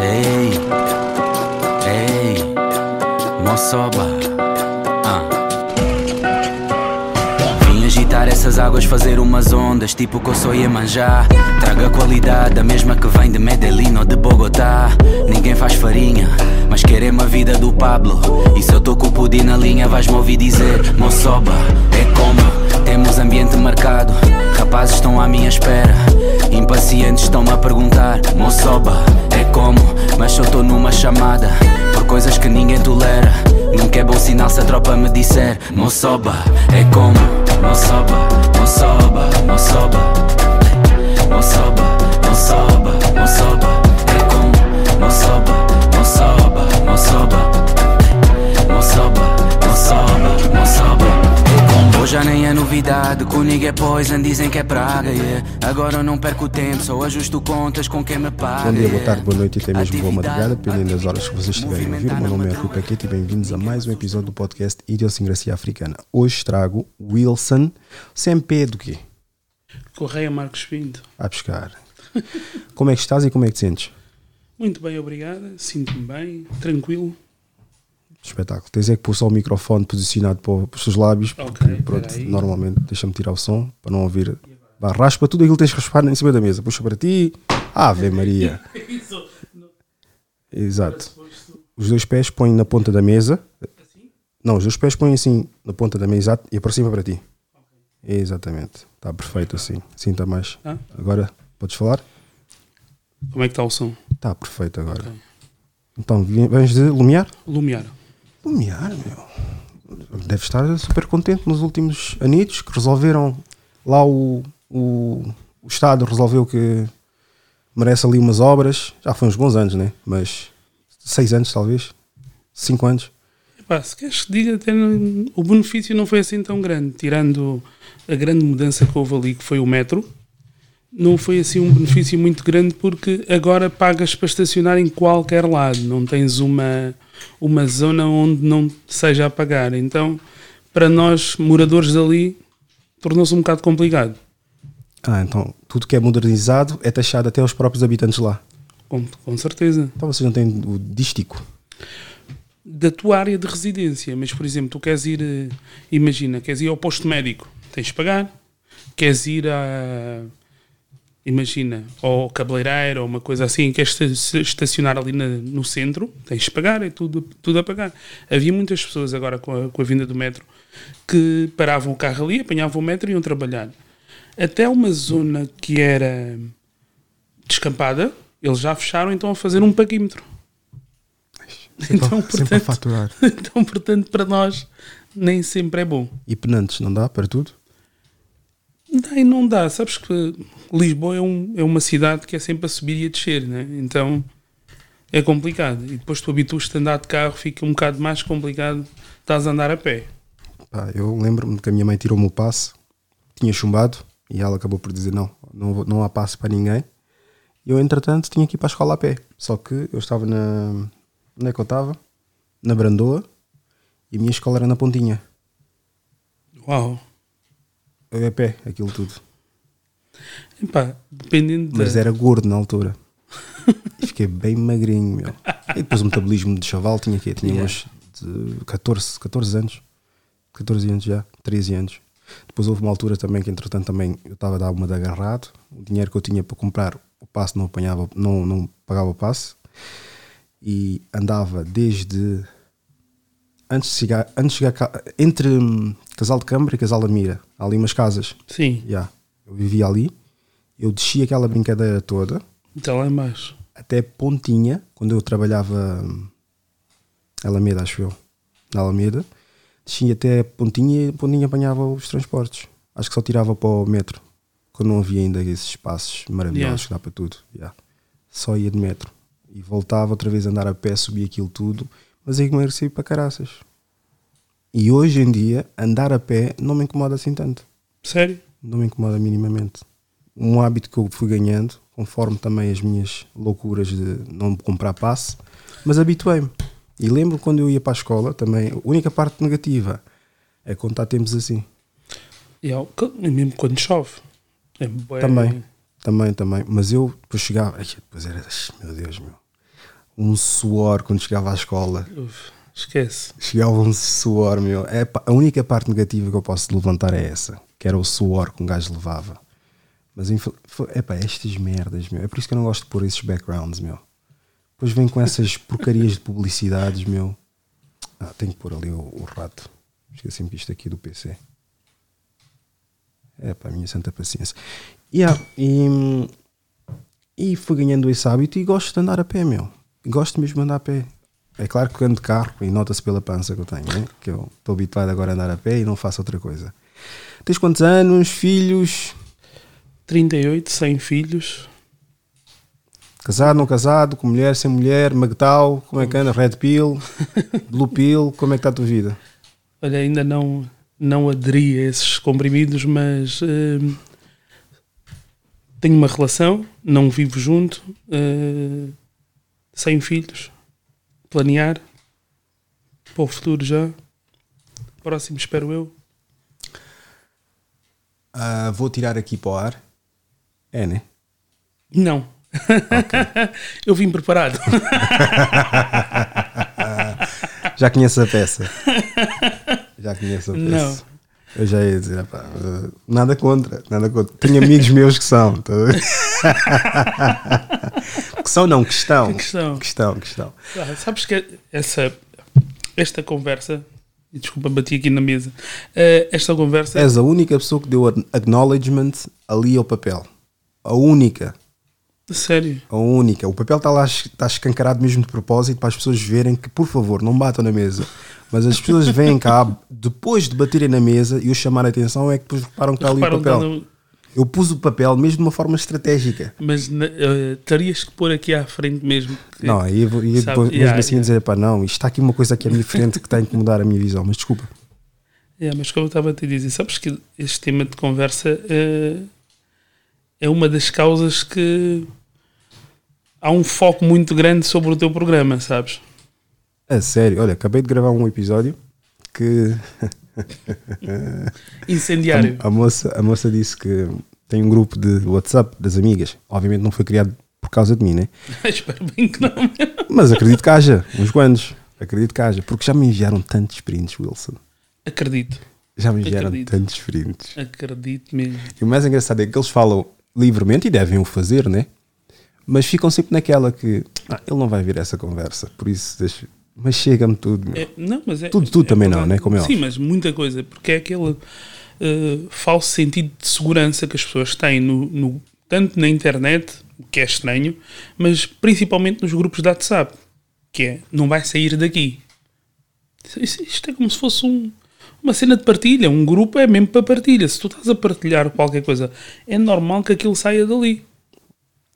Ei, ei, Moçoba. Ah. Vim agitar essas águas, fazer umas ondas, tipo que eu sou Iemanjá. Traga qualidade, a mesma que vem de Medellín ou de Bogotá. Ninguém faz farinha, mas queremos a vida do Pablo. E se eu tô com o pudim na linha, vais-me ouvir dizer: Moçoba, é como temos ambiente marcado. Rapazes estão à minha espera, impacientes estão-me a perguntar: Moçoba, é como? Mas eu tô numa chamada, por coisas que ninguém tolera. Nunca é bom sinal se a tropa me disser: Moçoba, é como? Moçoba, Moçoba, Moçoba, Moçoba, Moçoba, Moçoba, é como? Moçoba, Moçoba, Moçoba, Moçoba, Moçoba, Moçoba. Hoje já nem é novidade, comigo é poison, dizem que é praga, yeah. Agora eu não perco tempo, só ajusto contas com quem me paga. Bom dia, boa tarde, boa noite e até mesmo boa madrugada, dependendo das horas que vocês estiverem a ouvir. O meu nome é Rui Paquete e bem-vindos a mais um episódio do podcast Idiosincrasia Africana. Hoje trago Wilson, CMP do quê? Correia Marcos Pinto. A buscar. Como é que estás e como é que te sentes? Muito bem, obrigada. Sinto-me bem, tranquilo. Espetáculo. Tens é que pôr só o microfone posicionado para os teus lábios, Ok, porque pronto, peraí. normalmente deixa-me tirar o som para não ouvir. Vá, raspa tudo aquilo que tens que raspar em cima da mesa. Puxa para ti. Ave Maria. Exato. Os dois pés põem na ponta da mesa. Não, os dois pés põem assim na ponta da mesa exato, e para cima para ti. Exatamente. Está perfeito assim. Assim está mais. Agora, podes falar? Como é que está o som? Está perfeito agora. Então, vamos dizer Lumiar? Lumiar. Lumiar, meu. Deve estar super contente nos últimos anitos que resolveram lá o, o, o Estado resolveu que merece ali umas obras. Já foi uns bons anos, né? Mas seis anos talvez. Cinco anos. Epá, se queres que diga, até o benefício não foi assim tão grande. Tirando a grande mudança que houve ali, que foi o metro, não foi assim um benefício muito grande porque agora pagas para estacionar em qualquer lado. Não tens uma, uma zona onde não seja a pagar. Então, para nós, moradores dali, tornou-se um bocado complicado. Ah, então tudo que é modernizado é taxado até aos próprios habitantes lá. Com, com certeza. Então vocês não têm o dístico. da tua área de residência, mas por exemplo, tu queres ir, eh, imagina, queres ir ao posto médico, tens de pagar, queres ir a, imagina, ao cabeleireiro ou uma coisa assim, queres esta- estacionar ali na- no centro, tens de pagar, é tudo, tudo a pagar. Havia muitas pessoas agora com a, com a vinda do metro que paravam o carro ali, apanhavam o metro e iam trabalhar. Até uma zona que era descampada, eles já fecharam então a fazer um paquímetro. Então, sempre a portanto, faturar. então, portanto, para nós nem sempre é bom. E penantes, não dá para tudo? Dá e não dá. Sabes que Lisboa é, um- é uma cidade que é sempre a subir e a descer, né? Então é complicado. E depois tu habituas-te a andar de carro, fica um bocado mais complicado. Estás a andar a pé. Eu lembro-me que a minha mãe tirou-me o passe, tinha chumbado, e ela acabou por dizer: não, não, não há passe para ninguém. E eu, entretanto, tinha que ir para a escola a pé. Só que eu estava na. Onde é que eu estava? Na Brandoa, e a minha escola era na Pontinha. Uau! A pé, aquilo tudo. Epá, dependendo Mas da... era gordo na altura. E fiquei bem magrinho, meu. E depois o metabolismo de chaval tinha quê? Tinha Yeah. uns de 14, 14 anos. 14 anos já, 13 anos. Depois houve uma altura também que, entretanto, também eu estava a dar uma de agarrado. O dinheiro que eu tinha para comprar o passe não apanhava, não, não pagava o passe. E andava desde antes de chegar, antes de chegar entre hum, Casal de Câmara e Casal da Mira. Há ali umas casas. Sim, Já. Eu vivia ali. Eu desci aquela brincadeira toda está lá em baixo. até Pontinha, quando eu trabalhava hum, Alameda, acho eu, na Alameda. Desci até Pontinha e Pontinha apanhava os transportes. Acho que só tirava para o metro, quando não havia ainda esses espaços maravilhosos Yeah. que dá para tudo. Já. Só ia de metro. E voltava outra vez a andar a pé, subia aquilo tudo, mas aí emagreci para caraças. E hoje em dia, andar a pé não me incomoda assim tanto Sério? não me incomoda minimamente. Um hábito que eu fui ganhando, conforme também as minhas loucuras de não comprar passe, mas habituei-me. E lembro quando eu ia para a escola também, a única parte negativa é quando está tempos assim. E e mesmo quando chove. É bué- Também. Também, também. Mas eu depois chegava. ai, Depois era. Meu Deus, meu. Um suor quando chegava à escola. Uf, esquece. Chegava um suor, meu. É, a única parte negativa que eu posso levantar é essa. Que era o suor que um gajo levava. Mas é pá, estas merdas, meu. É por isso que eu não gosto de pôr esses backgrounds, meu. Depois vem com essas porcarias de publicidades, meu. Ah, tenho que pôr ali o, o rato. Esqueci-me que isto aqui do PC. É pá, minha santa paciência. Yeah, e, e fui ganhando esse hábito e gosto de andar a pé, meu. Gosto mesmo de andar a pé. É claro que ando de carro e nota-se pela pança que eu tenho, né? que eu estou habituado agora a andar a pé e não faço outra coisa. Tens quantos anos? Filhos? 38, 100 filhos. Casado, não casado? Com mulher, sem mulher? Magtal? Como é que anda? Red Pill? Blue Pill? Como é que está a tua vida? Olha, ainda não, não aderi a esses comprimidos, mas hum, tenho uma relação, não vivo junto, hum, sem filhos, planear para o futuro já. Próximo, espero eu. Ah, vou tirar aqui para o ar. É, né? Não. eu vim preparado. Já conheço a peça. Já conheço a peça. Não. Eu já ia dizer, epá, eh, nada contra, nada contra. Tenho amigos meus que são. tá que são, não, questão. Questão. Questão, questão. Ah, sabes que essa, esta conversa, e desculpa, bati aqui na mesa, eh, esta conversa És a única pessoa que deu acknowledgement ali ao papel. A única. Sério. A única. O papel está lá está escancarado mesmo de propósito para as pessoas verem que, por favor, não batam na mesa. Mas as pessoas vêm cá depois de baterem na mesa e eu chamar a atenção é que depois reparam que está ali o que papel. no- Eu pus o papel mesmo de uma forma estratégica. Mas eh, terias que pôr aqui à frente mesmo. que- Não, Sabe, depois, mesmo yeah, assim yeah. dizer, pá, não, isto está aqui uma coisa aqui à minha frente que tem que mudar a minha visão, mas desculpa. É, mas como eu estava a te dizer, sabes que este tema de conversa eh, é uma das causas que há um foco muito grande sobre o teu programa, sabes? A sério, olha, acabei de gravar um episódio que Incendiário. a, a moça, a moça disse que tem um grupo de WhatsApp das amigas. Obviamente não foi criado por causa de mim, né? Espero bem que não. Mas acredito que haja, uns quantos. Acredito que haja, porque já me enviaram tantos prints, Wilson. Acredito, Já me enviaram Acredito. tantos prints. acredito mesmo. E o mais engraçado é que eles falam livremente e devem o fazer, né? Mas ficam sempre naquela que ah, ele não vai ver essa conversa, por isso deixa. Mas chega-me tudo. É, não, mas é, Tudo- tudo é também não, né? Como é Sim, óbvio. mas muita coisa, porque é aquele eh, falso sentido de segurança que as pessoas têm no, no- tanto na internet, o que é estranho, mas principalmente nos grupos de WhatsApp, que é não vai sair daqui. Isto, isto é como se fosse um- uma cena de partilha. Um grupo é mesmo para partilha. Se tu estás a partilhar qualquer coisa, é normal que aquilo saia dali.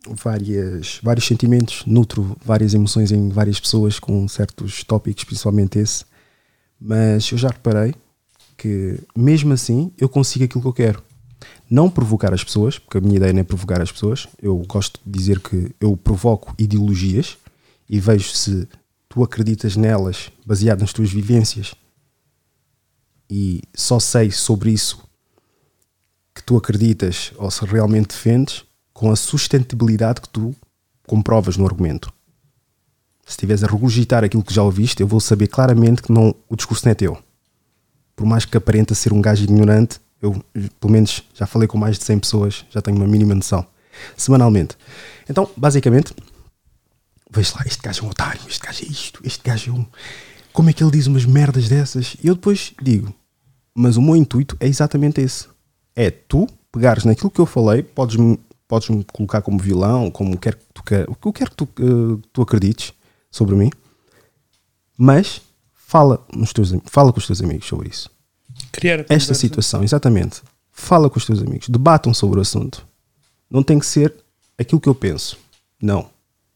várias, vários sentimentos, nutro várias emoções em várias pessoas com certos tópicos, principalmente esse. Mas eu já reparei que, mesmo assim, eu consigo aquilo que eu quero. Não provocar as pessoas, porque a minha ideia não é provocar as pessoas. Eu gosto de dizer que eu provoco ideologias e vejo se tu acreditas nelas baseado nas tuas vivências e só sei sobre isso que tu acreditas ou se realmente defendes com a sustentabilidade que tu comprovas no argumento. Se estiveres a regurgitar aquilo que já ouviste, eu vou saber claramente que não, o discurso não é teu. Por mais que aparenta ser um gajo ignorante, eu, pelo menos, já falei com mais de 100 pessoas, já tenho uma mínima noção. Semanalmente. Então, basicamente, vejo lá, este gajo é um otário, este gajo é isto, este gajo é um. Como é que ele diz umas merdas dessas? E eu depois digo, mas o meu intuito é exatamente esse. É tu pegares naquilo que eu falei, podes-me podes -me colocar como vilão, como quer que tu, quer, o que eu quero que tu, eh, tu acredites sobre mim, mas fala, nos teus, fala com os teus amigos sobre isso. Criar Esta situação, exatamente. Fala com os teus amigos, debatam sobre o assunto. Não tem que ser aquilo que eu penso. Não.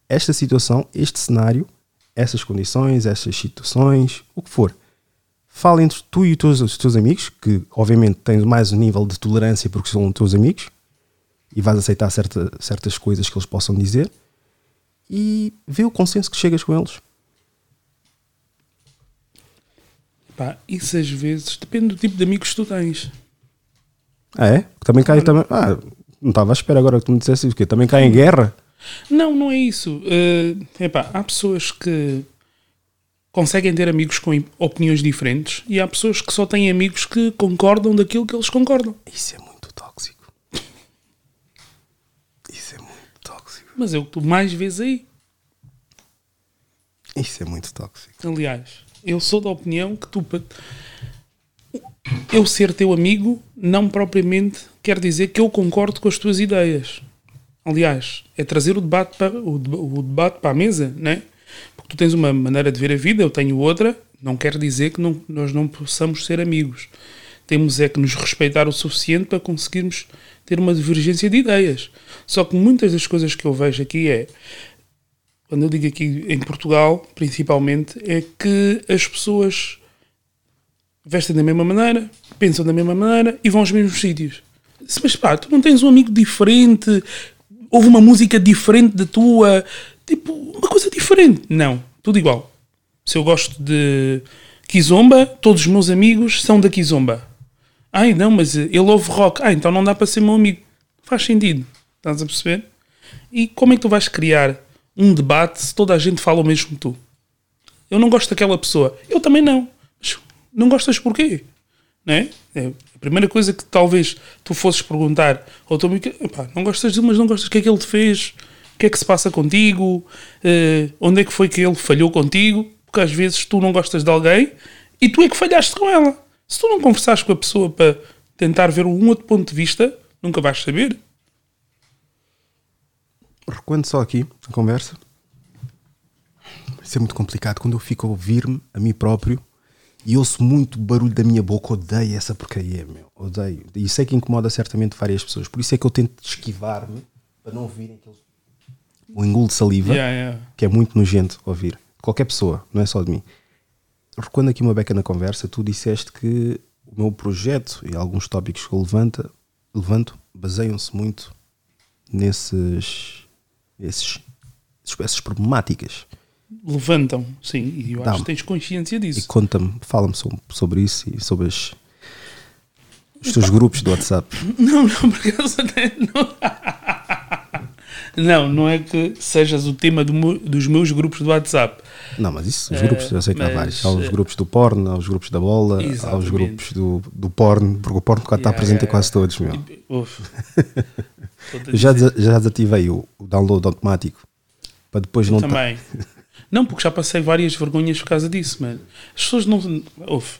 Esta situação, este cenário, essas condições, essas situações, o que for. Fala entre tu e os teus, os teus amigos, que obviamente tens mais um nível de tolerância porque são teus amigos e vais aceitar certa, certas coisas que eles possam dizer e vê o consenso que chegas com eles. Pá, isso às vezes depende do tipo de amigos que tu tens. Ah, é? Também cai também. Ah, não estava à espera agora que tu me dissesse o quê? Também cai em guerra? Não, não é isso. Uh, epá, há pessoas que conseguem ter amigos com opiniões diferentes e há pessoas que só têm amigos que concordam daquilo que eles concordam. Isso é muito tóxico. Isso é muito tóxico. Mas é o que tu mais vês aí. Isso é muito tóxico. Aliás, eu sou da opinião que tu. Eu ser teu amigo não propriamente quer dizer que eu concordo com as tuas ideias. Aliás, é trazer o debate para, o, o debate para a mesa, né? Porque tu tens uma maneira de ver a vida, eu tenho outra, não quer dizer que não, nós não possamos ser amigos. Temos é que nos respeitar o suficiente para conseguirmos ter uma divergência de ideias. Só que muitas das coisas que eu vejo aqui é, quando eu digo aqui em Portugal, principalmente, é que as pessoas vestem da mesma maneira, pensam da mesma maneira e vão aos mesmos sítios. Mas pá, tu não tens um amigo diferente, houve uma música diferente da tua, tipo, uma coisa diferente. Não, tudo igual. Se eu gosto de Kizomba, todos os meus amigos são da Kizomba. Ai, não, mas ele ouve rock. Ah, então não dá para ser meu amigo. Faz sentido. Estás a perceber? E como é que tu vais criar um debate se toda a gente fala o mesmo que tu? Eu não gosto daquela pessoa. Eu também não. Mas não gostas porquê? Não é? a primeira coisa que talvez tu fosses perguntar ao teu amigo, não gostas dele, mas não gostas do que é que ele te fez? Que é que se passa contigo? Uh, onde é que foi que ele falhou contigo? Porque às vezes tu não gostas de alguém e tu é que falhaste com ela. Se tu não conversares com a pessoa para tentar ver um outro ponto de vista, nunca vais saber. Recuando só aqui a conversa. Isso é muito complicado. Quando eu fico a ouvir-me a mim próprio, e ouço muito barulho da minha boca, odeio essa porcaria, meu. Odeio. E sei que incomoda certamente várias pessoas. Por isso é que eu tento esquivar-me para não ouvirem aquele... o engulo de saliva, yeah, yeah. que é muito nojento ouvir. Qualquer pessoa, não é só de mim. Recuando aqui uma beca na conversa, tu disseste que o meu projeto e alguns tópicos que eu levanta, levanto baseiam-se muito nesses, esses, essas problemáticas levantam, sim, e eu acho que tens consciência disso. E conta-me, fala-me sobre, isso e sobre as, os teus grupos do WhatsApp. Não, não, por acaso não. Não, não é que sejas o tema do, dos meus grupos do WhatsApp. Não, mas isso, os grupos, eu sei que há vários. Há os eh, grupos do porno, há os grupos da bola, exatamente. há os grupos do, do porno, porque o porno está presente em quase todos, meu. Uf. já, já desativei o, o download automático para depois eu não. Também. Não, porque já passei várias vergonhas por causa disso, mano. As pessoas não. Ouve,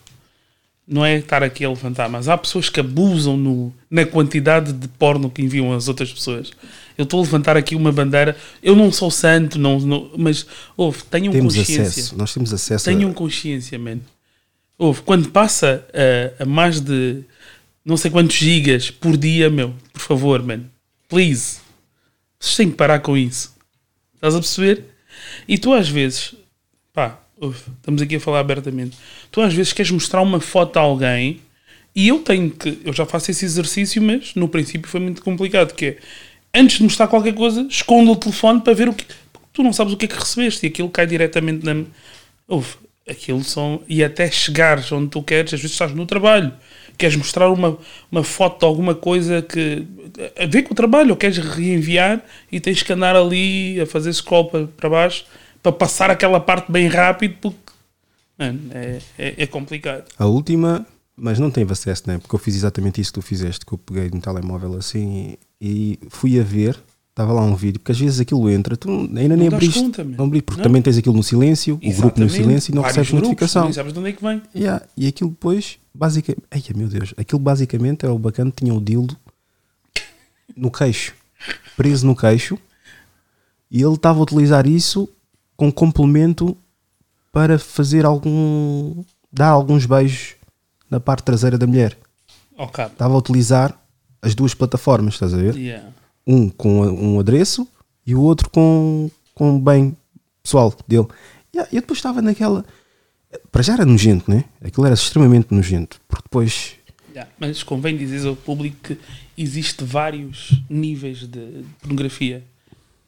não é estar aqui a levantar, mas há pessoas que abusam no, na quantidade de porno que enviam às outras pessoas. Eu estou a levantar aqui uma bandeira. Eu não sou santo, não, não mas ouve, tenham temos consciência. Acesso, nós temos acesso. Tenham a... consciência, mano. Ouve, quando passa a, a, mais de não sei quantos gigas por dia, meu, por favor, mano, please. Vocês têm que parar com isso. Estás a perceber? E tu às vezes, pá, uf, estamos aqui a falar abertamente, tu às vezes queres mostrar uma foto a alguém e eu tenho que, eu já faço esse exercício, mas no princípio foi muito complicado, que é, antes de mostrar qualquer coisa, esconda o telefone para ver o que, tu não sabes o que é que recebeste e aquilo cai diretamente na, uf, aquilo são, e até chegares onde tu queres, às vezes estás no trabalho, queres mostrar uma, uma foto de alguma coisa que a ver com o trabalho, ou queres reenviar e tens que andar ali a fazer scroll para, para baixo para passar aquela parte bem rápido porque mano, é, é, é, complicado. A última, mas não teve acesso, né? porque eu fiz exatamente isso que tu fizeste, que eu peguei no telemóvel assim e, e fui a ver. Estava lá um vídeo, porque às vezes aquilo entra, tu ainda nem abriste. Conta, não abri, porque não. também tens aquilo no silêncio, Exatamente. o grupo no silêncio e não recebes notificação. Nem sabes de onde é que vem. Yeah. E aquilo depois, basicamente. Ai meu Deus, aquilo basicamente era o bacana, tinha o dildo no queixo, preso no queixo, e ele estava a utilizar isso com complemento para fazer algum. dar alguns beijos na parte traseira da mulher. Okay. Estava a utilizar as duas plataformas, estás a ver? Yeah. Um com um adereço e o outro com, com bem pessoal dele. E eu depois estava naquela. Para já era nojento, né? Aquilo era extremamente nojento, porque depois. Yeah, mas convém dizer ao público que existe vários níveis de pornografia.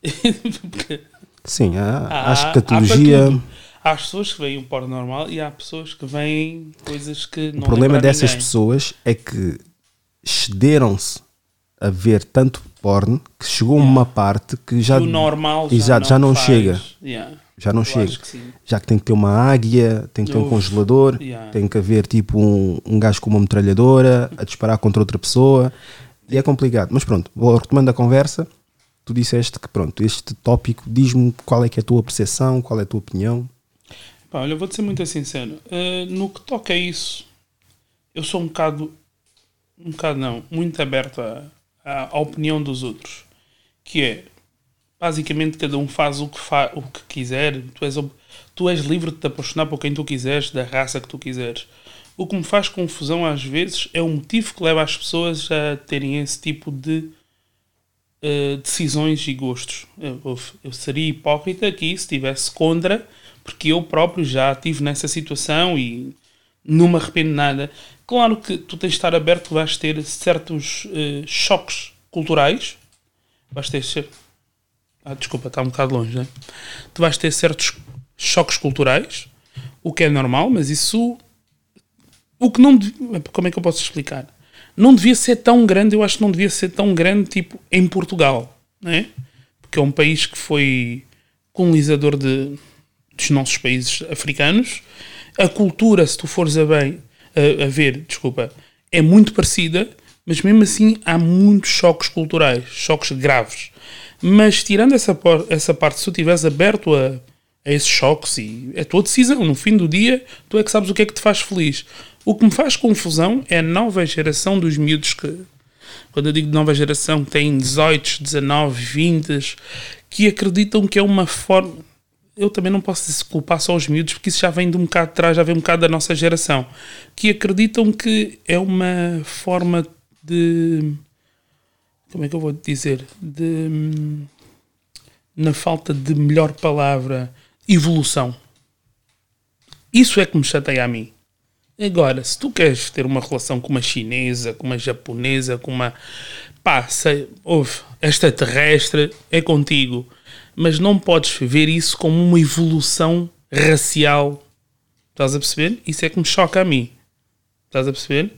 Sim, há, há, há escatologia. Há, há pessoas que veem o porno normal e há pessoas que veem coisas que não O problema dessas ninguém. pessoas é que excederam-se a ver tanto porno que chegou uma parte que já. o normal já Exato, não, já não faz. chega. Yeah. Já não Eu chega. que. Já que tem que ter uma águia, tem que ter um congelador, yeah. tem que haver tipo um, um gajo com uma metralhadora a disparar contra outra pessoa. E é complicado. Mas pronto, vou retomando a conversa. Tu disseste que pronto, este tópico diz-me qual é que é a tua percepção, qual é a tua opinião. Pá, olha, vou-te ser muito sincero. Uh, no que toca a isso, eu sou um bocado. Um bocado não, muito aberto à, opinião dos outros. Que é, basicamente, cada um faz o que, fa o que quiser. Tu és, tu és livre de te apaixonar por quem tu quiseres, da raça que tu quiseres. O que me faz confusão às vezes é o motivo que leva as pessoas a terem esse tipo de uh, decisões e gostos. Eu- eu seria hipócrita aqui se estivesse contra, porque eu próprio já estive nessa situação e não me arrependo nada. Claro que tu tens de estar aberto, vais ter certos uh, choques culturais, vais ter. cer- Ah, desculpa, está um bocado longe, né? Tu vais ter certos choques culturais, o que é normal, mas isso. O que não. Como é que eu posso explicar? Não devia ser tão grande, eu acho que não devia ser tão grande, tipo, em Portugal, né? Porque é um país que foi colonizador de, dos nossos países africanos. A cultura, se tu fores a bem, a, a ver, desculpa, é muito parecida, mas mesmo assim há muitos choques culturais, choques graves. Mas tirando essa, essa parte, se tu estiveres aberto a, a esses choques e é a tua decisão, no fim do dia, tu é que sabes o que é que te faz feliz. O que me faz confusão é a nova geração dos miúdos que, quando eu digo nova geração, têm 18, 19, 20, que acreditam que é uma forma. Eu também não posso culpar só os miúdos, porque isso já vem de um bocado de trás, já vem um bocado da nossa geração. Que acreditam que é uma forma de. Como é que eu vou dizer? De. Na falta de melhor palavra, evolução. Isso é que me chateia a mim. Agora, se tu queres ter uma relação com uma chinesa, com uma japonesa, com uma. pá, sei, ouve, extraterrestre, é contigo. Mas não podes ver isso como uma evolução racial. Estás a perceber? Isso é que me choca a mim. Estás a perceber?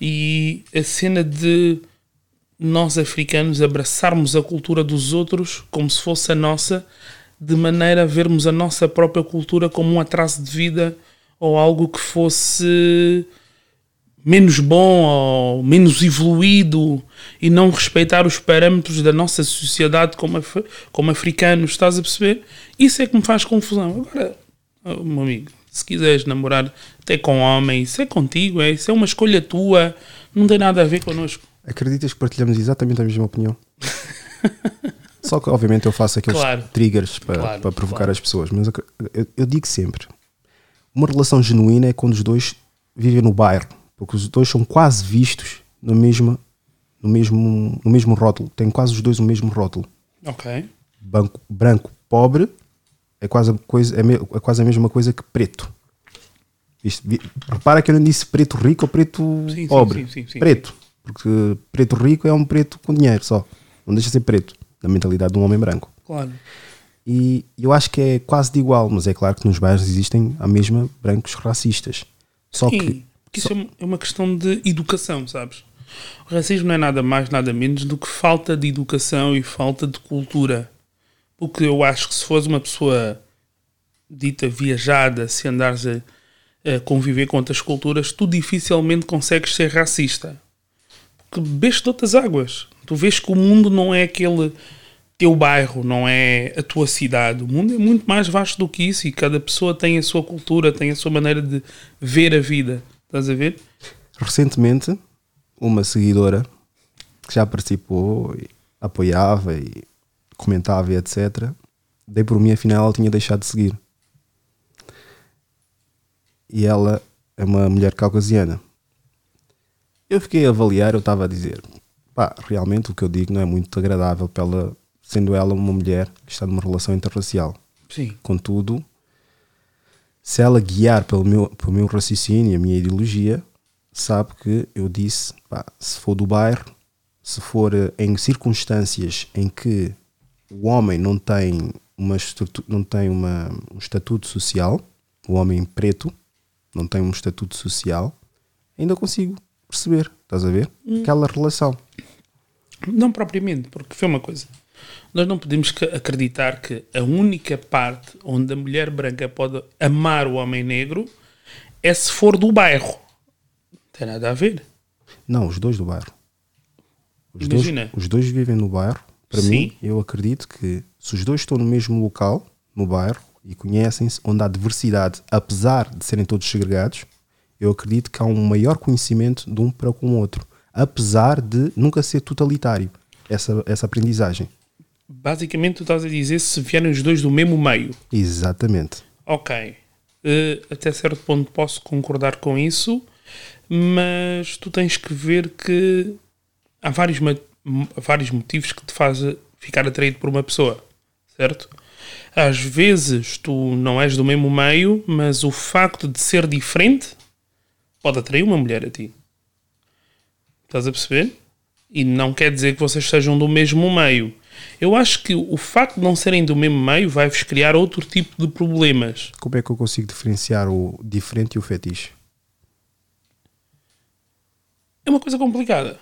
E a cena de nós africanos abraçarmos a cultura dos outros como se fosse a nossa, de maneira a vermos a nossa própria cultura como um atraso de vida ou algo que fosse menos bom ou menos evoluído e não respeitar os parâmetros da nossa sociedade como, af- como africanos, estás a perceber? Isso é que me faz confusão. Agora, oh, meu amigo, se quiseres namorar até com homem, isso é contigo, é, isso é uma escolha tua, não tem nada a ver connosco. Acreditas que partilhamos exatamente a mesma opinião? Só que, obviamente, eu faço aqueles Claro. triggers para, Claro, para provocar claro. as pessoas. Mas eu, eu- eu digo sempre: uma relação genuína é quando os dois vivem no bairro, porque os dois são quase vistos no mesmo, no mesmo, no mesmo rótulo. Têm quase os dois o mesmo rótulo. Ok. Banco, branco pobre é quase, a coisa, é, me- é quase a mesma coisa que preto. Isto, repara que eu não disse preto rico ou preto Sim, pobre. sim, sim, sim. preto. Porque preto rico é um preto com dinheiro só. Não deixa de ser preto. Na mentalidade de um homem branco. Claro. E eu acho que é quase de igual, mas é claro que nos bairros existem a mesma brancos racistas. Só que porque isso é é uma questão de educação, sabes? O racismo não é nada mais, nada menos do que falta de educação e falta de cultura. Porque eu acho que se fores uma pessoa dita viajada, se andares a, a conviver com outras culturas, tu dificilmente consegues ser racista. Porque bebes de outras águas. Tu vês que o mundo não é aquele teu bairro, não é a tua cidade. O mundo é muito mais vasto do que isso e cada pessoa tem a sua cultura, tem a sua maneira de ver a vida. Estás a ver? recentemente uma seguidora que já participou e apoiava e comentava e etc. Dei por mim, afinal ela tinha deixado de seguir. E ela é uma mulher caucasiana. Eu fiquei a avaliar, eu estava a dizer, pá, realmente o que eu digo não é muito agradável para ela, sendo ela uma mulher que está numa relação interracial. Sim. Contudo, se ela guiar pelo meu, pelo meu raciocínio e a minha ideologia, sabe que eu disse: pá, se for do bairro, se for eh, em circunstâncias em que o homem não tem, uma não tem uma, um estatuto social, o homem preto não tem um estatuto social, ainda consigo perceber, estás a ver? Hum. Aquela relação. Não propriamente, porque foi uma coisa. Nós não podemos acreditar que a única parte onde a mulher branca pode amar o homem negro é se for do bairro. Não tem nada a ver. Não, os dois do bairro. Os, Imagina. dois, os dois vivem no bairro. Para Sim. mim, eu acredito que se os dois estão no mesmo local, no bairro, e conhecem-se, onde há diversidade, apesar de serem todos segregados, eu acredito que há um maior conhecimento de um para com o outro. Apesar de nunca ser totalitário essa, essa aprendizagem. Basicamente, tu estás a dizer se vierem os dois do mesmo meio. Exatamente. Ok. Eh, até certo ponto posso concordar com isso, mas tu tens que ver que há vários, vários motivos que te fazem ficar atraído por uma pessoa, certo? Às vezes tu não és do mesmo meio, mas o facto de ser diferente pode atrair uma mulher a ti. Estás a perceber? E não quer dizer que vocês sejam do mesmo meio. Eu acho que o facto de não serem do mesmo meio vai-vos criar outro tipo de problemas. Como é que eu consigo diferenciar o diferente e o fetiche? É uma coisa complicada.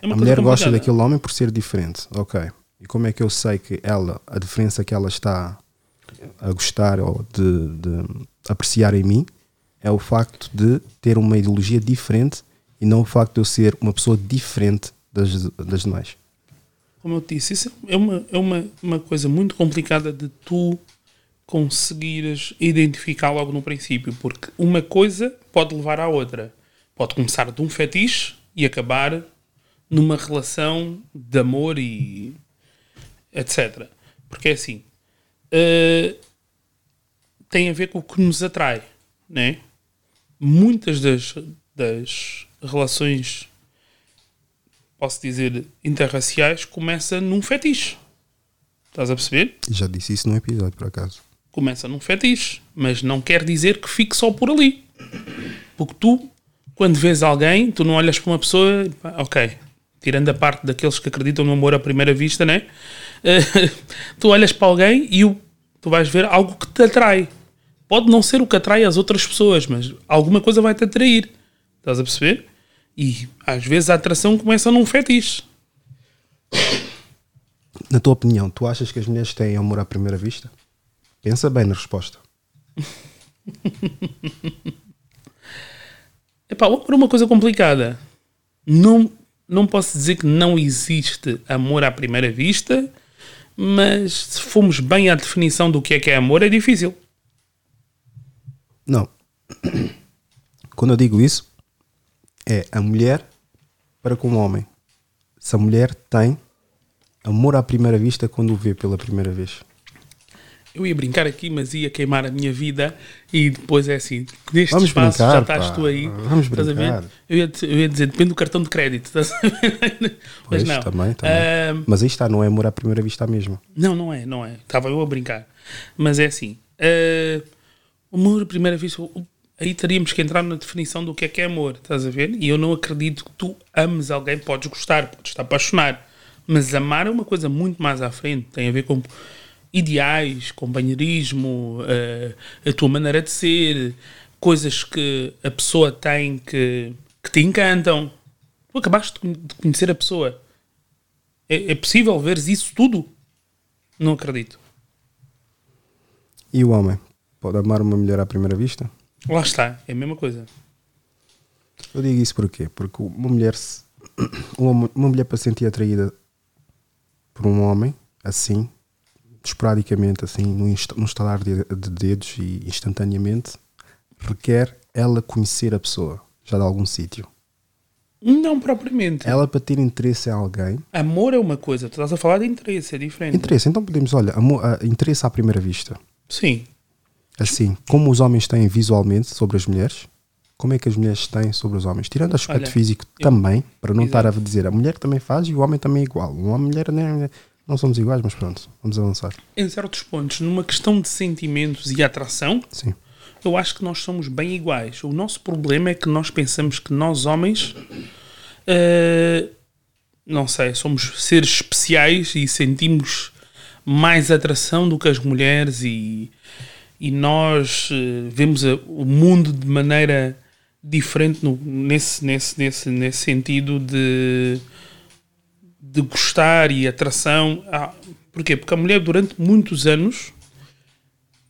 É uma a mulher gosta complicada. daquele homem por ser diferente, ok. E como é que eu sei que ela, a diferença que ela está a gostar ou de, de apreciar em mim é o facto de ter uma ideologia diferente e não o facto de eu ser uma pessoa diferente das, das demais. Como eu te disse, isso é uma, é uma, uma coisa muito complicada de tu conseguires identificar logo no princípio, porque uma coisa pode levar à outra. Pode começar de um fetiche e acabar numa relação de amor e etc. Porque é assim, eh, tem a ver com o que nos atrai, né? Muitas das, das relações posso dizer, interraciais, começa num fetiche. Estás a perceber? Já disse isso num episódio, por acaso. Começa num fetiche, mas não quer dizer que fique só por ali. Porque tu, quando vês alguém, tu não olhas para uma pessoa, ok, tirando a parte daqueles que acreditam no amor à primeira vista, né? Eh, tu olhas para alguém e o, tu vais ver algo que te atrai. Pode não ser o que atrai as outras pessoas, mas alguma coisa vai te atrair. Estás a perceber? E às vezes a atração começa num fetiche. Na tua opinião, tu achas que as mulheres têm amor à primeira vista? Pensa bem na resposta. Epá, o amor é uma coisa complicada. Não, não posso dizer que não existe amor à primeira vista, mas se formos bem à definição do que é que é amor, é difícil. Não. Quando eu digo isso, é a mulher para com o homem. Se a mulher tem amor à primeira vista quando o vê pela primeira vez. Eu ia brincar aqui, mas ia queimar a minha vida e depois é assim, neste Vamos espaço brincar, já estás pá. tu aí. Vamos estás a brincar. ver? Eu ia, eu ia dizer, depende do cartão de crédito. Estás a ver? mas Pois, não. também, também. Ah, Mas aí está, não é amor à primeira vista mesmo. Não, não é, não é. Estava eu a brincar. Mas é assim. o amor à primeira vista, aí teríamos que entrar na definição do que é que é amor, estás a ver? E eu não acredito que tu ames alguém, podes gostar, podes estar apaixonar. Mas amar é uma coisa muito mais à frente, tem a ver com ideais, companheirismo, eh, a tua maneira de ser, coisas que a pessoa tem que, que te encantam. Tu acabaste de conhecer a pessoa. É, é possível veres isso tudo? Não acredito. E o homem? Pode amar uma mulher à primeira vista? Lá está, é a mesma coisa. Eu digo isso porquê? Porque uma mulher, se- uma, uma mulher para se sentir atraída por um homem, assim, esporadicamente, assim, inst- num estalar de, de dedos e instantaneamente, requer ela conhecer a pessoa, já de algum sítio. Não propriamente. Ela para ter interesse em alguém, Amor é uma coisa, tu estás a falar de interesse, é diferente. interesse, então podemos, olha, amor, ah, interesse à primeira vista. Sim. Assim, como os homens têm visualmente sobre as mulheres, como é que as mulheres têm sobre os homens? Tirando o aspecto Olha, físico eu- também, para não estar a dizer a mulher também faz e o homem também é igual. Uma mulher né, não somos iguais, mas pronto, vamos avançar. Em certos pontos, numa questão de sentimentos e atração, Sim. eu acho que nós somos bem iguais. O nosso problema é que nós pensamos que nós, homens, eh, não sei, somos seres especiais e sentimos mais atração do que as mulheres e, e nós eh, vemos o mundo de maneira diferente no, nesse, nesse, nesse, nesse sentido de, de gostar e atração. Ah, porquê? Porque a mulher, durante muitos anos,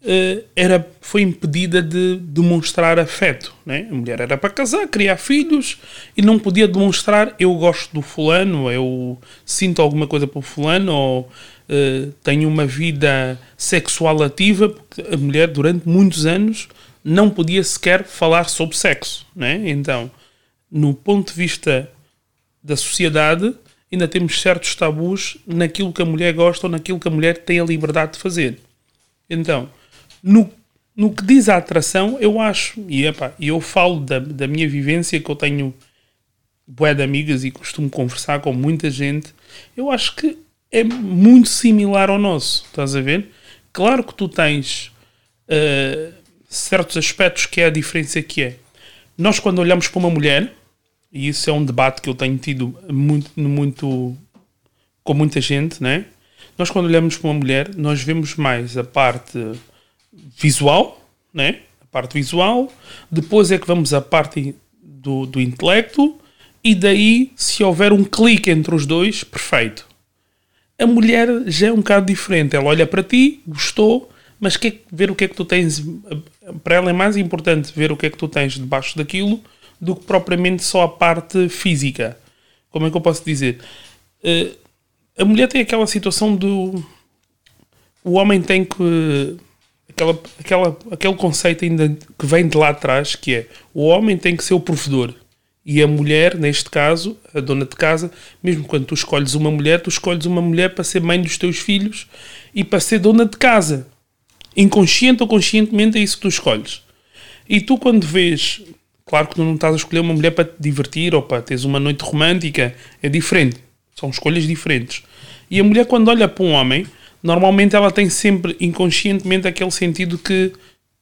eh, era, foi impedida de demonstrar afeto. Né? A mulher era para casar, criar filhos e não podia demonstrar eu gosto do fulano, eu sinto alguma coisa o fulano ou uh, tenho uma vida sexual ativa, porque a mulher durante muitos anos não podia sequer falar sobre sexo. Né? Então, no ponto de vista da sociedade, ainda temos certos tabus naquilo que a mulher gosta ou naquilo que a mulher tem a liberdade de fazer. Então, no, no que diz a atração, eu acho, e epá, eu falo da, da minha vivência, que eu tenho bué de amigas e costumo conversar com muita gente, eu acho que é muito similar ao nosso, estás a ver? Claro que tu tens uh, certos aspectos que é a diferença que é. Nós quando olhamos para uma mulher, e isso é um debate que eu tenho tido muito, muito com muita gente, né? Nós quando olhamos para uma mulher, nós vemos mais a parte visual, né? a parte visual, depois é que vamos à parte do, do intelecto, e daí, se houver um clique entre os dois, perfeito. A mulher já é um bocado diferente. Ela olha para ti, gostou, mas quer ver o que é que tu tens. Para ela é mais importante ver o que é que tu tens debaixo daquilo do que propriamente só a parte física. Como é que eu posso dizer? Uh, a mulher tem aquela situação do. O homem tem que aquela, aquela, aquele conceito ainda que vem de lá atrás, que é o homem tem que ser o provedor. E a mulher, neste caso, a dona de casa, mesmo quando tu escolhes uma mulher, tu escolhes uma mulher para ser mãe dos teus filhos e para ser dona de casa. Inconsciente ou conscientemente é isso que tu escolhes. E tu, quando vês, claro que tu não estás a escolher uma mulher para te divertir ou para teres uma noite romântica, é diferente. São escolhas diferentes. E a mulher, quando olha para um homem, normalmente ela tem sempre inconscientemente aquele sentido que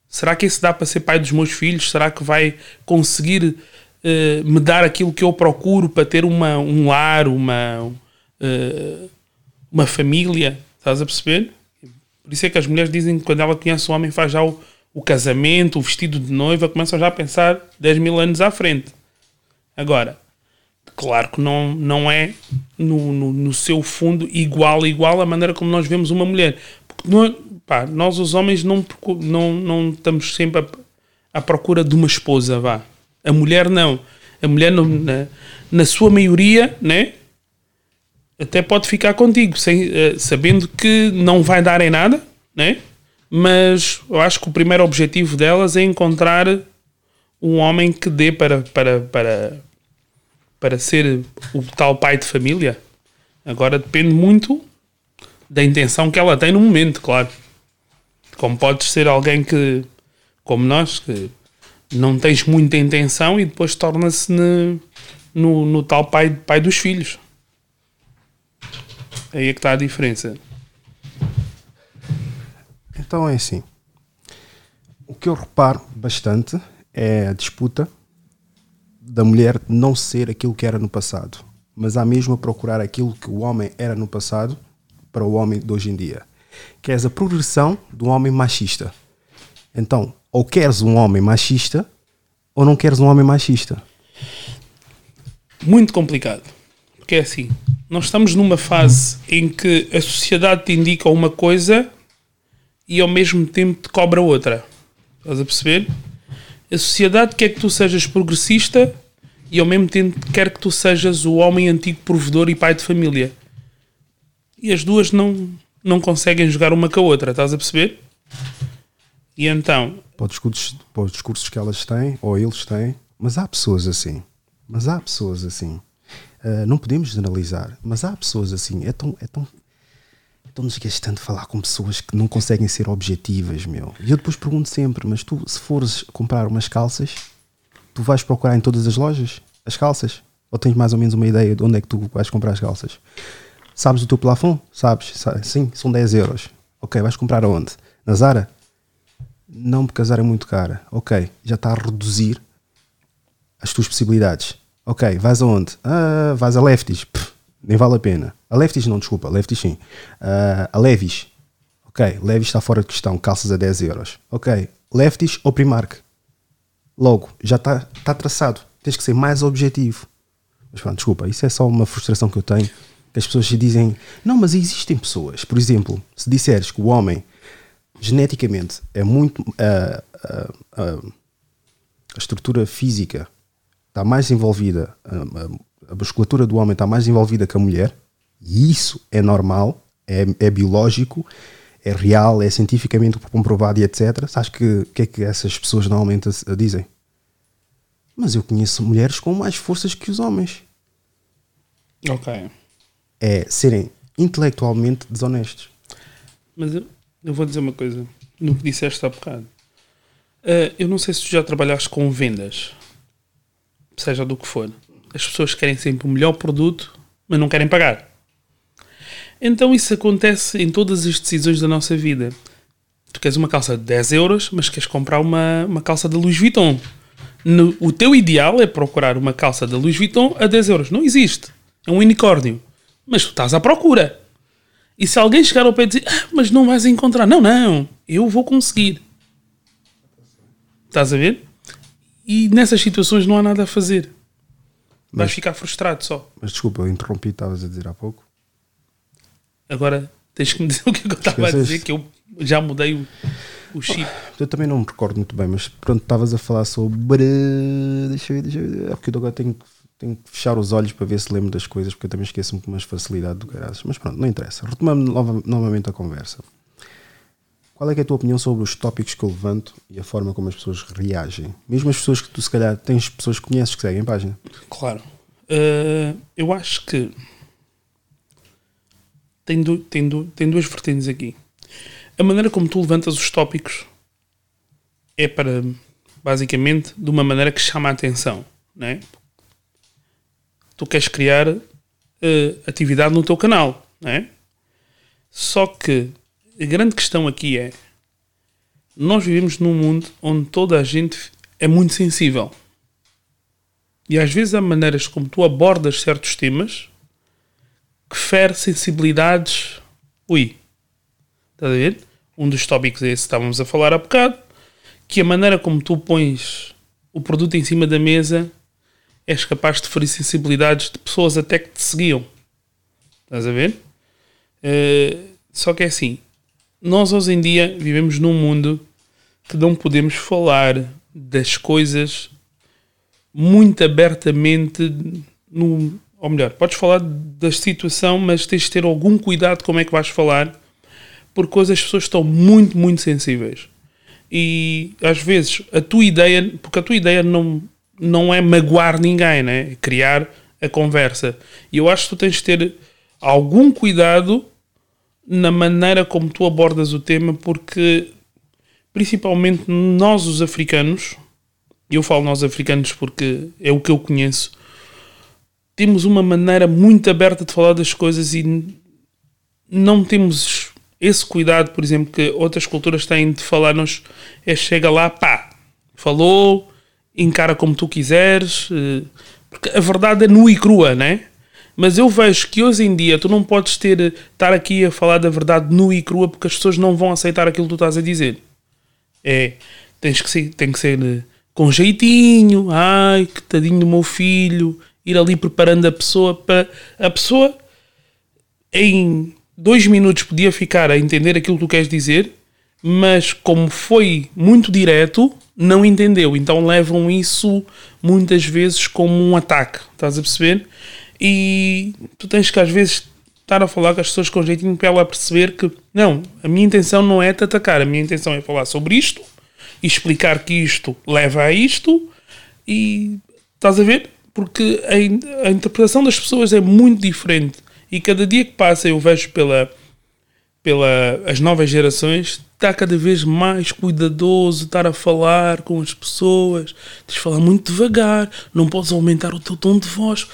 será que esse dá para ser pai dos meus filhos? Será que vai conseguir uh, me dar aquilo que eu procuro para ter uma, um lar, uma, uh, uma família? Estás a perceber? Por isso é que as mulheres dizem que quando ela conhece o homem faz já o, o casamento, o vestido de noiva, começam já a pensar 10 mil anos à frente. Agora, claro que não, não é no, no, no, seu fundo igual igual à maneira como nós vemos uma mulher. Porque não, pá, nós os homens não, não, não estamos sempre à, procura de uma esposa, vá. A mulher não. A mulher não, na, na sua maioria, né? Até pode ficar contigo, sem, uh, sabendo que não vai dar em nada, né? Mas eu acho que o primeiro objetivo delas é encontrar um homem que dê para, para, para, para ser o tal pai de família. Agora depende muito da intenção que ela tem no momento, claro. Como podes ser alguém que, como nós, que não tens muita intenção e depois torna-se no, no, no, tal pai, pai dos filhos. Aí é que está a diferença. Então é assim. O que eu reparo bastante é a disputa da mulher não ser aquilo que era no passado, mas há mesmo a procurar aquilo que o homem era no passado para o homem de hoje em dia. Queres a progressão do homem machista. Então, ou queres um homem machista ou não queres um homem machista. Muito complicado. Porque é assim, nós estamos numa fase em que a sociedade te indica uma coisa e ao mesmo tempo te cobra outra. Estás a perceber? A sociedade quer que tu sejas progressista e ao mesmo tempo quer que tu sejas o homem antigo provedor e pai de família. E as duas não, não conseguem jogar uma com a outra, estás a perceber? E então. Para os, discursos, para os discursos que elas têm, ou eles têm, mas há pessoas assim. Mas há pessoas assim. Uh, não podemos generalizar, mas há pessoas assim. É tão, é tão então desgastante falar com pessoas que não conseguem ser objetivas, meu. E eu depois pergunto sempre, mas tu, se fores comprar umas calças, tu vais procurar em todas as lojas as calças? Ou tens mais ou menos uma ideia de onde é que tu vais comprar as calças? Sabes o teu plafond? Sabes? Sim, são 10 euros. Ok, vais comprar aonde? Na Zara? Não, a Zara é muito cara. Ok, já está a reduzir as tuas possibilidades. Ok, vais aonde? Ah, vais a Lefties. Pff, nem vale a pena. A Lefties não, desculpa, a Lefties sim. Uh, a Levis. Ok, Levis está fora de questão, calças a 10 euros. Ok, Lefties ou Primark? Logo, já está tá traçado. Tens que ser mais objetivo. Mas pronto, desculpa, isso é só uma frustração que eu tenho. Que as pessoas dizem, não, mas existem pessoas. Por exemplo, se disseres que o homem geneticamente é muito. Uh, a estrutura física está mais envolvida, a, a, musculatura do homem está mais envolvida que a mulher, e isso é normal, é, é biológico, é real, é cientificamente comprovado e etc. Sabes que que é que essas pessoas normalmente dizem? Mas eu conheço mulheres com mais forças que os homens. Ok. É serem intelectualmente desonestos. Mas eu, eu vou dizer uma coisa. No que disseste há bocado. Uh, eu não sei se tu já trabalhaste com vendas. Seja do que for. As pessoas querem sempre o melhor produto, mas não querem pagar. Então isso acontece em todas as decisões da nossa vida. Tu queres uma calça de 10 euros, mas queres comprar uma, uma calça da Louis Vuitton. No, o teu ideal é procurar uma calça da Louis Vuitton a 10 euros. Não existe. É um unicórnio. Mas tu estás à procura. E se alguém chegar ao pé e dizer, ah, mas não vais encontrar. Não, não, eu vou conseguir. Estás a ver? E nessas situações não há nada a fazer. Vais ficar frustrado só. Mas desculpa, eu interrompi, estavas a dizer há pouco. Agora tens que me dizer o que, é que eu estava a dizer, que eu já mudei o, o chip. Eu também não me recordo muito bem, mas pronto, estavas a falar sobre. Deixa eu ver, deixa eu ver. É porque eu agora tenho que tenho que fechar os olhos para ver se lembro das coisas, porque eu também esqueço-me com mais facilidade do que Mas pronto, não interessa. Retomando nova, novamente a conversa. Qual é, é a tua opinião sobre os tópicos que eu levanto e a forma como as pessoas reagem? Mesmo as pessoas que tu, se calhar, tens pessoas que conheces que seguem a página. Claro. Uh, eu acho que tem, do, tem, do, tem duas vertentes aqui. A maneira como tu levantas os tópicos é para, basicamente, de uma maneira que chama a atenção. Não é? Tu queres criar uh, atividade no teu canal, não é? Só que a grande questão aqui é nós vivemos num mundo onde toda a gente é muito sensível. E às vezes há maneiras como tu abordas certos temas que fere sensibilidades. Ui, estás a ver? Um dos tópicos é esse que estávamos a falar há bocado, que a maneira como tu pões o produto em cima da mesa és capaz de ferir sensibilidades de pessoas até que te seguiam. Estás a ver? Uh, só que é assim, nós hoje em dia vivemos num mundo que não podemos falar das coisas muito abertamente no, ou melhor, podes falar da situação, mas tens de ter algum cuidado como é que vais falar, porque hoje as pessoas estão muito, muito sensíveis. E às vezes a tua ideia, porque a tua ideia não, não é magoar ninguém, né? criar a conversa. E eu acho que tu tens de ter algum cuidado na maneira como tu abordas o tema, porque principalmente nós, os africanos, eu falo nós africanos porque é o que eu conheço, temos uma maneira muito aberta de falar das coisas e não temos esse cuidado, por exemplo, que outras culturas têm de falar-nos, é chega lá, pá, falou, encara como tu quiseres, eh, porque a verdade é nua e crua, né? Mas eu vejo que hoje em dia tu não podes ter estar aqui a falar da verdade nua e crua porque as pessoas não vão aceitar aquilo que tu estás a dizer. É, tens que ser, tem que ser eh, com jeitinho, ai, que tadinho do meu filho, ir ali preparando a pessoa para a pessoa em dois minutos podia ficar a entender aquilo que tu queres dizer, mas como foi muito direto, não entendeu. Então levam isso muitas vezes como um ataque. Estás a perceber? E tu tens que às vezes estar a falar com as pessoas com jeitinho para ela perceber que não, a minha intenção não é te atacar, a minha intenção é falar sobre isto e explicar que isto leva a isto e estás a ver? Porque a, a interpretação das pessoas é muito diferente e cada dia que passa eu vejo pela pela as novas gerações está cada vez mais cuidadoso, estar a falar com as pessoas, tens de falar muito devagar, não podes aumentar o teu tom de voz,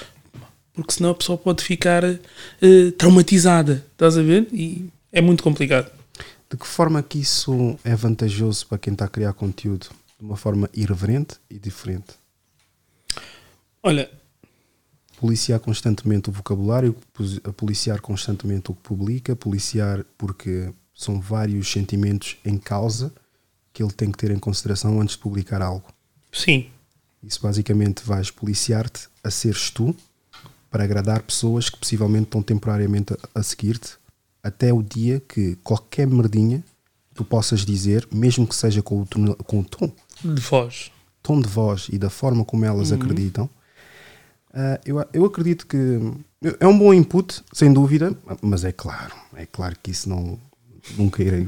porque senão a pessoa pode ficar uh, traumatizada, estás a ver? E é muito complicado. De que forma que isso é vantajoso para quem está a criar conteúdo? De uma forma irreverente e diferente? Olha, policiar constantemente o vocabulário, policiar constantemente o que publica, policiar porque são vários sentimentos em causa que ele tem que ter em consideração antes de publicar algo. Sim. Isso basicamente vais policiar-te a seres tu para agradar pessoas que possivelmente estão temporariamente a, a seguir-te até o dia que qualquer merdinha tu possas dizer, mesmo que seja com o, com o tom, De voz. tom de voz e da forma como elas acreditam, ah, eu, eu acredito que é um bom input, sem dúvida, mas é claro, é claro que isso não nunca irei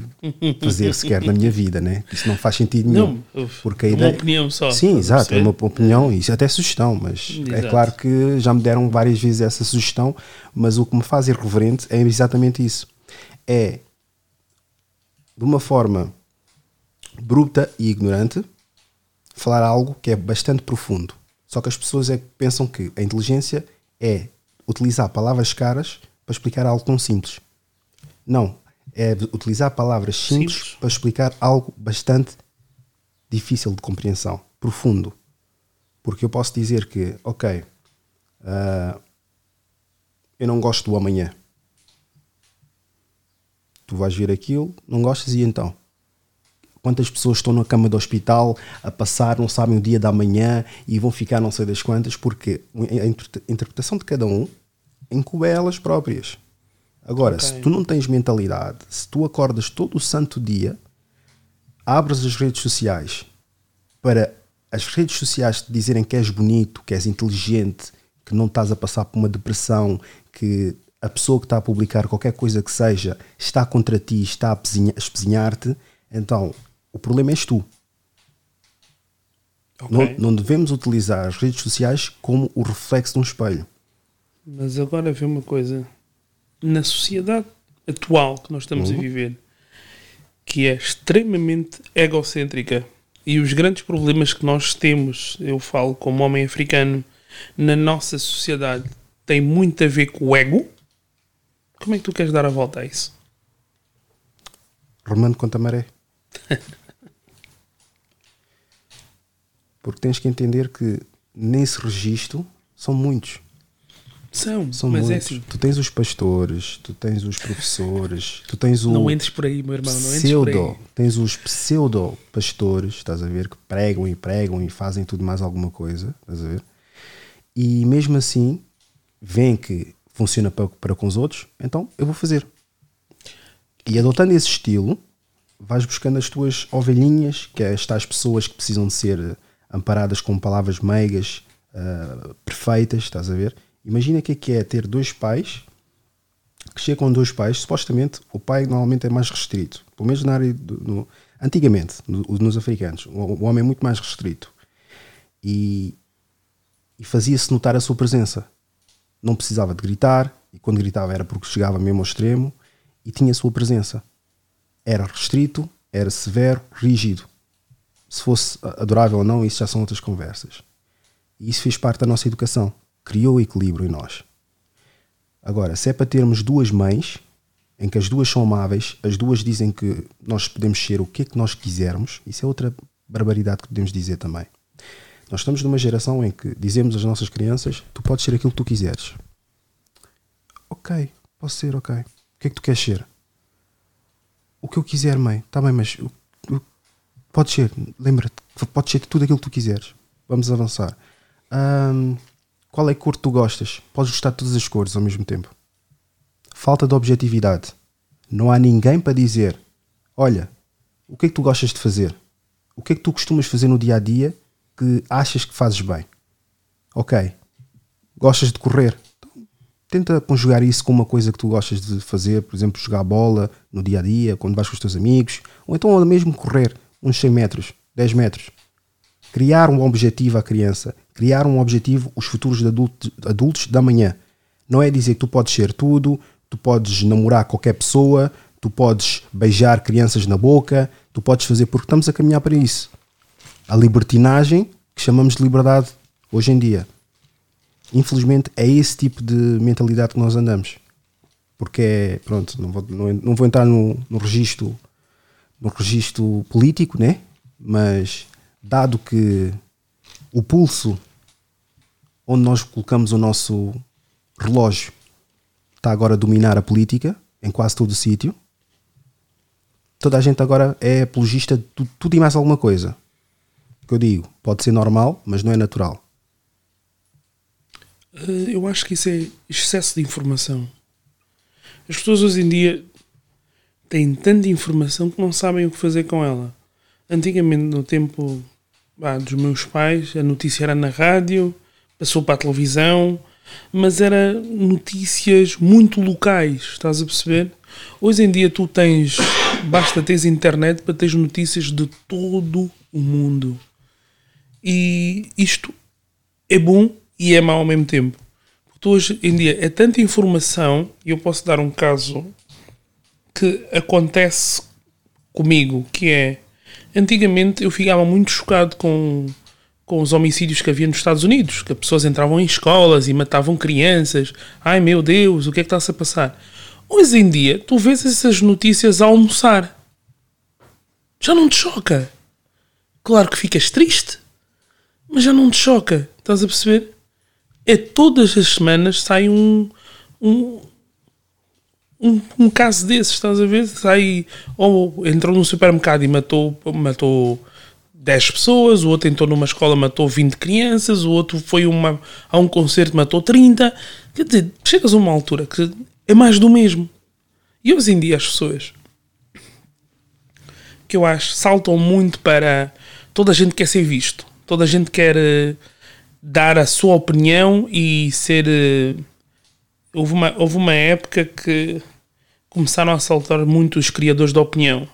fazer sequer na minha vida, né? Isso não faz sentido nenhum. Não, porque a uma ideia, opinião só. Sim, exato, é uma opinião, isso até sugestão, mas é Exato. claro que já me deram várias vezes essa sugestão, mas o que me faz irreverente é exatamente isso. É de uma forma bruta e ignorante falar algo que é bastante profundo. Só que as pessoas é que pensam que a inteligência é utilizar palavras caras para explicar algo tão simples. Não, é utilizar palavras simples, Simples. para explicar algo bastante difícil de compreensão, profundo. Porque eu posso dizer que, ok, ah, eu não gosto do amanhã. Tu vais ver aquilo, não gostas e então? Quantas pessoas estão na cama do hospital a passar, não sabem o dia da manhã e vão ficar não sei das quantas, porque a inter- interpretação de cada um incube elas próprias. Agora, Ok. se tu não tens mentalidade, se tu acordas todo o santo dia, abres as redes sociais para as redes sociais te dizerem que és bonito, que és inteligente, que não estás a passar por uma depressão, que a pessoa que está a publicar qualquer coisa que seja está contra ti, está a espezinhar-te, então o problema és tu. Ok. Não, não devemos utilizar as redes sociais como o reflexo de um espelho. Mas agora vê uma coisa. Na sociedade atual que nós estamos a viver, que é extremamente egocêntrica, e os grandes problemas que nós temos, eu falo como homem africano, na nossa sociedade, tem muito a ver com o ego. Como é que tu queres dar a volta a isso? Remando contra a maré. Porque tens que entender que nesse registro são muitos. São, São mas muitos. é assim. Tu tens os pastores, tu tens os professores, tu tens o Não entres por aí, meu irmão, não entres por pseudo, aí. tens os pseudo pastores, estás a ver, que pregam e pregam e fazem tudo mais alguma coisa, estás a ver? E mesmo assim, veem que funciona para, para com os outros, então eu vou fazer. E adotando esse estilo, vais buscando as tuas ovelhinhas, que é estas pessoas que precisam de ser amparadas com palavras meigas, ah, perfeitas, estás a ver? Imagina que é que é ter dois pais que chegam dois pais, supostamente o pai normalmente é mais restrito, pelo menos na área do, no- antigamente, no- nos africanos, o, o homem é muito mais restrito e, e fazia-se notar a sua presença. Não precisava de gritar, e quando gritava era porque chegava mesmo ao extremo e tinha a sua presença. Era restrito, era severo, rígido. Se fosse adorável ou não, isso já são outras conversas. E isso fez parte da nossa educação, criou o equilíbrio em nós. Agora, se é para termos duas mães, em que as duas são amáveis, as duas dizem que nós podemos ser o que é que nós quisermos, isso é outra barbaridade que podemos dizer também. Nós estamos numa geração em que dizemos às nossas crianças: tu podes ser aquilo que tu quiseres. Ok, posso ser, ok. O que é que tu queres ser? O que eu quiser, mãe. Está bem, mas o- pode ser, lembra-te, pode ser tudo aquilo que tu quiseres. Vamos avançar. Ahm, qual é a cor que tu gostas? Podes gostar de todas as cores ao mesmo tempo. Falta de objetividade. Não há ninguém para dizer: Olha, o que é que tu gostas de fazer? O que é que tu costumas fazer no dia a dia que achas que fazes bem? Ok. Gostas de correr? Então, tenta conjugar isso com uma coisa que tu gostas de fazer, por exemplo, jogar bola no dia a dia, quando vais com os teus amigos, ou então mesmo correr uns 100 metros, 10 metros criar um objetivo à criança, criar um objetivo os futuros adultos, adultos da manhã. Não é dizer que tu podes ser tudo, tu podes namorar qualquer pessoa, tu podes beijar crianças na boca, tu podes fazer, porque estamos a caminhar para isso. A libertinagem, que chamamos de liberdade hoje em dia. Infelizmente é esse tipo de mentalidade que nós andamos. Porque é, pronto, não vou, não, não vou entrar no, no registro no registro político, né? Mas dado que o pulso onde nós colocamos o nosso relógio está agora a dominar a política em quase todo o sítio, toda a gente agora é apologista de tu- tudo e mais alguma coisa. que eu digo, pode ser normal, mas não é natural. Eh, Eu acho que isso é excesso de informação. As pessoas hoje em dia têm tanta informação que não sabem o que fazer com ela. Antigamente, no tempo ah, dos meus pais, a notícia era na rádio, passou para a televisão, mas era notícias muito locais, estás a perceber? Hoje em dia tu tens, basta teres internet para teres notícias de todo o mundo. E isto é bom e é mau ao mesmo tempo. Porque hoje em dia é tanta informação, e eu posso dar um caso que acontece comigo, que é antigamente eu ficava muito chocado com, com os homicídios que havia nos Estados Unidos, que as pessoas entravam em escolas e matavam crianças. Ai meu Deus, o que é que está-se a passar? Hoje em dia, tu vês essas notícias a almoçar. Já não te choca. Claro que ficas triste, mas já não te choca. Estás a perceber? É todas as semanas sai um, um, um, um caso desses, estás a ver? Sai, ou entrou num supermercado e matou, matou 10 pessoas, o outro entrou numa escola matou 20 crianças, o outro foi uma, a um concerto matou 30. Quer dizer, chegas a uma altura que é mais do mesmo. E hoje em dia as pessoas que eu acho saltam muito para toda a gente quer ser visto, toda a gente quer eh, dar a sua opinião e ser. eh, houve, uma, houve uma época que começaram a saltar muito os criadores de opinião.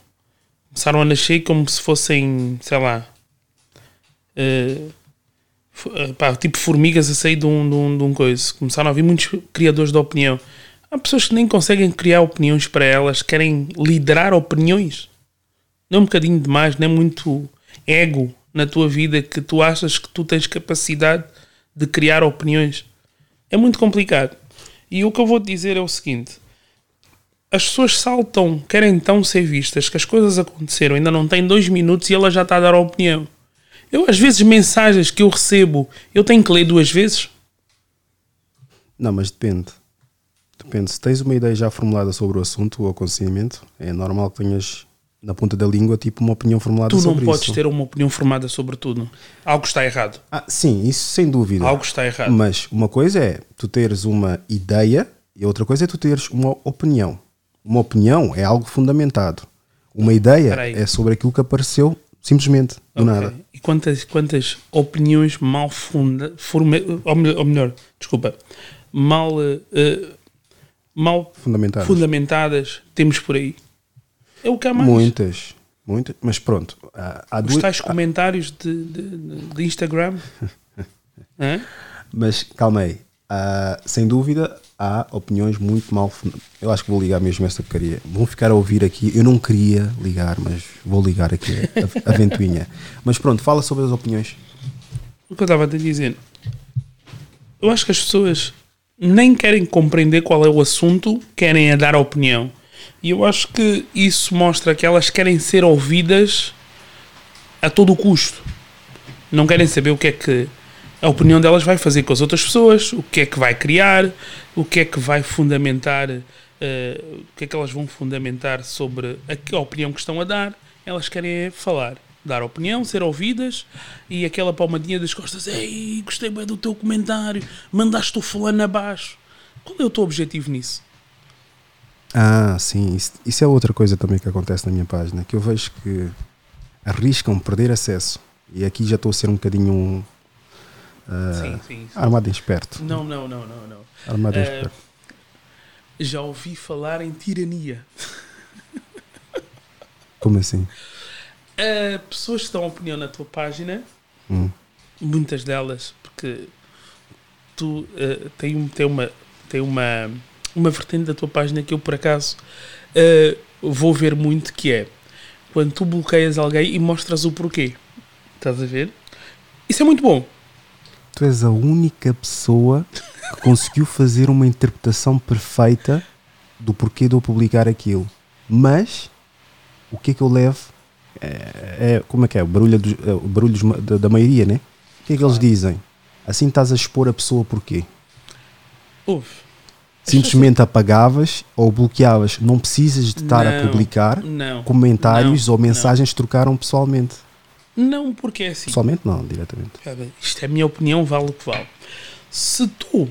Começaram a nascer como se fossem, sei lá, eh, pá, tipo formigas a sair de um, de, um, de um coisa. Começaram a vir muitos criadores de opinião. Há pessoas que nem conseguem criar opiniões para elas, querem liderar opiniões. Não é um bocadinho demais, não é muito ego na tua vida que tu achas que tu tens capacidade de criar opiniões. É muito complicado. E o que eu vou te dizer é o seguinte: as pessoas saltam, querem então ser vistas, que as coisas aconteceram, ainda não tem dois minutos e ela já está a dar a opinião. Eu, às vezes, mensagens que eu recebo, eu tenho que ler duas vezes. Não, mas depende. Depende. Se tens uma ideia já formulada sobre o assunto ou aconselhamento, é normal que tenhas na ponta da língua tipo uma opinião formulada Tu não sobre podes isso. ter uma opinião formada sobre tudo. Algo está errado. Ah, sim, isso sem dúvida. Algo está errado. Mas uma coisa é tu teres uma ideia e outra coisa é tu teres uma opinião. Uma opinião é algo fundamentado. Uma ideia é sobre aquilo que apareceu simplesmente do Ok. nada. E quantas, quantas opiniões mal funda, forma, ou, melhor, desculpa, mal, eh, mal Fundamentadas. fundamentadas temos por aí? É o que há mais. Muitas, muitas. Mas pronto, há, há Os duas. tais comentários de, de, de Instagram. Mas calma aí. Há, sem dúvida, há opiniões muito mal. Eu acho que vou ligar mesmo esta porcaria. Vão ficar a ouvir aqui. Eu não queria ligar, mas vou ligar aqui a, a ventoinha. Mas pronto, fala sobre as opiniões. O que eu estava a dizer, eu acho que as pessoas nem querem compreender qual é o assunto, querem é dar a opinião. E eu acho que isso mostra que elas querem ser ouvidas a todo custo. Não querem saber o que é que a opinião delas vai fazer com as outras pessoas, o que é que vai criar, o que é que vai fundamentar, eh, o que é que elas vão fundamentar sobre a, a opinião que estão a dar. Elas querem é falar, dar opinião, ser ouvidas e aquela palmadinha das costas. Ei, gostei bem do teu comentário, mandaste o fulano abaixo. Qual é o teu objetivo nisso? Ah, sim. Isso, isso é outra coisa também que acontece na minha página. Que eu vejo que arriscam perder acesso. E aqui já estou a ser um bocadinho ah, sim, sim. sim. armado em esperto. Não, não, não, não, não. Armado em Eh, esperto. já ouvi falar em tirania. Como assim? Uh, pessoas que dão opinião na tua página, Hum. muitas delas, porque tu uh, tem, tem uma tem uma uma vertente da tua página que eu por acaso uh, vou ver muito que é quando tu bloqueias alguém e mostras o porquê. Estás a ver? Isso é muito bom. Tu és a única pessoa que conseguiu fazer uma interpretação perfeita do porquê de eu publicar aquilo. Mas o que é que eu levo é, é- como é que é? O barulho, dos, é, o barulho da, da maioria, né? O que é que eles dizem? Assim estás a expor a pessoa porquê? Ouve. Simplesmente apagavas ou bloqueavas. Não precisas de estar a Não, publicar Não. comentários não, ou mensagens que trocaram pessoalmente. Não, porque é assim. Pessoalmente não, diretamente. Cara, Isto é a minha opinião, vale o que vale. Se tu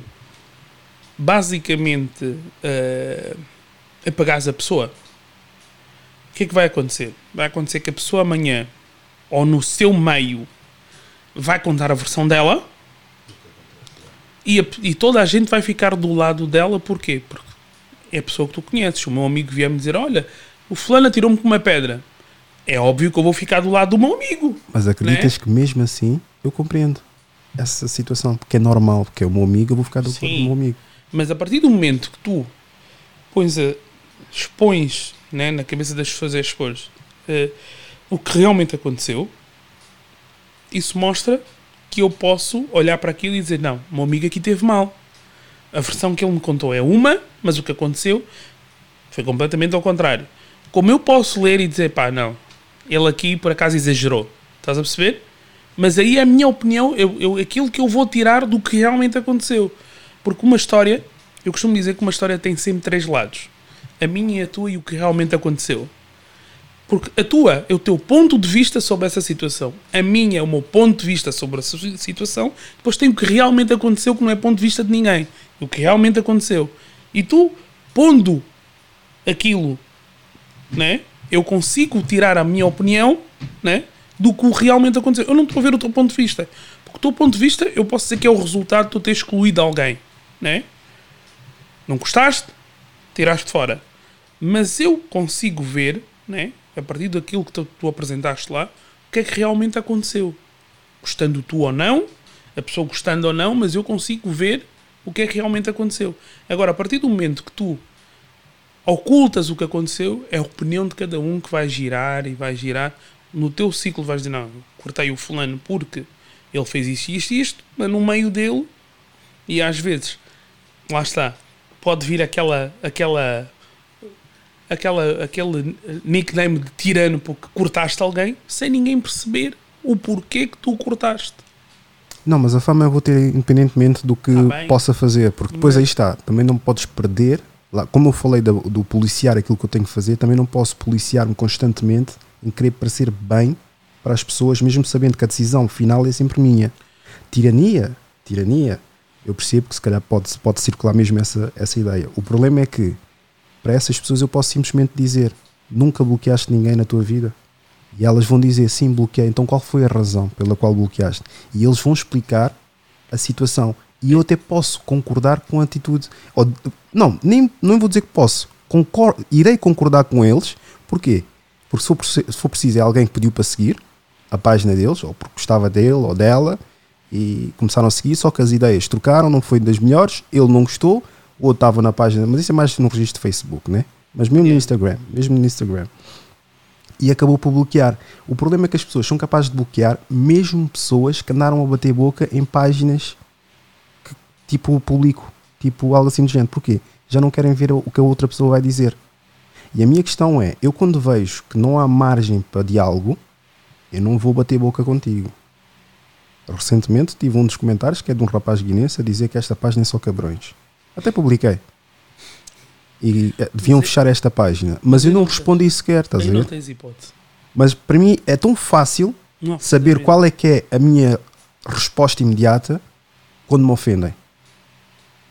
basicamente eh, apagares a pessoa, o que é que vai acontecer? Vai acontecer que a pessoa amanhã, ou no seu meio, vai contar a versão dela e, a- e toda a gente vai ficar do lado dela, porquê? Porque é a pessoa que tu conheces. O meu amigo vier-me dizer: Olha, o fulano atirou-me com uma pedra. É óbvio que eu vou ficar do lado do meu amigo. Mas acreditas Né? que mesmo assim eu compreendo essa situação, porque é normal, porque é o meu amigo, eu vou ficar do lado do meu amigo. Mas a partir do momento que tu pões a, expões né, na cabeça das pessoas é expor eh, o que realmente aconteceu, isso mostra que eu posso olhar para aquilo e dizer: Não, o meu amigo aqui teve mal. A versão que ele me contou é uma, mas o que aconteceu foi completamente ao contrário. Como eu posso ler e dizer: Pá, não, ele aqui por acaso exagerou. Estás a perceber? Mas aí é a minha opinião, eu, eu, aquilo que eu vou tirar do que realmente aconteceu. Porque uma história, eu costumo dizer que uma história tem sempre três lados: a minha, a tua e o que realmente aconteceu. Porque a tua é o teu ponto de vista sobre essa situação, a minha é o meu ponto de vista sobre essa situação, depois tem o que realmente aconteceu, que não é ponto de vista de ninguém, o que realmente aconteceu. E tu, pondo aquilo, né, eu consigo tirar a minha opinião né, do que realmente aconteceu. Eu não estou a ver o teu ponto de vista. Porque o teu ponto de vista, eu posso dizer que é o resultado de tu ter excluído alguém. Né? Não gostaste? Tiraste fora. Mas eu consigo ver, né, a partir daquilo que tu, tu apresentaste lá, o que é que realmente aconteceu. Gostando tu ou não, a pessoa gostando ou não, mas eu consigo ver o que é que realmente aconteceu. Agora, a partir do momento que tu ocultas o que aconteceu, é a opinião de cada um que vai girar e vai girar. No teu ciclo vais dizer, não, cortei o fulano porque ele fez isto, isto e isto, mas no meio dele, e às vezes, lá está, pode vir aquela, aquela, aquela, aquele nickname de tirano porque cortaste alguém, sem ninguém perceber o porquê que tu cortaste. Não, mas a fama eu vou ter independentemente do que Tá possa fazer, porque depois Mas- aí está, também não podes perder, lá, como eu falei do, do policiar aquilo que eu tenho que fazer, também não posso policiar-me constantemente em querer parecer bem para as pessoas, mesmo sabendo que a decisão final é sempre minha. Tirania, tirania, eu percebo que se calhar pode, pode circular mesmo essa, essa ideia. O problema é que para essas pessoas eu posso simplesmente dizer nunca bloqueaste ninguém na tua vida. E elas vão dizer sim, bloqueei. Então qual foi a razão pela qual bloqueaste? E eles vão explicar a situação. E eu até posso concordar com a atitude. Ou, não, nem não vou dizer que posso. Concor irei concordar com eles. Porquê? Porque se for, se for preciso é alguém que pediu para seguir a página deles, ou porque gostava dele ou dela, e começaram a seguir, só que as ideias trocaram, não foi das melhores, ele não gostou, ou estava na página, mas isso é mais no registro de Facebook, né? Mas mesmo no Yeah. Instagram, mesmo no Instagram. E acabou por bloquear. O problema é que as pessoas são capazes de bloquear mesmo pessoas que andaram a bater boca em páginas tipo público, tipo algo assim do género. Porquê? Já não querem ver o que a outra pessoa vai dizer. E a minha questão é, eu quando vejo que não há margem para diálogo, eu não vou bater boca contigo. Recentemente tive um dos comentários que é de um rapaz guinense a dizer que esta página é só cabrões. Até publiquei. E eh, deviam fechar esta página. Mas eu não respondi sequer, estás a não ver? tens hipótese. Mas para mim é tão fácil Não, saber qual é que é a minha resposta imediata quando me ofendem.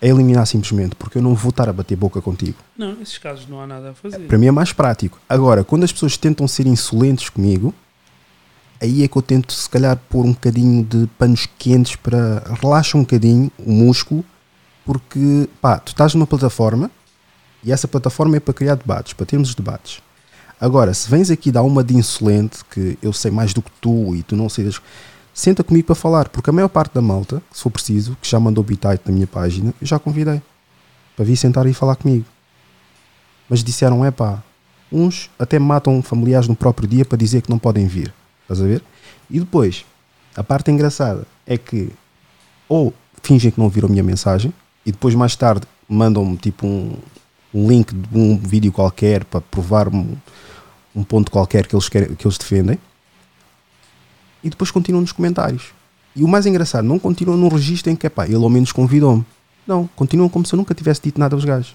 É eliminar simplesmente, porque eu não vou estar a bater boca contigo. Não, nesses casos não há nada a fazer. Para mim é mais prático. Agora, quando as pessoas tentam ser insolentes comigo, aí é que eu tento, se calhar, pôr um bocadinho de panos quentes para relaxar um bocadinho o músculo, porque, pá, tu estás numa plataforma e essa plataforma é para criar debates, para termos os debates. Agora, se vens aqui dar uma de insolente, que eu sei mais do que tu e tu não sei das... Senta comigo para falar, porque a maior parte da malta, se for preciso, que já mandou bitite na minha página, eu já convidei para vir sentar e falar comigo. Mas disseram, é pá, uns até matam familiares no próprio dia para dizer que não podem vir. Estás a ver? E depois, a parte engraçada é que ou fingem que não viram a minha mensagem e depois mais tarde mandam-me tipo um, um link de um vídeo qualquer para provar um, um ponto qualquer que eles, querem, que eles defendem e depois continuam nos comentários. E o mais engraçado, não continuam num registro em que, pá, ele ao menos convidou-me. Não, continuam como se eu nunca tivesse dito nada aos gajos.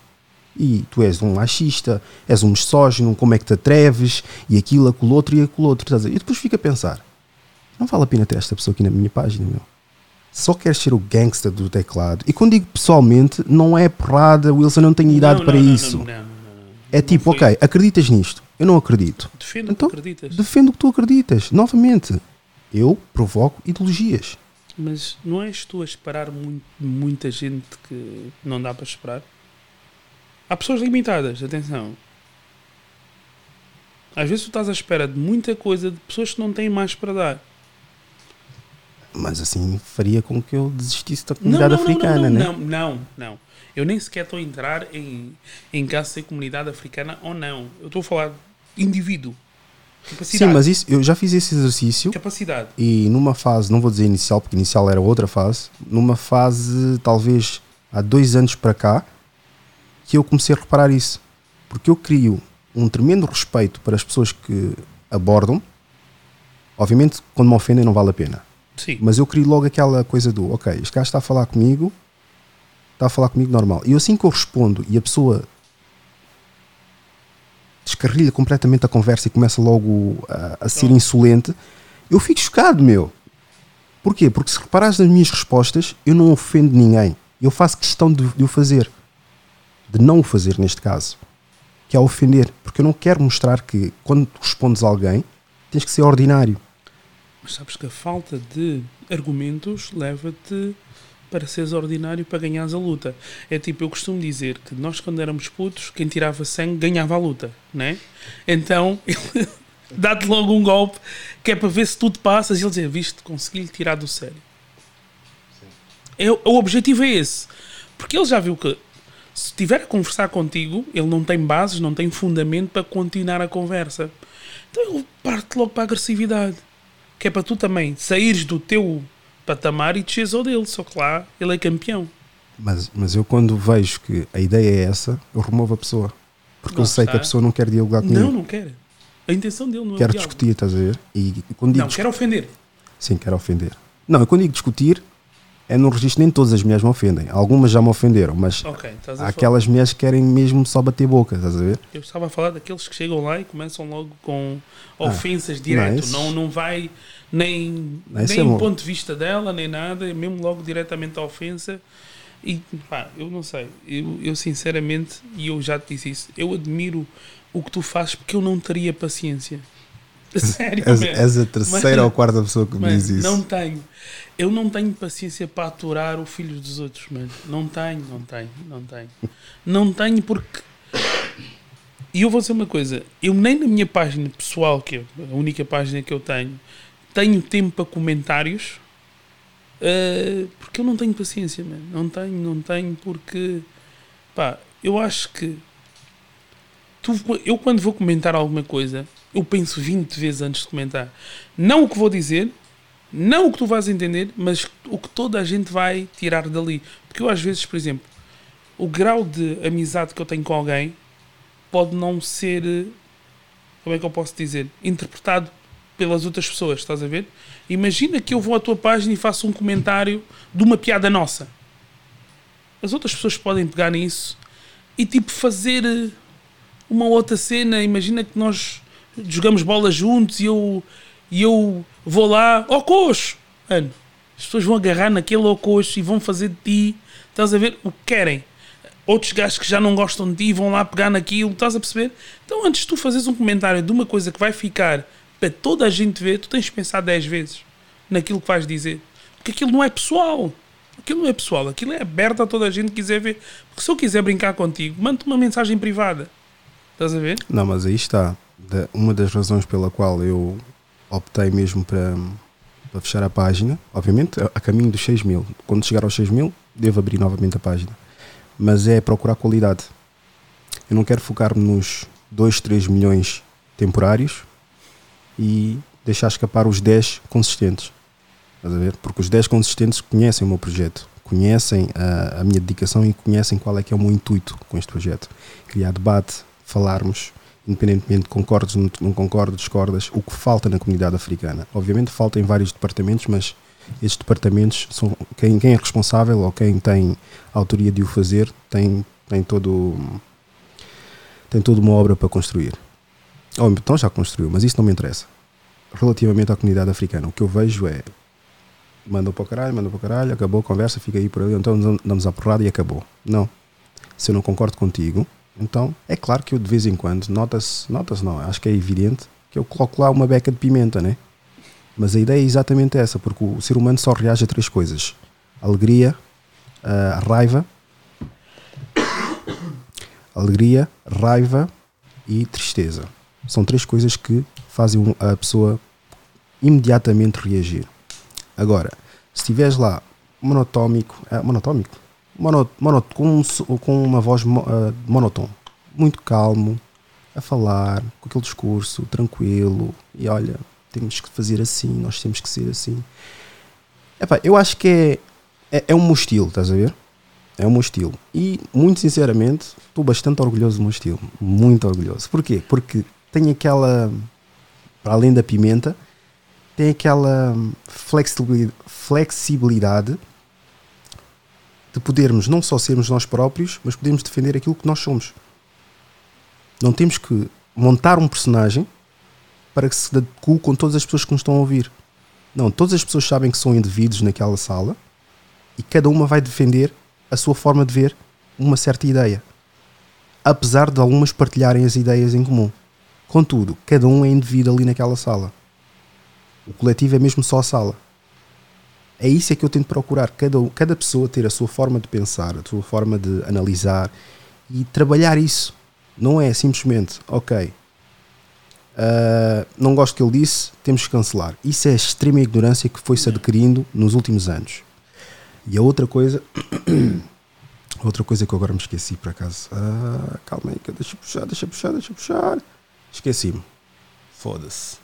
E tu és um machista, és um misógino, como é que te atreves, e aquilo, aquilo outro e aquilo outro. Estás a ver? E depois fica a pensar: não vale a pena ter esta pessoa aqui na minha página, meu. Só queres ser o gangster do teclado. E quando digo pessoalmente, não é porrada, Wilson, não tenho idade Não, para não, não, isso. não, não, não, não. É tipo, ok, acreditas nisto? Eu não acredito. Defende Então, o que acreditas. Defendo o que tu acreditas. Novamente, eu provoco ideologias. Mas não és tu a esperar muito, muita gente que não dá para esperar? Há pessoas limitadas, atenção. Às vezes tu estás à espera de muita coisa de pessoas que não têm mais para dar. Mas assim faria com que eu desistisse da comunidade africana, não, né? não, não, não. Eu nem sequer estou a entrar em, em caso de ser comunidade africana ou não. Eu estou a falar de indivíduo. Sim, Capacidade. mas isso, eu já fiz esse exercício Capacidade. e numa fase, não vou dizer inicial, porque inicial era outra fase, numa fase talvez há dois anos para cá, que eu comecei a reparar isso. Porque eu crio um tremendo respeito para as pessoas que abordam. Obviamente, quando me ofendem, não vale a pena. Sim. Mas eu crio logo aquela coisa do, ok, este gajo está a falar comigo, está a falar comigo normal. E assim que eu respondo e a pessoa descarrilha completamente a conversa e começa logo a, a ser insolente, eu fico chocado, meu. Porquê? Porque se reparares nas minhas respostas, eu não ofendo ninguém. Eu faço questão de, de o fazer. De não o fazer neste caso. Que é ofender. Porque eu não quero mostrar que quando respondes a alguém, tens que ser ordinário. Mas sabes que a falta de argumentos leva-te para seres ordinário para ganhares a luta. É tipo, eu costumo dizer que nós quando éramos putos, quem tirava sangue ganhava a luta, né? Então, ele dá-te logo um golpe que é para ver se tu te passas e ele dizer, viste, consegui-lhe tirar do sério. É, o objetivo é esse. Porque ele já viu que se estiver a conversar contigo, ele não tem bases, não tem fundamento para continuar a conversa. Então ele parte logo para a agressividade. Que é para tu também saíres do teu patamar e desceres ao dele. Só que lá ele é campeão. Mas, mas eu quando vejo que a ideia é essa, eu removo a pessoa. Porque Não eu sei está. que a pessoa não quer dialogar comigo. Não, não quer. A intenção dele não é quer o diálogo. discutir, estás a ver? E quando Não, quer ofender. Sim, quero ofender. Não, eu quando digo discutir, é no registro, nem todas as mulheres me ofendem. Algumas já me ofenderam, mas Ok, estás a há aquelas mulheres que querem mesmo só bater boca, estás a ver? Eu estava a falar daqueles que chegam lá e começam logo com ofensas direto. nice. Não, não vai nem, nem é bom. ponto de vista dela, nem nada, mesmo logo diretamente a ofensa. E pá, eu não sei. Eu, eu sinceramente, e eu já te disse isso, eu admiro o que tu fazes porque eu não teria paciência. Sério, És, és a terceira ou quarta pessoa que me diz isso. Não tenho. Eu não tenho paciência para aturar o filho dos outros, mano. Não tenho, não tenho, não tenho. Não tenho porque. E eu vou dizer uma coisa: eu nem na minha página pessoal, que é a única página que eu tenho, tenho tempo para comentários eh, porque eu não tenho paciência, mano. Não tenho, não tenho, porque. Pá, eu acho que. Tu, eu, quando vou comentar alguma coisa, eu penso 20 vezes antes de comentar. Não o que vou dizer, não o que tu vais entender, mas o que toda a gente vai tirar dali. Porque eu, às vezes, por exemplo, o grau de amizade que eu tenho com alguém pode não ser. eh, Como é que eu posso dizer? Interpretado pelas outras pessoas, estás a ver? Imagina que eu vou à tua página e faço um comentário de uma piada nossa. As outras pessoas podem pegar nisso e tipo fazer eh, uma outra cena. Imagina que nós jogamos bola juntos e eu, e eu vou lá, ó coxo! Mano, as pessoas vão agarrar naquele ó coxo e vão fazer de ti, estás a ver, o que querem. Outros gajos que já não gostam de ti vão lá pegar naquilo, estás a perceber? Então, antes de tu fazeres um comentário de uma coisa que vai ficar para toda a gente ver, tu tens de pensar 10 vezes naquilo que vais dizer. Porque aquilo não é pessoal. Aquilo não é pessoal, aquilo é aberto a toda a gente que quiser ver. Porque se eu quiser brincar contigo, manda uma mensagem privada. Estás a ver? Não, mas aí está. Uma das razões pela qual eu optei mesmo para, para fechar a página, obviamente a caminho dos 6 mil. Quando chegar aos 6 mil, devo abrir novamente a página. Mas é procurar qualidade. Eu não quero focar-me nos 2, 3 milhões temporários e deixar escapar os 10 consistentes. Estás a ver? Porque os 10 consistentes conhecem o meu projeto, conhecem a, a minha dedicação e conhecem qual é que é o meu intuito com este projeto. Criar debate, falarmos, independentemente de concordes, não, concordes, discordas, o que falta na comunidade africana. Obviamente falta em vários departamentos, mas estes departamentos são quem, quem é responsável ou quem tem autoria de o fazer tem, tem todo tem toda uma obra para construir. Ou então já construiu, mas isso não me interessa. relativamente à comunidade africana. O que eu vejo é mandam para o caralho, mandam para o caralho, acabou a conversa, fica aí por ali, então damos a porrada e acabou. Não. Se eu não concordo contigo, então é claro que eu de vez em quando, notas, notas não, acho que é evidente que eu coloco lá uma beca de pimenta, né? Mas a ideia é exatamente essa, porque o ser humano só reage a três coisas: alegria, a raiva, alegria, raiva e tristeza. São três coisas que fazem a pessoa imediatamente reagir. Agora, se estiveres lá monotómico, é, monotómico, mono, mono, com, com uma voz uh, muito calmo, a falar, com aquele discurso tranquilo, e olha, temos que fazer assim, nós temos que ser assim. Epá, eu acho que é, é, é um estilo, estás a ver? É meu estilo. E, muito sinceramente, estou bastante orgulhoso do meu estilo. Muito orgulhoso. Porquê? Porque tem aquela. Para além da pimenta, tem aquela flexibilidade de podermos não só sermos nós próprios, mas podemos defender aquilo que nós somos. Não temos que montar um personagem para que se adeque com todas as pessoas que nos estão a ouvir. Não, todas as pessoas sabem que são indivíduos naquela sala e cada uma vai defender a sua forma de ver uma certa ideia. Apesar de algumas partilharem as ideias em comum. Contudo, cada um é indivíduo ali naquela sala. O coletivo é mesmo só a sala. É isso é que eu tento procurar. Cada, cada pessoa ter a sua forma de pensar, a sua forma de analisar e trabalhar isso. Não é simplesmente, ok, uh, não gosto que ele disse, temos que cancelar. Isso é a extrema ignorância que foi-se adquirindo nos últimos anos. E a outra coisa. outra coisa que eu agora me esqueci por acaso. Ah, calma aí, deixa puxar, deixa puxar, deixa puxar. Esqueci-me. Foda-se.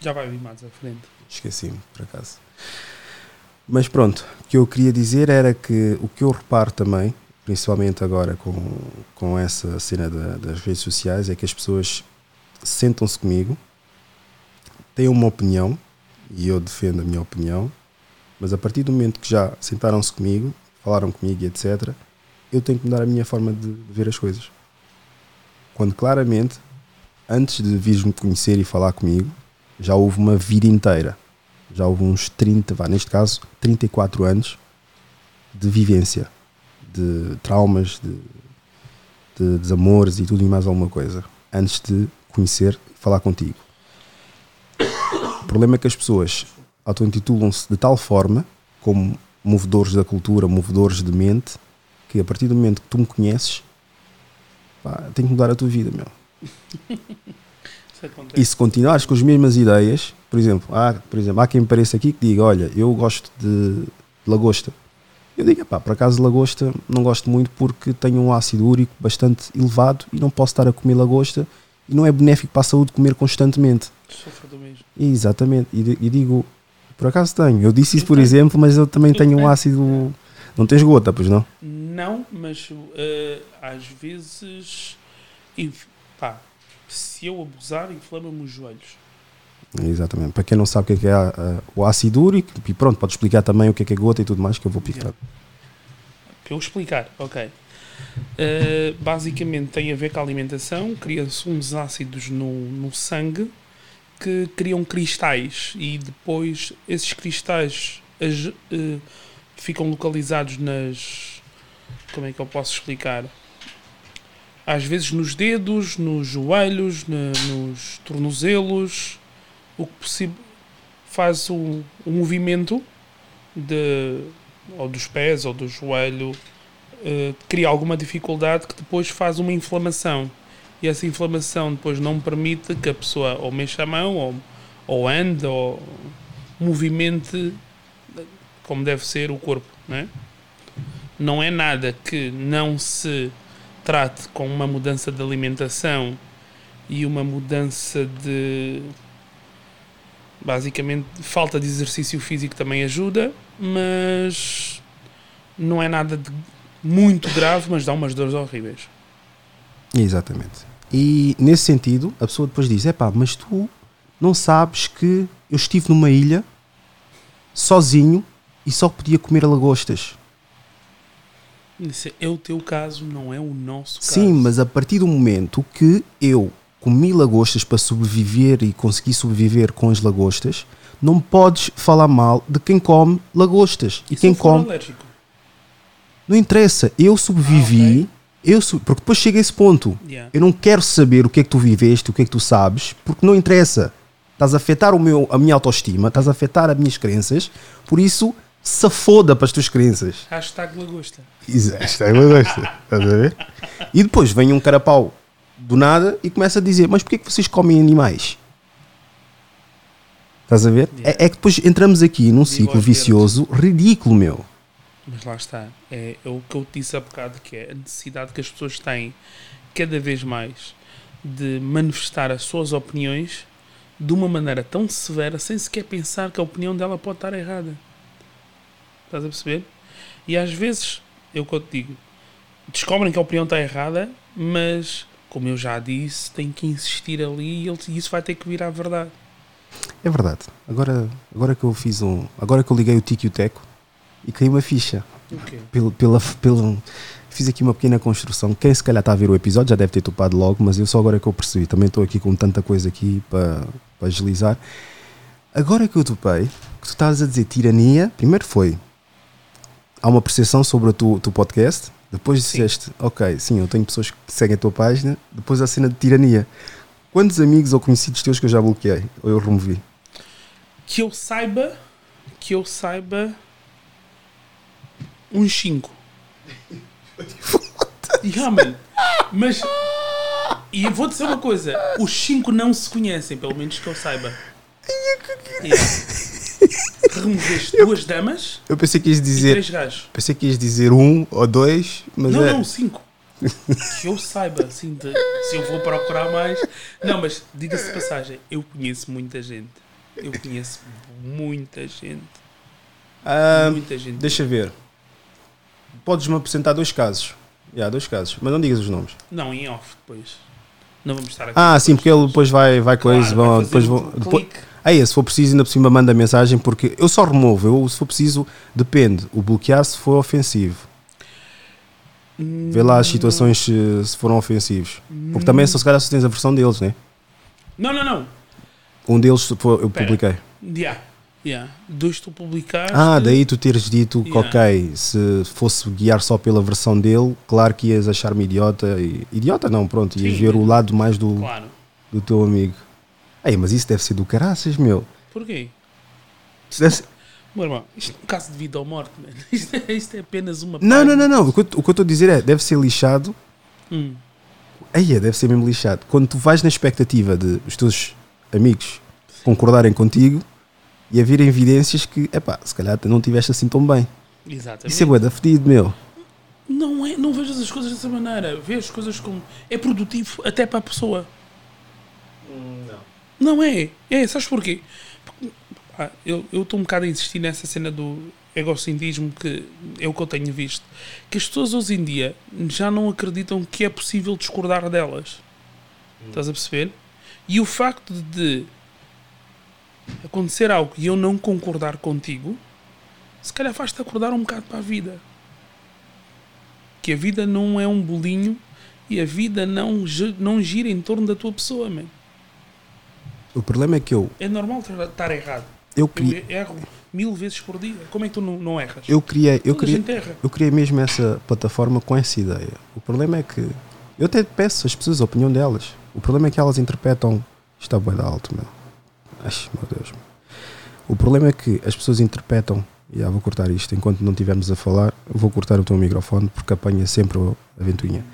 Já vai vir mais à frente. Esqueci-me, por acaso. Mas pronto, o que eu queria dizer era que o que eu reparo também, principalmente agora com, com essa cena da, das redes sociais, é que as pessoas sentam-se comigo, têm uma opinião, e eu defendo a minha opinião, mas a partir do momento que já sentaram-se comigo, falaram comigo e etc., eu tenho que mudar a minha forma de ver as coisas. Quando claramente, antes de vires-me conhecer e falar comigo, já houve uma vida inteira. Já houve uns 30, vá, neste caso, 34 anos de vivência, de traumas, de, de desamores e tudo e mais alguma coisa, antes de conhecer e falar contigo. O problema é que as pessoas auto-intitulam-se de tal forma como movedores da cultura, movedores de mente, que a partir do momento que tu me conheces, pá, tem que mudar a tua vida, meu. E se continuares com as mesmas ideias, por exemplo, há, por exemplo, há quem pareça aqui que diga, olha, eu gosto de lagosta. Eu digo, pá, por acaso lagosta não gosto muito porque tenho um ácido úrico bastante elevado e não posso estar a comer lagosta e não é benéfico para a saúde comer constantemente. Sofro do mesmo. Exatamente. E, e digo, por acaso tenho. Eu disse isso, por exemplo, mas eu também tenho um ácido. Não tens gota, pois não? Não, mas uh, às vezes. Pá, se eu abusar, inflama-me os joelhos. Exatamente. Para quem não sabe o que é, é o ácido úrico, e pronto, pode explicar também o que é, que é gota e tudo mais, que eu vou picar. Eu explicar, ok. Uh, basicamente tem a ver com a alimentação, cria-se uns ácidos no, no sangue que criam cristais e depois esses cristais as, uh, ficam localizados nas. Como é que eu posso explicar? Às vezes nos dedos, nos joelhos, na, nos tornozelos, o que possível faz o, o movimento de, ou dos pés ou do joelho, uh, cria alguma dificuldade que depois faz uma inflamação e essa inflamação depois não permite que a pessoa ou mexa a mão ou, ou ande ou movimente como deve ser o corpo, não é? Não é nada que não se trate com uma mudança de alimentação e uma mudança de basicamente falta de exercício físico também ajuda, mas não é nada de muito grave, mas dá umas dores horríveis. Exatamente. E nesse sentido, a pessoa depois diz: é pá, mas tu não sabes que eu estive numa ilha sozinho e só podia comer lagostas. Isso é o teu caso, não é o nosso caso. Sim, mas a partir do momento que eu comi lagostas para sobreviver e conseguir sobreviver com as lagostas, não podes falar mal de quem come lagostas. E, E quem eu come. alérgico? Não interessa, eu sobrevivi, eu sub- porque depois chega a esse ponto. Yeah. Eu não quero saber o que é que tu viveste, o que é que tu sabes, porque não interessa. Estás a afetar o meu, a minha autoestima, estás a afetar as minhas crenças, por isso se foda para as tuas crenças. Hashtag lagosta. Exato, é lagosta. Estás a ver? E depois vem um carapau do nada e começa a dizer: Mas porquê que vocês comem animais? Estás a ver? É, é que depois entramos aqui num ciclo vicioso ridículo, meu. Mas lá está. É, é o que eu disse há bocado, que é a necessidade que as pessoas têm cada vez mais de manifestar as suas opiniões de uma maneira tão severa, sem sequer pensar que a opinião dela pode estar errada. Estás a perceber? E às vezes, eu te digo, descobrem que a opinião está errada, mas, como eu já disse, tem que insistir ali e ele- isso vai ter que virar a verdade. É verdade. Agora, agora que eu fiz um. Agora que eu liguei o Tico e o Teco e caí uma ficha. Ok. Pela, pela, pela- fiz aqui uma pequena construção. Quem se calhar está a ver o episódio já deve ter topado logo, mas eu só agora que eu percebi. Também estou aqui com tanta coisa aqui para, para agilizar. Agora que eu topei, que tu estás a dizer tirania, primeiro foi. Há uma percepção sobre o teu, teu podcast. Depois Sim. disseste, ok, sim, eu tenho pessoas que seguem a tua página. Depois a cena de tirania. Quantos amigos ou conhecidos teus que eu já bloqueei? Ou eu removi? que eu saiba que eu saiba uns 5 yeah, man. mas e eu vou dizer uma coisa os 5 não se conhecem pelo menos que eu saiba yeah. Removeste duas damas Eu pensei que ias dizer. três gajos Pensei que ias dizer um ou dois, mas não, é. não, cinco. Que eu saiba, assim, de- se eu vou procurar mais. Não, mas diga-se de passagem, eu conheço muita gente. Eu conheço muita gente. Ah, muita gente. deixa ver. Podes-me apresentar dois casos. Já, dois casos. Mas não digas os nomes. Não, em off depois. Não vamos estar aqui. Ah, sim, porque ele depois vai, vai Claro, vão- fazer depois um vão, depois, clique. Aí, se for preciso, ainda por cima manda mensagem, porque eu só removo. Eu, se for preciso, depende. O bloquear se for ofensivo. Vê lá as situações se, se foram ofensivos. Porque também, se calhar, só tens a versão deles, né? Não, não, não. Um deles eu Pera. publiquei. Yeah. Yeah. Dois tu publicaste. Ah, daí tu teres dito que, Yeah. ok, se fosse guiar só pela versão dele, claro que ias achar-me idiota. E, idiota não, pronto, ias Sim. ver o lado mais do, Claro. do teu amigo. Ei, mas isso deve ser do caraças, meu. Porquê? Isso deve ser- Meu irmão, isto é um caso de vida ou morte, man. Isto é, isto é apenas uma Não, não, não, não. O que, eu, o que eu estou a dizer é, deve ser lixado. Hum. Aí deve ser mesmo lixado. Quando tu vais na expectativa de os teus amigos concordarem contigo e haver evidências que, epá, se calhar não tiveste assim tão bem. Exatamente. Isso é bué da fedido, meu. Não, é, não vejas as coisas dessa maneira. Vê as coisas como. É produtivo até para a pessoa. Não. É. É, sabes porquê? Porque, pá, eu estou um bocado a insistir nessa cena do egocentrismo que é o que eu tenho visto. Que as pessoas hoje em dia já não acreditam que é possível discordar delas. Estás a perceber? E o facto de acontecer algo e eu não concordar contigo, se calhar faz-te acordar um bocado para a vida que a vida não é um bolinho e a vida não, não gira em torno da tua pessoa, man. O problema é que eu, É normal estar errado. eu, Eu cri, erro mil vezes por dia. Como é que tu não, não erras? eu criei, eu criei, eu criei mesmo essa plataforma com essa ideia. O problema é que eu até peço às pessoas a opinião delas. O problema é que elas interpretam. Está bem da alto, meu. Ai, meu Deus. meu. O problema é que as pessoas interpretam. Já vou cortar isto enquanto não estivermos a falar. Vou cortar o teu microfone porque apanha sempre a ventoinha.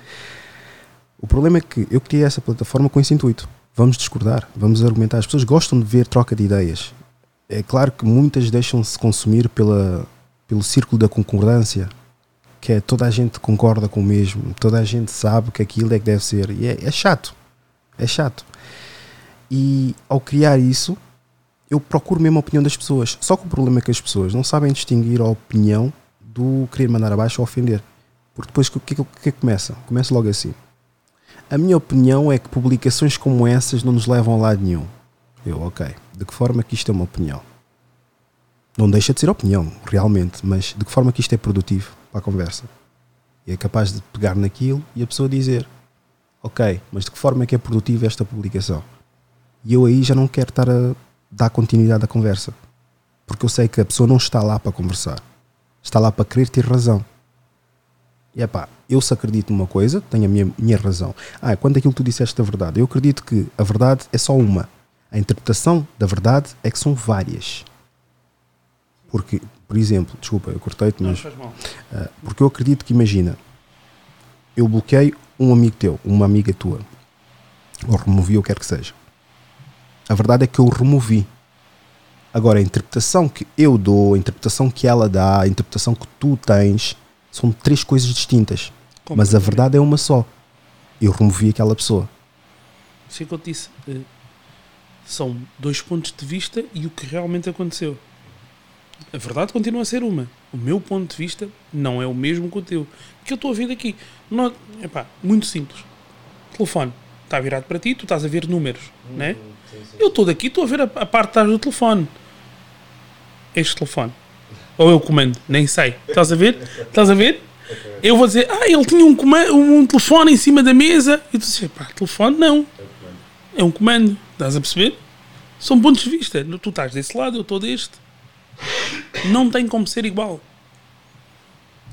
O problema é que eu criei essa plataforma com esse intuito. Vamos discordar, vamos argumentar. As pessoas gostam de ver troca de ideias. É claro que muitas deixam-se consumir pela, pelo círculo da concordância, que é toda a gente concorda com o mesmo, toda a gente sabe que aquilo é que deve ser. E é, é chato. É chato. E ao criar isso, eu procuro mesmo a opinião das pessoas. Só que o problema é que as pessoas não sabem distinguir a opinião do querer mandar abaixo ou ofender. Porque depois o que, é que- é que começa? Começa logo assim. A minha opinião é que publicações como essas não nos levam a lado nenhum. Eu, ok. De que forma que isto é uma opinião? Não deixa de ser opinião, realmente, mas de que forma que isto é produtivo para a conversa? E é capaz de pegar naquilo e a pessoa dizer: Ok, mas de que forma é que é produtiva esta publicação? E eu aí já não quero estar a dar continuidade à conversa. Porque eu sei que a pessoa não está lá para conversar. Está lá para querer ter razão. E é pá, eu se acredito numa coisa, tenho a minha, minha razão. Ah, quanto aquilo que tu disseste da verdade, eu acredito que a verdade é só uma. A interpretação da verdade é que são várias. Porque, por exemplo, desculpa, eu cortei-te, mas. Uh, porque eu acredito que, imagina, eu bloqueei um amigo teu, uma amiga tua, ou removi, ou quer que seja. A verdade é que eu o removi. Agora, a interpretação que eu dou, a interpretação que ela dá, a interpretação que tu tens, são três coisas distintas. Mas a verdade é uma só. Eu removi aquela pessoa. Isso é que eu te disse. eh, São dois pontos de vista e o que realmente aconteceu. A verdade continua a ser uma. O meu ponto de vista não é o mesmo que o teu. Que eu estou a ver daqui. Não, epá, muito simples. Telefone. Está virado para ti, tu estás a ver números. né? Eu estou daqui, estou a ver a, a parte de trás do telefone. Este telefone. Ou eu comando, nem sei. Estás a ver? Estás a ver? Eu vou dizer, ah, ele tinha um, comando, um telefone em cima da mesa. E tu dizes, pá, telefone não. É um comando. Estás a perceber? São pontos de vista. Tu estás desse lado, eu estou deste. Não tem como ser igual.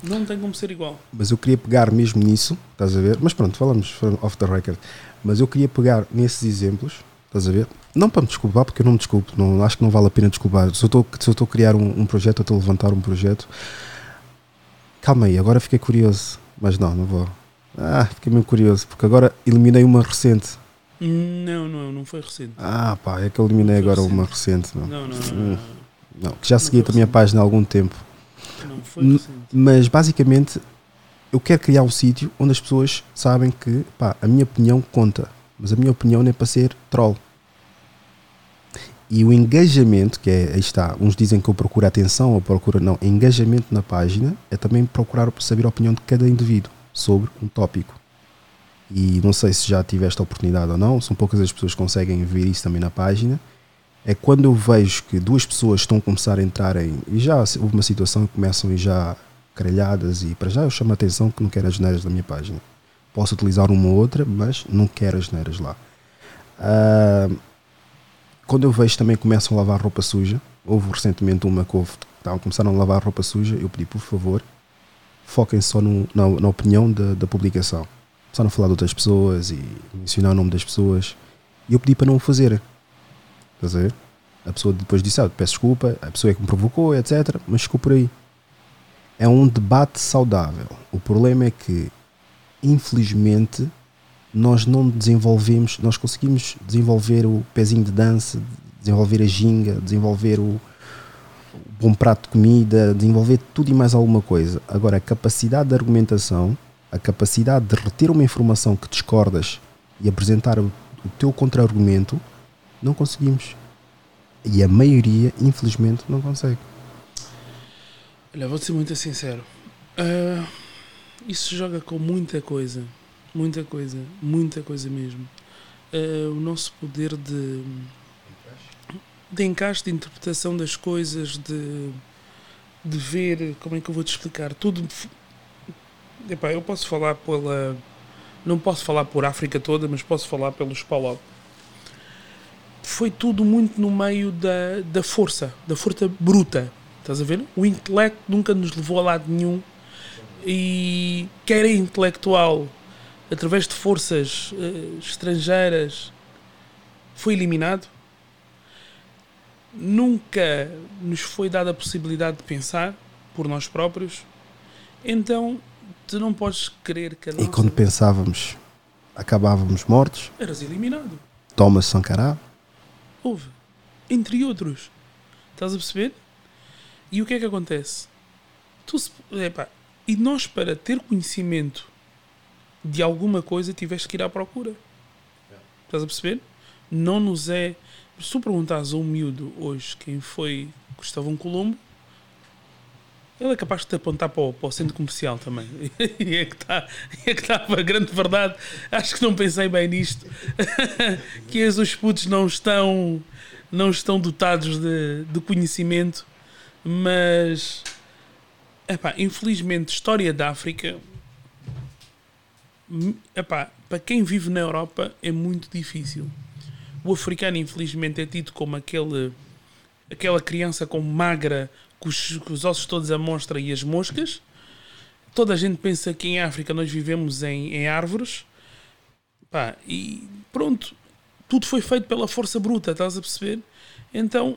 Não tem como ser igual. Mas eu queria pegar mesmo nisso, estás a ver? Mas pronto, falamos off the record. Mas eu queria pegar nesses exemplos, estás a ver? Não para me desculpar, porque eu não me desculpo, não, acho que não vale a pena desculpar. Se eu estou a criar um, um projeto, eu estou a levantar um projeto. Calma aí, agora fiquei curioso. Mas não, não vou. Ah, fiquei meio curioso, porque agora eliminei uma recente. Não, não, não foi recente. Ah, pá, é que eu eliminei agora recente. uma recente. Não, Não, não, Hum. não. não que já seguia a minha página há algum tempo. Não, não foi recente. Mas basicamente eu quero criar um sítio onde as pessoas sabem que pá, a minha opinião conta, mas a minha opinião não é para ser troll. E o engajamento, que é, aí está, uns dizem que eu procuro atenção ou procuro não, engajamento na página é também procurar saber a opinião de cada indivíduo sobre um tópico. E não sei se já tiveste a oportunidade ou não, são poucas as pessoas que conseguem ver isso também na página. É quando eu vejo que duas pessoas estão a começar a entrar em. E já houve uma situação que começam já caralhadas, e para já eu chamo a atenção que não quero as neiras da minha página. Posso utilizar uma ou outra, mas não quero as neiras lá. Ah, quando eu vejo também começam a lavar roupa suja, houve recentemente uma que houve, estavam, começaram a lavar roupa suja, eu pedi por favor, foquem só no- na, na opinião da, da publicação. Só não falar de outras pessoas e mencionar o nome das pessoas. E eu pedi para não o fazerem. A? A pessoa depois disse, ah, peço desculpa, a pessoa é que me provocou, etc. Mas ficou por aí. É um debate saudável. O problema é que, infelizmente, nós não desenvolvemos, nós conseguimos desenvolver o pezinho de dança, desenvolver a ginga, desenvolver o, bom prato de comida, desenvolver tudo e mais alguma coisa. Agora, a capacidade de argumentação, a capacidade de reter uma informação que discordas e apresentar o, teu contra-argumento, não conseguimos. E a maioria, infelizmente, não consegue. Olha, vou-te ser muito sincero. Ah, isso joga com muita coisa. Muita coisa. Muita coisa mesmo. Ah, o nosso poder de. de encaixe, de interpretação das coisas, de. de ver. como é que eu vou te explicar? Tudo. Epá, eu posso falar pela. não posso falar por África toda, mas posso falar pelos Paulo. Foi tudo muito no meio da, da força, da força bruta. Estás a ver? O intelecto nunca nos levou a lado nenhum. E quer é intelectual, através de forças eh, estrangeiras, foi eliminado. Nunca nos foi dada a possibilidade de pensar por nós próprios. Então, tu não podes querer que a E nossa- quando pensávamos, acabávamos mortos, Eras eliminado. Thomas Sankara, Houve. Entre outros. Estás a perceber? E o que é que acontece? Tu se- epá, e nós, para ter conhecimento de alguma coisa, tiveste que ir à procura. Estás a perceber? Não nos é. Se tu perguntares a um miúdo hoje quem foi Cristóvão Colombo, ele é capaz de te apontar para o, para o centro comercial também. E é que está é que está a grande verdade. Acho que não pensei bem nisto. que os putos não estão, não estão dotados de, de conhecimento, mas epá, infelizmente, história da África, epá, para quem vive na Europa é muito difícil. O africano, infelizmente, é tido como aquele, aquela criança com magra, com os, com os ossos todos à mostra e as moscas. Toda a gente pensa que em África nós vivemos em, em árvores. E pronto, tudo foi feito pela força bruta, estás a perceber? Então,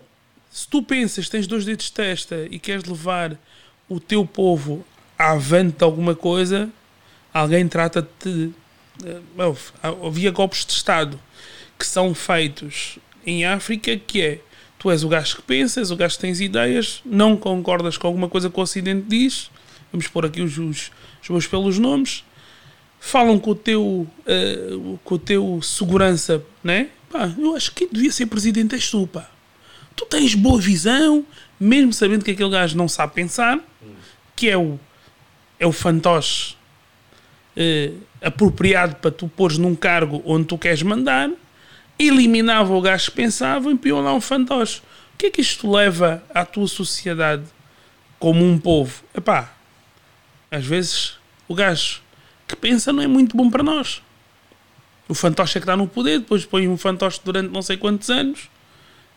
se tu pensas, tens dois dedos de testa e queres levar o teu povo avante alguma coisa, alguém trata-te. eh, Havia golpes de Estado que são feitos em África que é tu és o gajo que pensas, o gajo que tens ideias, não concordas com alguma coisa que o Ocidente diz, vamos pôr aqui os, os, os meus pelos nomes, falam com o teu, eh, com o teu segurança, né? Pá, eu acho que devia ser presidente és tu, pá. Tu tens boa visão, mesmo sabendo que aquele gajo não sabe pensar, que é o, é o fantoche eh, apropriado para tu pôres num cargo onde tu queres mandar, eliminava o gajo que pensava e pior lá um fantoche. O que é que isto leva à tua sociedade como um povo? Epá, às vezes o gajo que pensa não é muito bom para nós. O fantoche é que está no poder, depois põe um fantoche durante não sei quantos anos,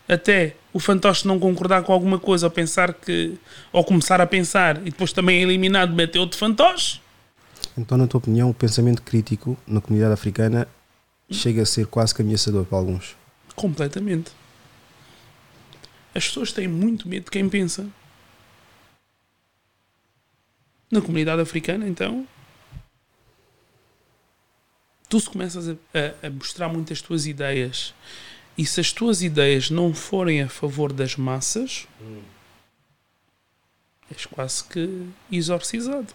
até o fantoche não concordar com alguma coisa ou pensar que. ou começar a pensar e depois também é eliminado, mete outro fantoche. Então, na tua opinião, o pensamento crítico na comunidade africana chega a ser quase que ameaçador para alguns? Completamente. As pessoas têm muito medo de quem pensa. Na comunidade africana, então, tu se começas a, a- a mostrar muito as tuas ideias e se as tuas ideias não forem a favor das massas, és quase que exorcizado.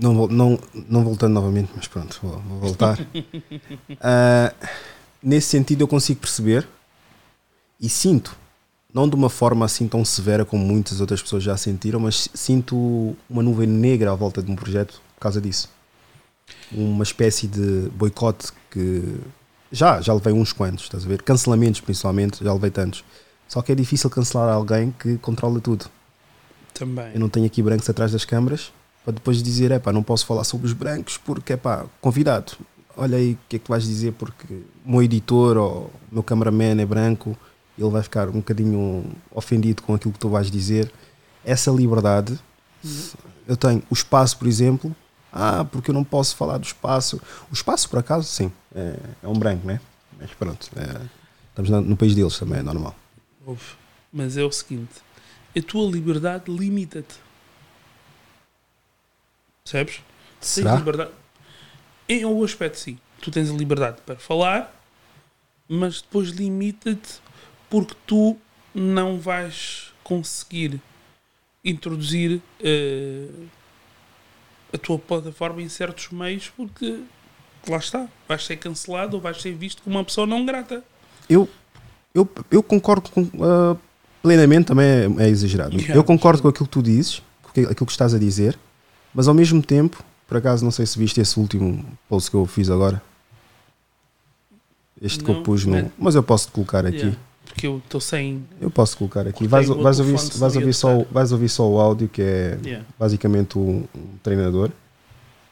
Não, não, não voltando novamente, mas pronto, vou, vou voltar. Ah, nesse sentido, eu consigo perceber e sinto, não de uma forma assim tão severa como muitas outras pessoas já sentiram, mas sinto uma nuvem negra à volta de um projeto por causa disso. Uma espécie de boicote que já, já levei uns quantos, estás a ver? Cancelamentos, principalmente, já levei tantos. Só que é difícil cancelar alguém que controla tudo. Também. Eu não tenho aqui brancos atrás das câmaras para depois dizer, é pá, não posso falar sobre os brancos porque, é pá, convidado. Olha aí o que é que tu vais dizer porque o meu editor ou meu cameraman é branco, ele vai ficar um bocadinho ofendido com aquilo que tu vais dizer. Essa liberdade, eu tenho o espaço, por exemplo, ah, porque eu não posso falar do espaço. O espaço, por acaso, sim, é, é um branco, né? Mas pronto, é, estamos no país deles também, é normal. Mas é o seguinte: a tua liberdade limita-te. Percebes? Será? Tens liberdade. Em algum aspecto, sim. Tu tens a liberdade para falar, mas depois limita-te porque tu não vais conseguir introduzir eh, a tua plataforma em certos meios porque lá está, vais ser cancelado ou vais ser visto como uma pessoa não grata. Eu, eu, eu concordo com, ah, plenamente, também é, é exagerado. Yeah, eu concordo com aquilo que tu dizes, com aquilo que estás a dizer, mas ao mesmo tempo, por acaso, não sei se viste esse último post que eu fiz agora. Este que eu Não, pus no. man. Mas eu posso colocar aqui. Yeah. Porque eu estou sem. Eu posso colocar aqui. Vais, vais, ouvir, vais, ouvir só, vais ouvir só o áudio, que é Yeah. basicamente um, um treinador.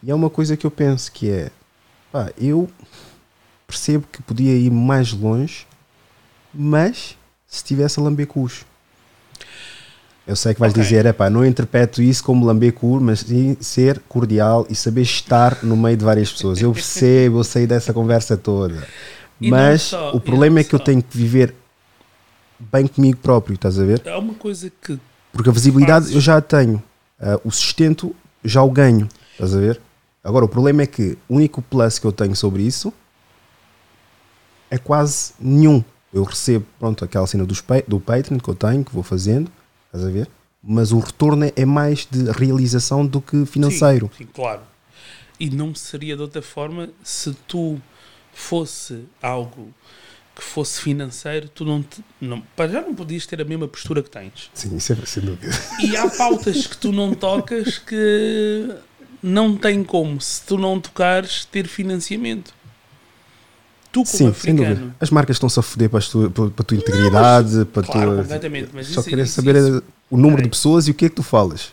E é uma coisa que eu penso que é, pá, eu percebo que podia ir mais longe, mas se tivesse a lamber. Eu sei que vais Ok. dizer, é pá, não interpreto isso como lamber cu, mas sim ser cordial e saber estar no meio de várias pessoas. Eu percebo, eu sei dessa conversa toda. E Mas só, o problema é que eu só. tenho que viver bem comigo próprio, estás a ver? Há uma coisa que. Porque a visibilidade Fazes. eu já a tenho, Ah, o sustento já o ganho, estás a ver? Agora o problema é que o único plus que eu tenho sobre isso é quase nenhum. Eu recebo, pronto, aquela cena pa- do Patreon que eu tenho, que vou fazendo, estás a ver? Mas o retorno é- é mais de realização do que financeiro. Sim, sim, claro. E não seria de outra forma se tu fosse algo que fosse financeiro, tu não, te, não para já não podias ter a mesma postura que tens. Sim, isso é sem dúvida. E há pautas que tu não tocas que não tem como, se tu não tocares, ter financiamento. Tu, como Sim, sem dúvida. africano, As marcas estão-se a foder para, as tu- para, para a tua integridade, para a claro, tua. completamente, mas Só isso- querer isso- saber isso- o número de pessoas e o que é que tu falas.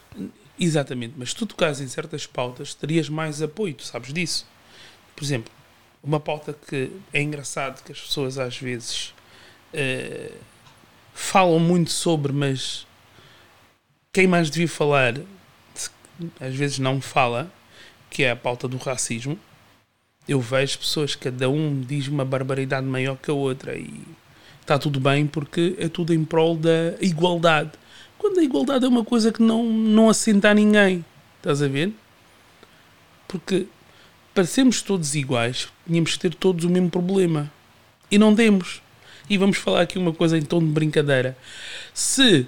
Exatamente, mas se tu tocares em certas pautas, terias mais apoio, tu sabes disso. por exemplo, uma pauta que é engraçado que as pessoas às vezes eh, falam muito sobre, mas quem mais devia falar às vezes não fala, que é a pauta do racismo. Eu vejo pessoas, cada um diz uma barbaridade maior que a outra e está tudo bem porque é tudo em prol da igualdade. Quando a igualdade é uma coisa que não, não assenta a ninguém, estás a ver? Porque para sermos todos iguais, tínhamos que ter todos o mesmo problema. E não temos. E vamos falar aqui uma coisa em tom de brincadeira. Se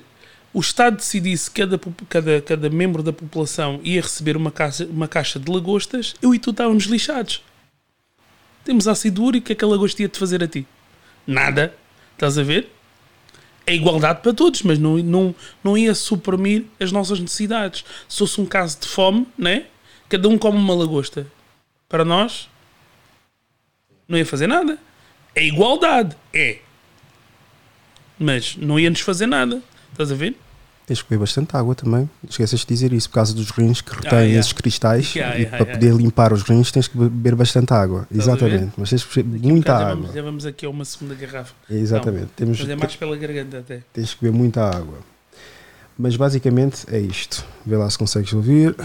o Estado decidisse que cada, cada, cada membro da população ia receber uma caixa, uma caixa de lagostas, eu e tu estávamos lixados. Temos ácido úrico, o que é que a lagosta ia te fazer a ti? Nada. Estás a ver? É igualdade para todos, mas não, não, não ia suprimir as nossas necessidades. Se fosse um caso de fome, né? cada um come uma lagosta. Para nós, não ia fazer nada. É igualdade. É. Mas não ia nos fazer nada. Estás a ver? Tens que beber bastante água também. Esqueces de dizer isso, por causa dos rins que retêm Ah, yeah. esses cristais. Yeah, e yeah, para yeah. poder limpar os rins tens que beber bastante água. Estás? Exatamente. Mas tens que beber Daqui muita já água. vamos, já vamos aqui a uma segunda garrafa. Exatamente. Temos, Mas é mais pela garganta até. Tens que beber muita água. Mas basicamente é isto. Vê lá se consegues ouvir.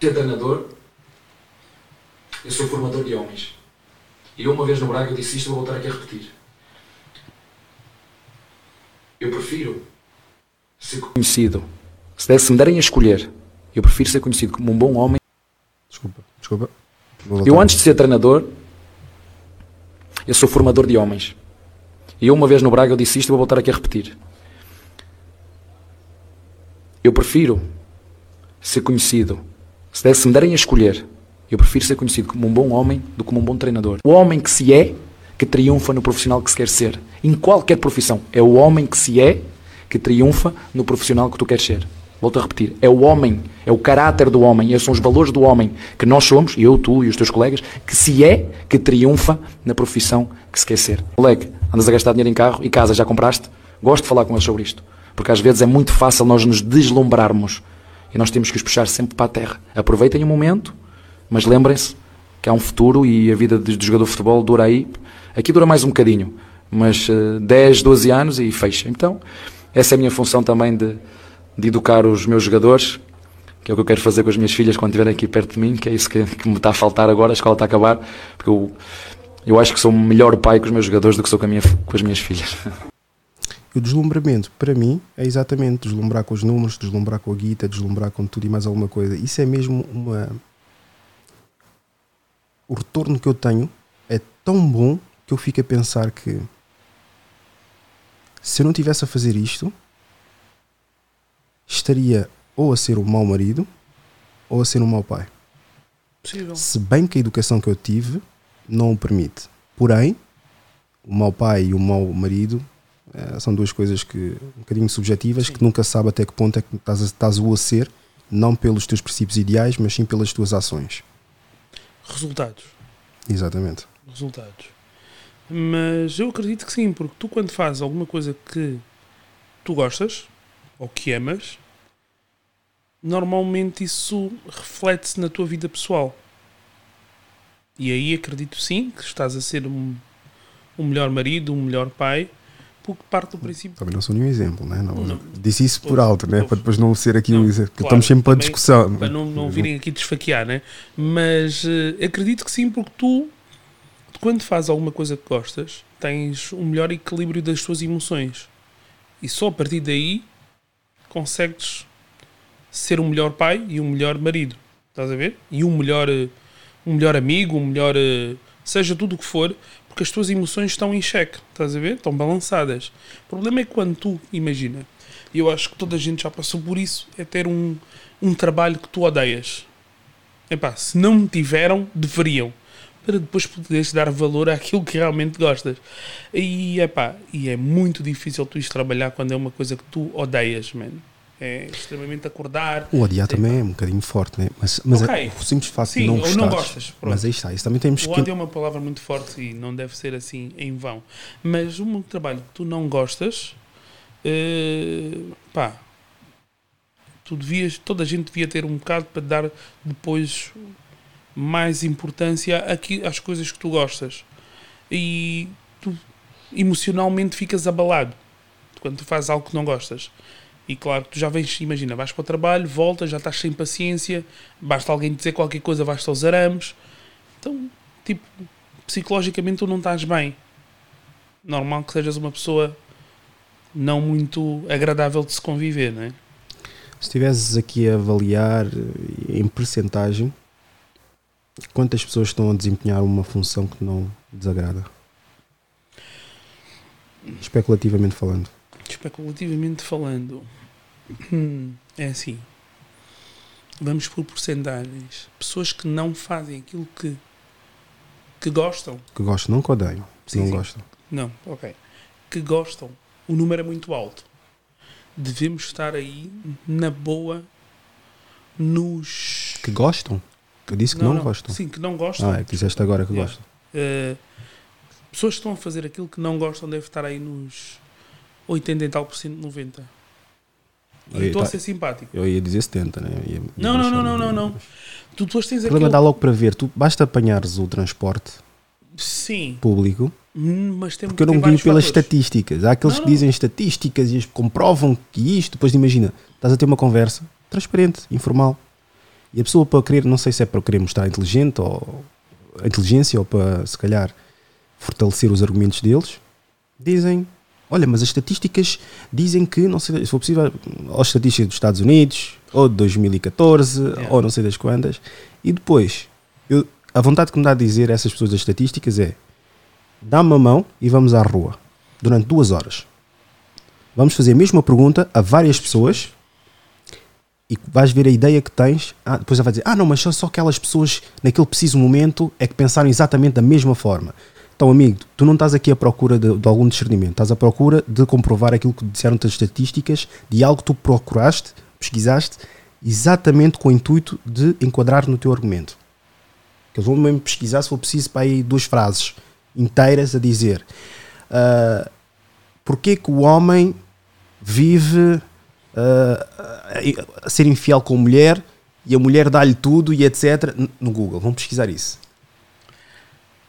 ser treinador, eu sou formador de homens. E eu uma vez no Braga eu disse isto, vou voltar aqui a repetir. Eu prefiro ser conhecido. Se desse me derem a escolher, eu prefiro ser conhecido como um bom homem. Desculpa, desculpa. Eu antes de ser treinador, eu sou formador de homens. E eu uma vez no Braga eu disse isto, vou voltar aqui a repetir. Eu prefiro ser conhecido. Se desse me derem a escolher, eu prefiro ser conhecido como um bom homem do que como um bom treinador. O homem que se é, que triunfa no profissional que se quer ser. Em qualquer profissão. É o homem que se é, que triunfa no profissional que tu queres ser. Volto a repetir. É o homem, é o caráter do homem, esses são os valores do homem que nós somos, eu, tu e os teus colegas, que se é, que triunfa na profissão que se quer ser. Colega, andas a gastar dinheiro em carro e casa já compraste? Gosto de falar com eles sobre isto. Porque às vezes é muito fácil nós nos deslumbrarmos e nós temos que os puxar sempre para a terra. Aproveitem o momento, mas lembrem-se que há um futuro e a vida do jogador de futebol dura aí. Aqui dura mais um bocadinho, mas eh, 10, 12 anos e fecha. Então, essa é a minha função também de, de educar os meus jogadores, que é o que eu quero fazer com as minhas filhas quando estiverem aqui perto de mim, que é isso que, que me está a faltar agora, a escola está a acabar, porque eu, eu acho que sou um melhor pai com os meus jogadores do que sou com, minha, com as minhas filhas. E o deslumbramento, para mim, é exatamente deslumbrar com os números, deslumbrar com a guita, deslumbrar com tudo e mais alguma coisa. Isso é mesmo uma. O retorno que eu tenho é tão bom que eu fico a pensar que se eu não tivesse a fazer isto, estaria ou a ser um mau marido ou a ser um mau pai. Possível. Se bem que a educação que eu tive não o permite. Porém, o mau pai e o mau marido eh, são duas coisas que um bocadinho subjetivas Sim. que nunca sabe até que ponto é que estás estás o a ser, não pelos teus princípios ideais, mas sim pelas tuas ações. Resultados. Exatamente. resultados. Mas eu acredito que sim, porque tu quando fazes alguma coisa que tu gostas ou que amas, normalmente isso reflete-se na tua vida pessoal. E aí acredito sim que estás a ser um, um melhor marido, um melhor pai, porque parte do princípio Também não sou nenhum exemplo, né? não, Não. Disse isso por alto, né? para depois não ser aqui Não, um exemplo, que claro, estamos sempre para discussão. para não, não virem aqui desfaquear, né? Mas eh, acredito que sim, porque tu, quando fazes alguma coisa que gostas, tens um melhor equilíbrio das tuas emoções. E só a partir daí consegues ser um melhor pai e um melhor marido. Estás a ver? E um melhor, um melhor amigo, um melhor. seja tudo o que for, porque as tuas emoções estão em xeque. Estás a ver? Estão balançadas. O problema é quando tu, imagina, e eu acho que toda a gente já passou por isso, é ter um, um trabalho que tu odeias. Epá, se não tiveram, deveriam. Para depois poderes dar valor àquilo que realmente gostas. E, epá, e é muito difícil tu ires trabalhar quando é uma coisa que tu odeias, mano. É extremamente acordar. O odiar também é um bocadinho forte, né? mas, mas Ok. é o simples facto Sim, de não ou gostares. não gostas, pronto. Mas aí está, isso também temos O que. ódio é uma palavra muito forte e não deve ser assim em vão. Mas um trabalho que tu não gostas, eh, pá, tu devias, toda a gente devia ter um bocado para dar depois mais importância aqui às coisas que tu gostas. E tu emocionalmente ficas abalado quando tu fazes algo que não gostas. E claro, tu já vens, imagina, vais para o trabalho, voltas, já estás sem paciência, basta alguém dizer qualquer coisa, vais-te aos arames. Então, tipo, psicologicamente tu não estás bem. Normal que sejas uma pessoa não muito agradável de se conviver, não é? Se estivesses aqui a avaliar eh, em percentagem, quantas pessoas estão a desempenhar uma função que não desagrada? Especulativamente falando. Especulativamente falando, hum, é assim. Vamos por porcentagens. Pessoas que não fazem aquilo que, que gostam. Que gostam, não que odeiam. Sim, não sim. gostam. Não, ok. Que gostam. O número é muito alto. Devemos estar aí, na boa, nos. Que gostam? Eu disse que não, gostam. Sim, que não gostam. Ah, é que disseste agora que Yeah. gostam. Uh, pessoas que estão a fazer aquilo que não gostam devem estar aí nos 80 e tal por cento, 90. E Aí estou a tá. ser simpático. Eu ia dizer 70, né? Eu ia- Não, não, não, não, não, não. Tu depois tens O problema aquele... dá logo para ver. Tu basta apanhares o transporte Sim, público, hum, mas tem porque eu não guio pelas fatores. estatísticas. Há aqueles Não, que não. dizem estatísticas e as comprovam que isto, depois imagina, estás a ter uma conversa transparente, informal. E a pessoa para querer, não sei se é para querer mostrar inteligente ou a inteligência ou para se calhar fortalecer os argumentos deles, dizem, olha, mas as estatísticas dizem que, não sei, se for possível, ou as estatísticas dos Estados Unidos, ou de 2014, Yeah. ou não sei das quantas, e depois, eu, a vontade que me dá de dizer a essas pessoas das estatísticas é dá-me a mão e vamos à rua durante duas horas. Vamos fazer a mesma pergunta a várias pessoas e vais ver a ideia que tens. Ah, depois ela vai dizer: Ah, não, mas só, só aquelas pessoas naquele preciso momento é que pensaram exatamente da mesma forma. Então, amigo, tu não estás aqui à procura de, de algum discernimento, estás à procura de comprovar aquilo que disseram-te as estatísticas de algo que tu procuraste, pesquisaste, exatamente com o intuito de enquadrar no teu argumento. Que eles vão mesmo pesquisar se for preciso para aí duas frases inteiras a dizer ah, porque que o homem vive ah, a, ser infiel com a mulher e a mulher dá-lhe tudo e etc. No Google, vão pesquisar isso.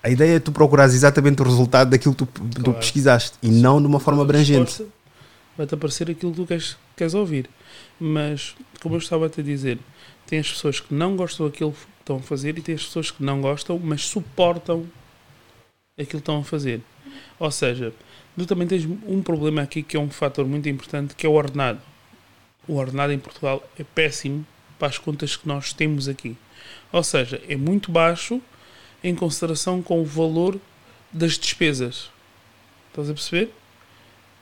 A ideia é tu procurares exatamente o resultado daquilo que tu, tu Claro. pesquisaste e não de uma forma abrangente. Vai-te aparecer aquilo que tu queres, queres ouvir. Mas, como eu estava a te dizer, tem as pessoas que não gostam daquilo que estão a fazer e tem as pessoas que não gostam, mas suportam aquilo que estão a fazer. Ou seja, tu também tens um problema aqui que é um fator muito importante, que é o ordenado. O ordenado em Portugal é péssimo para as contas que nós temos aqui. Ou seja, é muito baixo em consideração com o valor das despesas. Estás a perceber?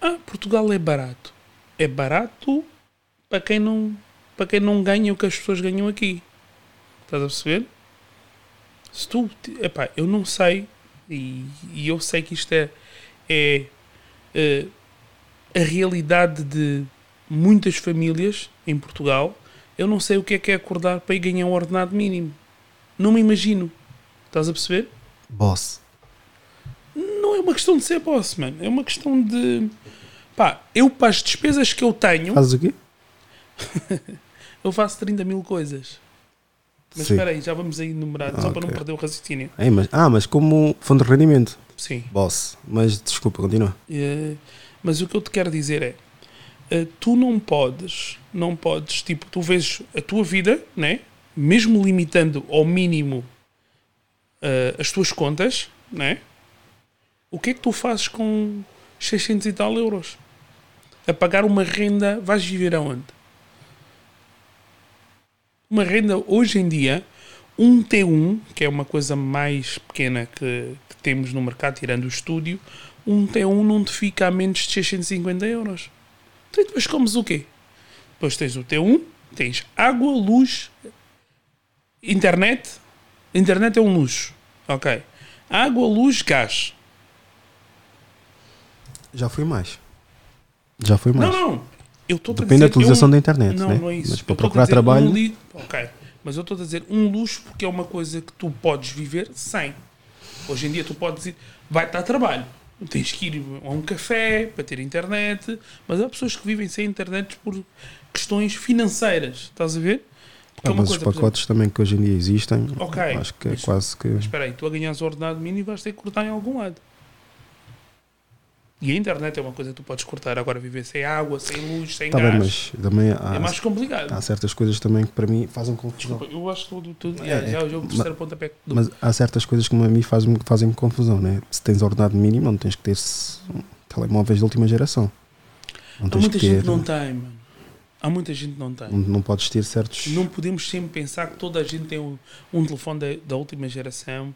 Ah, Portugal é barato. É barato para quem não, para quem não ganha o que as pessoas ganham aqui. Estás a perceber? Se tu, epá, eu não sei, e, e eu sei que isto é, é, eh, a realidade de muitas famílias em Portugal. Eu não sei o que é que é acordar para ir ganhar um ordenado mínimo. Não me imagino. Estás a perceber? Boss. Não é uma questão de ser boss, mano. É uma questão de. Pá, eu para as despesas que eu tenho, Fazes o quê? eu faço 30 mil coisas. Mas Sim. espera aí, já vamos aí enumerar, só para não perder o raciocínio. Ei, mas, ah, mas como fonte de rendimento. Sim. Boss. Mas desculpa, continua. Eh, mas o que eu te quero dizer é: eh, tu não podes, não podes, tipo, tu vês a tua vida, né? mesmo limitando ao mínimo eh, as tuas contas, né? o que é que tu fazes com 600 e tal euros? A pagar uma renda, vais viver aonde? Uma renda, hoje em dia, um T1, que é uma coisa mais pequena que, que temos no mercado, tirando o estúdio, um T1 não te fica a menos de 650 euros. Então, e depois comes o quê? Depois tens o T1, tens água, luz, internet. Internet é um luxo. Ok. Água, luz, gás. Já foi mais. Já foi mais. Não, não. Eu estou Depende da utilização da internet, Não, né? não é isso. Mas para procurar trabalho- Um li... Ok. Mas eu estou a dizer um luxo porque é uma coisa que tu podes viver sem. Hoje em dia tu podes ir. Vai estar trabalho. Tens que ir a um café para ter internet. Mas há pessoas que vivem sem internet por questões financeiras. Estás a ver? É Ah, uma mas coisa, os pacotes também que hoje em dia existem, Ok, acho que é quase que. Mas espera aí, tu a ganhas o ordenado mínimo vais ter que cortar em algum lado. E a internet é uma coisa que tu podes cortar. Agora viver sem água, sem luz, sem Tá gás bem, mas também há, é mais complicado. há certas coisas também que para mim fazem confusão. Desculpa, eu acho que tudo, tudo É, é, já o terceiro pontapé. do- Mas há certas coisas que a mim fazem, fazem confusão, né? Se tens ordenado mínimo, não tens que ter telemóveis de última geração. Não Há muita ter. gente que não tem, mano. Há muita gente que não tem. não, não podes ter certos. Não podemos sempre pensar que toda a gente tem um, um telefone da, da última geração.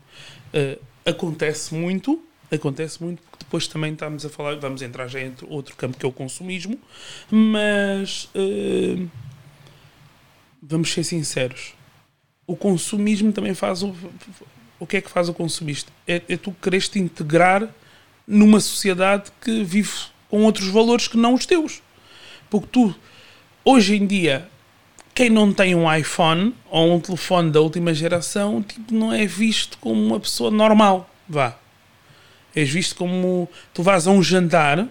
Uh, acontece muito, acontece muito, depois também estamos a falar, vamos entrar já entre outro campo que é o consumismo, mas uh, vamos ser sinceros. O consumismo também faz o. O que é que faz o consumista? É, é tu quereres te integrar numa sociedade que vive com outros valores que não os teus. Porque tu, hoje em dia, quem não tem um iPhone ou um telefone da última geração, tipo, não é visto como uma pessoa normal. Vá. És visto como tu vais a um jantar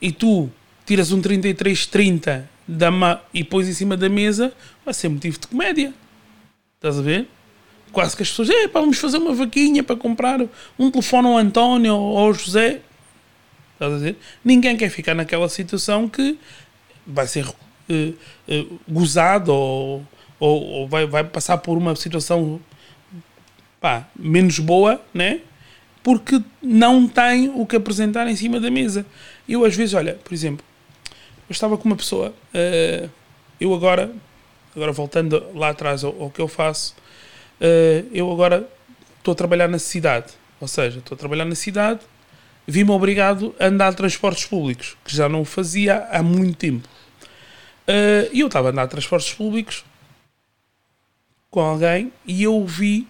e tu tiras um 3330 da ma e pões em cima da mesa, vai ser motivo de comédia. Estás a ver? Quase que as pessoas, é, vamos fazer uma vaquinha para comprar um telefone ao António ou ao José. Estás a ver? Ninguém quer ficar naquela situação que vai ser eh, eh, gozado ou, ou, ou vai, vai passar por uma situação pá, menos boa, né? Porque não tem o que apresentar em cima da mesa. Eu às vezes, olha, por exemplo, eu estava com uma pessoa, eh, eu agora, agora voltando lá atrás ao, ao que eu faço, eh, eu agora estou a trabalhar na cidade, ou seja, estou a trabalhar na cidade, vi-me obrigado a andar de transportes públicos, que já não o fazia há muito tempo. Eh, E eu estava a andar de transportes públicos com alguém e eu vi.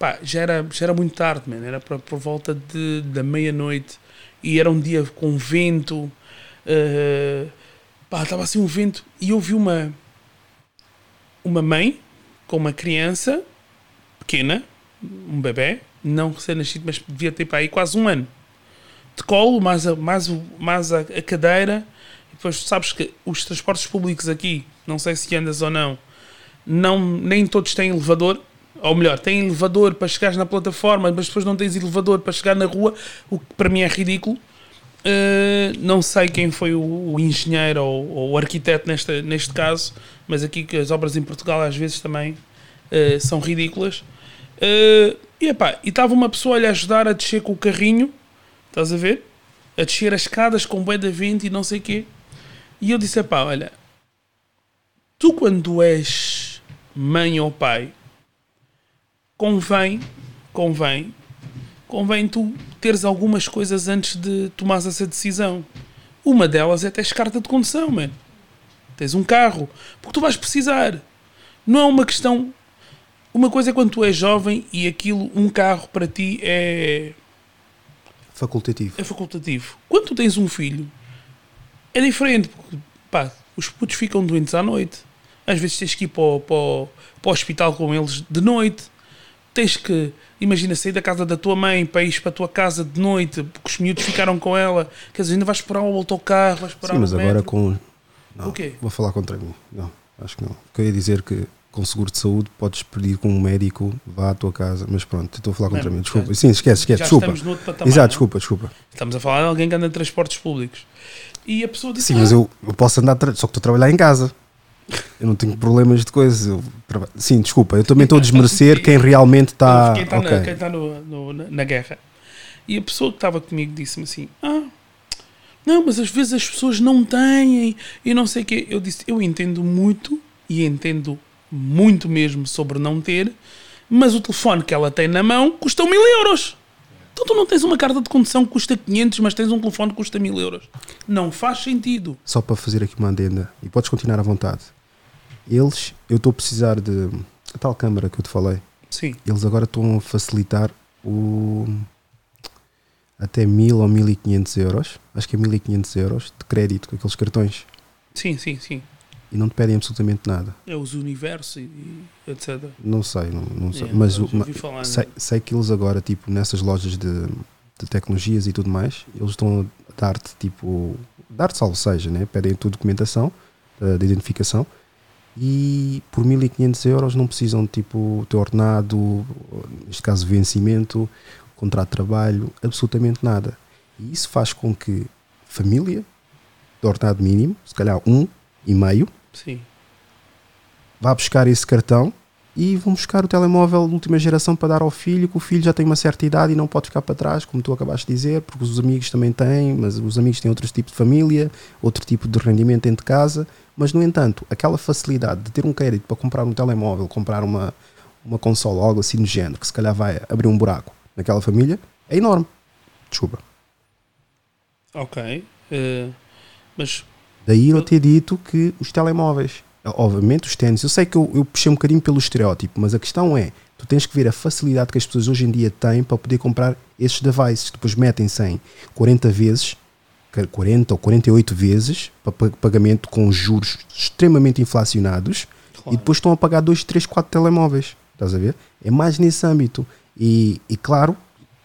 Pá, já era, já era muito tarde, man, era por, por volta de, da meia-noite e era um dia com vento. eh, pá, estava assim um vento e eu vi uma, uma mãe com uma criança pequena, um bebê, não recém-nascido, mas devia ter para aí quase um ano. De colo, mais a, mais, mais a, a cadeira. E depois sabes que os transportes públicos aqui, não sei se andas ou não, não nem todos têm elevador. Ou melhor, têm elevador para chegares na plataforma, mas depois não tens elevador para chegar na rua, o que para mim é ridículo. Uh, não sei quem foi o, o engenheiro ou, ou o arquiteto nesta, neste caso, mas aqui que as obras em Portugal às vezes também uh, são ridículas. Uh, e epá, e estava uma pessoa a lhe ajudar a descer com o carrinho, estás a ver? A descer as escadas com bué de vento e não sei o quê. E eu disse: epá, olha, tu quando és mãe ou pai, convém, convém, convém tu teres algumas coisas antes de tomares essa decisão. Uma delas é teres carta de condução, mano. Tens um carro. Porque tu vais precisar. Não é uma questão. Uma coisa é quando tu és jovem e aquilo, um carro para ti é, Facultativo. é facultativo. Quando tu tens um filho, é diferente. Porque, pá, os putos ficam doentes à noite. Às vezes tens que ir para o, para o- para o hospital com eles de noite. Tens que, imagina, sair da casa da tua mãe para ir para a tua casa de noite, porque os miúdos ficaram com ela. Quer dizer, ainda vais esperar o autocarro, vais esperar Sim, mas agora com. Não, O quê? Vou falar contra mim. Não, acho que não. Porque eu ia dizer que com seguro de saúde podes pedir com um médico, vá à tua casa. Mas pronto, estou a falar contra Mano, mim. Desculpa. já- Sim, esquece, esquece. Desculpa. estamos no outro patamar. Exato, não? desculpa, desculpa. Estamos a falar de alguém que anda em transportes públicos. E a pessoa disse: Sim, "Ah, mas eu, eu posso andar, só que estou a trabalhar em casa. Eu não tenho problemas de coisas. traba- Sim, desculpa, eu também estou a desmerecer quem realmente está. quem está, ok. na, quem está no- no- na, na guerra. E a pessoa que estava comigo disse-me assim: Ah, não, mas às vezes as pessoas não têm e não sei o quê. Eu disse: Eu entendo muito e entendo muito mesmo sobre não ter, mas o telefone que ela tem na mão custa mil euros. Então tu não tens uma carta de condução que custa 500, mas tens um telefone que custa mil euros. Não faz sentido. Só para fazer aqui uma adenda, e podes continuar à vontade. Eles, eu estou a precisar de. A tal câmara que eu te falei, Sim, eles agora estão a facilitar o. até 1000 ou 1500 euros, acho que é 1500 euros de crédito com aqueles cartões sim, sim, sim. e não te pedem absolutamente nada. É os universos e, etc. Não sei, não, não sei. É, mas o- falar, sei, né? sei que eles agora, tipo, nessas lojas de, de tecnologias e tudo mais, eles estão a dar-te, tipo, dar-te salvo seja, né? Pedem a tua documentação eh, de identificação e por 1500 euros não precisam tipo teu ordenado, neste caso vencimento, contrato de trabalho, absolutamente nada. E isso faz com que família de ordenado mínimo, se calhar um e meio, Sim. vá buscar esse cartão e vão buscar o telemóvel de última geração para dar ao filho, que o filho já tem uma certa idade e não pode ficar para trás, como tu acabaste de dizer, porque os amigos também têm, mas os amigos têm outro tipo de família, outro tipo de rendimento dentro de casa, mas no entanto, aquela facilidade de ter um crédito para comprar um telemóvel, comprar uma, uma consola, algo assim do género, que se calhar vai abrir um buraco naquela família, é enorme. Desculpa. Ok. Eh, mas Daí eu ter dito que os telemóveis, obviamente os ténis, eu sei que eu, eu puxei um bocadinho pelo estereótipo, mas a questão é, tu tens que ver a facilidade que as pessoas hoje em dia têm para poder comprar esses devices, que depois metem-se em 40 vezes, 40 ou 48 vezes, para pa- pagamento com juros extremamente inflacionados, Claro. e depois estão a pagar 2, 3, 4 telemóveis. Estás a ver? É mais nesse âmbito. E, e claro,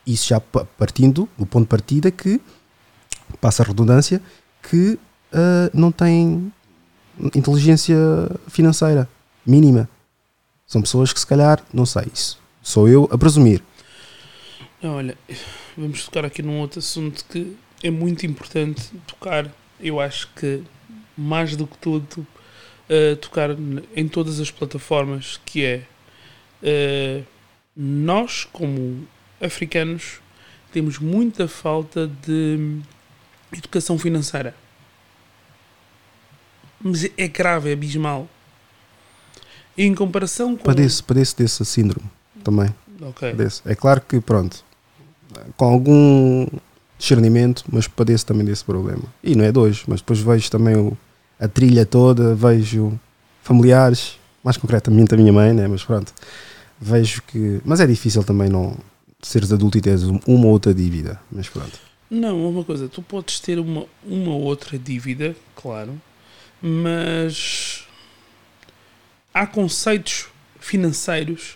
isso já pa- partindo do ponto de partida que, passa a redundância, que ah, não têm inteligência financeira mínima. São pessoas que se calhar, não sei isso. Sou eu a presumir. Olha, vamos tocar aqui num outro assunto que é muito importante tocar. Eu acho que mais do que tudo eh, tocar em todas as plataformas que é eh, nós como africanos temos muita falta de educação financeira. Mas é grave, é abismal. Em comparação com. Padeço, padeço desse síndrome também. Ok. Padeço. É claro que, pronto, com algum discernimento, mas padeço também desse problema. E não é dois, mas depois vejo também o- a trilha toda, vejo familiares, mais concretamente a minha mãe, né? mas pronto, vejo que. Mas é difícil também não seres adulto e teres um- uma ou outra dívida, mas pronto. Não, uma coisa, tu podes ter uma, uma ou outra dívida, claro, mas há conceitos financeiros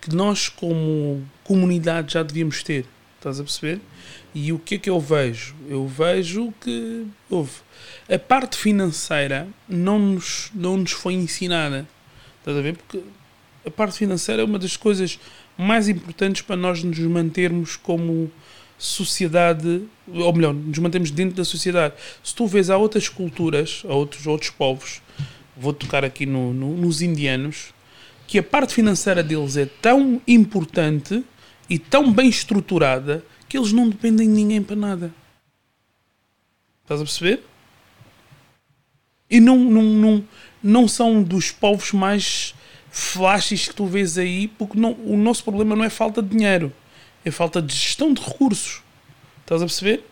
que nós, como comunidade, já devíamos ter. Estás a perceber? E o que é que eu vejo? Eu vejo que houve. A parte financeira não nos, não nos foi ensinada. Estás a ver? Porque a parte financeira é uma das coisas mais importantes para nós nos mantermos como sociedade, ou melhor, nos mantemos dentro da sociedade. Se tu vês há outras culturas, há outros, outros povos, vou tocar aqui no, no- nos indianos, que a parte financeira deles é tão importante e tão bem estruturada que eles não dependem de ninguém para nada. Estás a perceber? E não, não, não, não são dos povos mais flashes que tu vês aí, porque não, o nosso problema não é falta de dinheiro, é falta de gestão de recursos. Estás a perceber?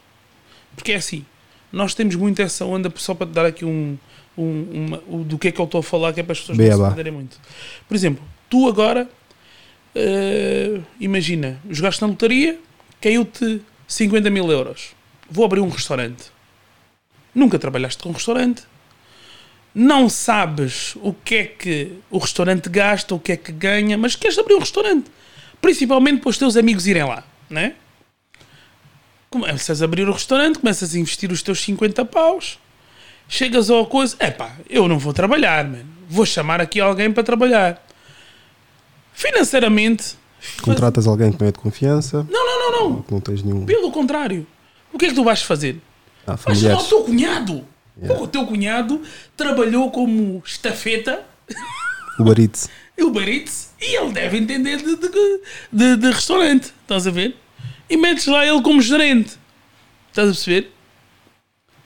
Porque é assim, nós temos muito essa onda, só para te dar aqui um, um- uma- o- do que é que eu estou a falar, que é para as pessoas não se Beabá. perderem muito. Por exemplo, tu agora, eh, imagina, jogaste na lotaria, caiu-te 50 mil euros. Vou abrir um restaurante. Nunca trabalhaste com um restaurante. Não sabes o que é que o restaurante gasta, o que é que ganha, mas queres abrir um restaurante. Principalmente para os teus amigos irem lá, não é? Começas a abrir o restaurante, começas a investir os teus 50 paus, chegas a coisa, epá, eu não vou trabalhar, mano. Vou chamar aqui alguém para trabalhar. Financeiramente, Contratas alguém que não é de confiança, não, não, não, não. não tens nenhum. Pelo contrário. O que é que tu vais fazer? Ah, Vais chamar o teu cunhado. Yeah. O teu cunhado trabalhou como estafeta, Uber Eats. Uber Eats, e ele deve entender de, de, de- de restaurante. Estás a ver? E metes lá ele como gerente. Estás a perceber?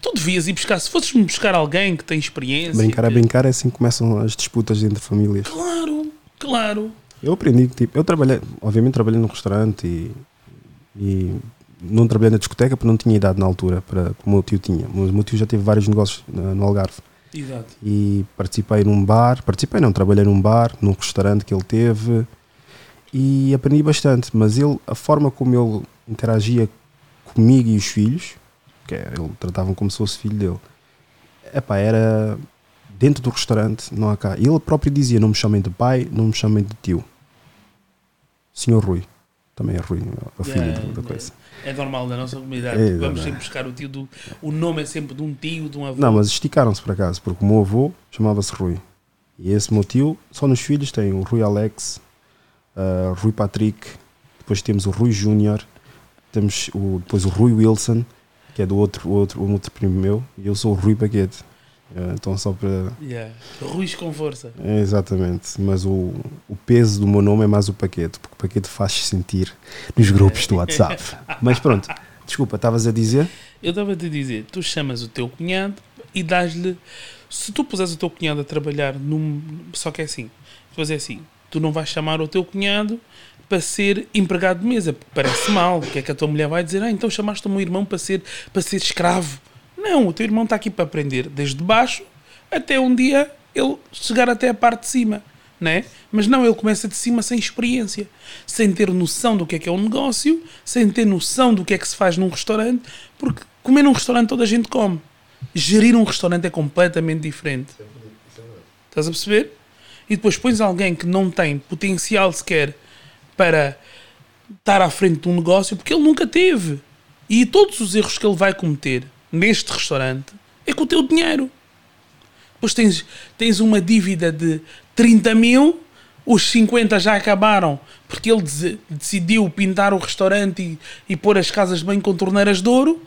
Tu devias ir buscar, se fosses buscar alguém que tem experiência. Brincar a brincar é assim que começam as disputas entre famílias. Claro, claro. Eu aprendi que, tipo, eu trabalhei, obviamente trabalhei num restaurante e, e não trabalhei na discoteca porque não tinha idade na altura para como o meu tio tinha. Mas o meu tio já teve vários negócios no Algarve Exato. e participei num bar, participei não, trabalhei num bar, num restaurante que ele teve e aprendi bastante, mas ele, a forma como ele interagia comigo e os filhos, que é, ele tratavam como se fosse filho dele, epá, era dentro do restaurante, não há cá. Ele próprio dizia, não me chamem de pai, não me chamem de tio. Senhor Rui, também é Rui, é o filho Yeah, da coisa. É normal da nossa comunidade. É, Vamos é. sempre buscar o tio do. O nome é sempre de um tio, de um avô. Não, mas esticaram-se por acaso, porque o meu avô chamava-se Rui. E esse meu tio, só nos filhos tem o Rui Alex, uh, Rui Patrick, depois temos o Rui Júnior, temos o, depois o Rui Wilson, que é do outro, outro, um outro primo meu, e eu sou o Rui Baguete. Uh, então só para. Yeah. Ruiz com força. É, exatamente, mas o, o peso do meu nome é mais o paquete, porque o paquete faz sentir nos grupos do WhatsApp. mas pronto, desculpa, estavas a dizer? Eu estava a te dizer, tu chamas o teu cunhado e dás-lhe. Se tu puseres o teu cunhado a trabalhar num. Só que é assim, fazer assim, tu não vais chamar o teu cunhado para ser empregado de mesa, porque parece mal. O que é que a tua mulher vai dizer? Ah, então chamaste o meu irmão para ser, para ser escravo. Não, o teu irmão está aqui para aprender desde baixo até um dia ele chegar até a parte de cima. Né? Mas não, ele começa de cima sem experiência, sem ter noção do que é que é um negócio, sem ter noção do que é que se faz num restaurante, porque comer num restaurante toda a gente come. Gerir um restaurante é completamente diferente. Estás a perceber? E depois pões alguém que não tem potencial sequer para estar à frente de um negócio, porque ele nunca teve. E todos os erros que ele vai cometer neste restaurante é com o teu dinheiro. Depois tens, tens uma dívida de 30 mil, os 50 já acabaram porque ele decidiu pintar o restaurante e, e pôr as casas bem com torneiras de ouro.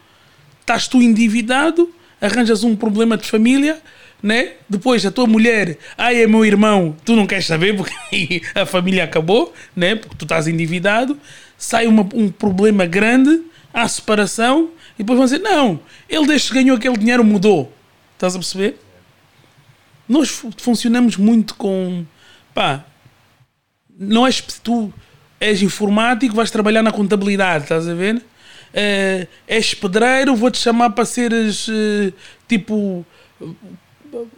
Estás tu endividado, arranjas um problema de família, né? Depois a tua mulher, ai é meu irmão, tu não queres saber porque a família acabou, né? Porque tu estás endividado. Sai uma, um problema grande, há separação, e depois vão dizer: não, ele desde que ganhou aquele dinheiro mudou. Estás a perceber? Nós funcionamos muito com. pá, não és. tu és informático, vais trabalhar na contabilidade, estás a ver? Uh, és pedreiro, vou-te chamar para seres uh, tipo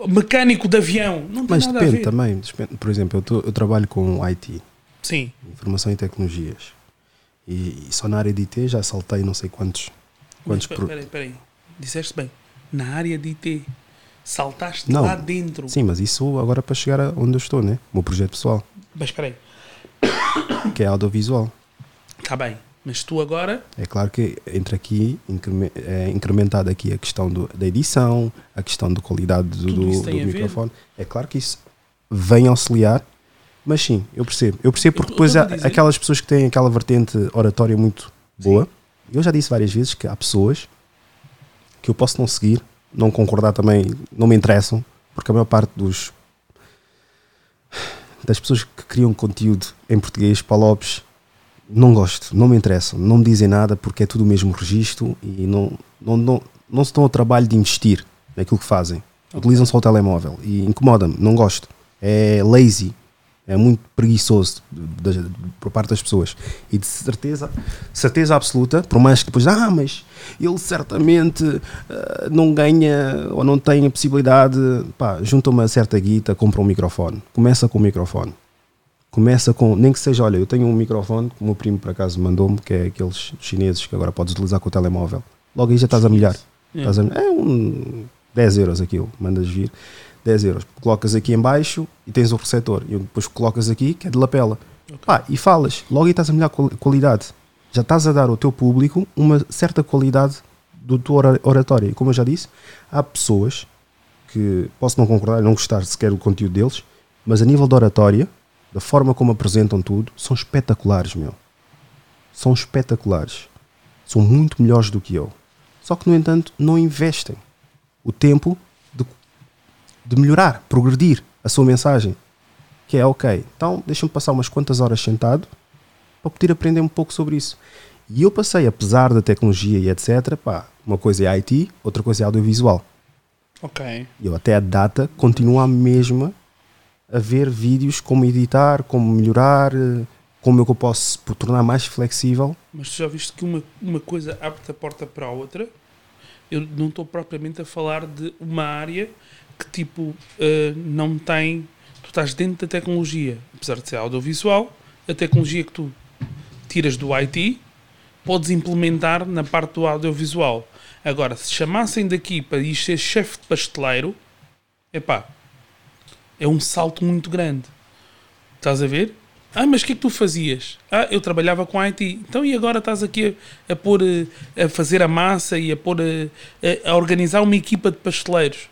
mecânico de avião. Não Mas nada depende também. Por exemplo, eu, tô, eu, trabalho com IT. Sim. Informação e tecnologias. E, e, só na área de IT já saltei não sei quantos. Quantos Mas, peraí, peraí. Disseste bem. Na área de IT. Saltaste não. lá dentro. Sim, mas isso agora para chegar a onde eu estou, né? O meu projeto pessoal. Mas espera aí. Que é audiovisual. Está bem. Mas tu agora. É claro que entra aqui, é incrementada aqui a questão do, da edição, a questão da qualidade do, do, do microfone. É claro que isso vem auxiliar, mas sim, eu percebo. Eu percebo porque depois há aquelas pessoas que têm aquela vertente oratória muito boa. Sim. Eu já disse várias vezes que há pessoas que eu posso não seguir, não concordar também, não me interessam, porque a maior parte dos das pessoas que criam conteúdo em português, para Lopes, não gosto, não me interessa, não me dizem nada porque é tudo o mesmo registro e não, não, não, não se dão ao trabalho de investir naquilo que fazem. Okay. Utilizam só o telemóvel e incomoda-me, não gosto. É lazy, é muito preguiçoso de, de, de, por parte das pessoas. E de certeza, certeza absoluta, por mais que depois, ah, mas ele certamente uh, não ganha ou não tem a possibilidade, pá, junta uma certa guita, compra um microfone. Começa com o microfone começa com, nem que seja, olha, eu tenho um microfone que o meu primo por acaso mandou-me, que é aqueles chineses que agora podes utilizar com o telemóvel. Logo aí já estás a milhar. É, estás a, é um 10 euros aquilo, mandas vir. 10 euros. Colocas aqui em baixo e tens o receptor. E depois colocas aqui, que é de lapela. Okay. Pá, e falas. Logo aí estás a melhor qualidade. Já estás a dar ao teu público uma certa qualidade do teu oratório. E como eu já disse, há pessoas que posso não concordar, não gostar sequer do conteúdo deles, mas a nível de oratória, da forma como apresentam tudo, são espetaculares, meu. São espetaculares. São muito melhores do que eu. Só que, no entanto, não investem o tempo de, melhorar, progredir a sua mensagem. Que é, ok, então deixa-me passar umas quantas horas sentado para poder aprender um pouco sobre isso. E eu passei, apesar da tecnologia e etc., pá, uma coisa é IT, outra coisa é audiovisual. Ok. Eu até a data continua a mesma a ver vídeos, como editar, como melhorar, como é que eu posso tornar mais flexível. Mas tu já viste que uma, uma coisa abre a porta para a outra? Eu não estou propriamente a falar de uma área que tipo uh, não tem. Tu estás dentro da tecnologia, apesar de ser audiovisual, a tecnologia que tu tiras do IT podes implementar na parte do audiovisual. Agora, se chamassem daqui para ir ser chefe de pasteleiro, epá, é um salto muito grande. Estás a ver? Ah, mas o que é que tu fazias? Ah, eu trabalhava com IT. Então e agora estás aqui a, a pôr, eh, a fazer a massa e a pôr, a, eh, a organizar uma equipa de pasteleiros?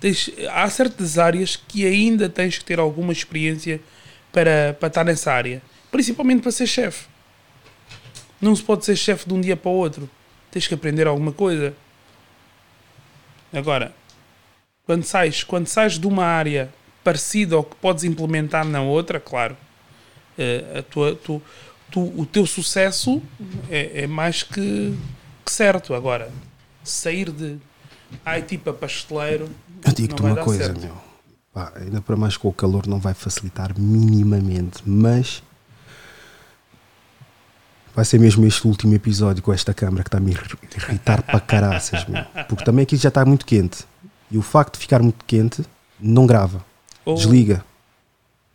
Tens, há certas áreas que ainda tens que ter alguma experiência para, para estar nessa área. Principalmente para ser chefe. Não se pode ser chefe de um dia para o outro. Tens que aprender alguma coisa. Agora, quando sais, quando sais de uma área parecida ao que podes implementar na outra, claro, eh, a tua, tu, tu, o teu sucesso é, é mais que, que certo. Agora, sair de IT para pasteleiro Eu digo-te uma coisa, certo. meu. Pá, ainda para mais com o calor não vai facilitar minimamente, mas vai ser mesmo este último episódio com esta câmara que está a me irri- irritar para caraças, meu. Porque também aqui já está muito quente. E o facto de ficar muito quente não grava. Ou- Desliga.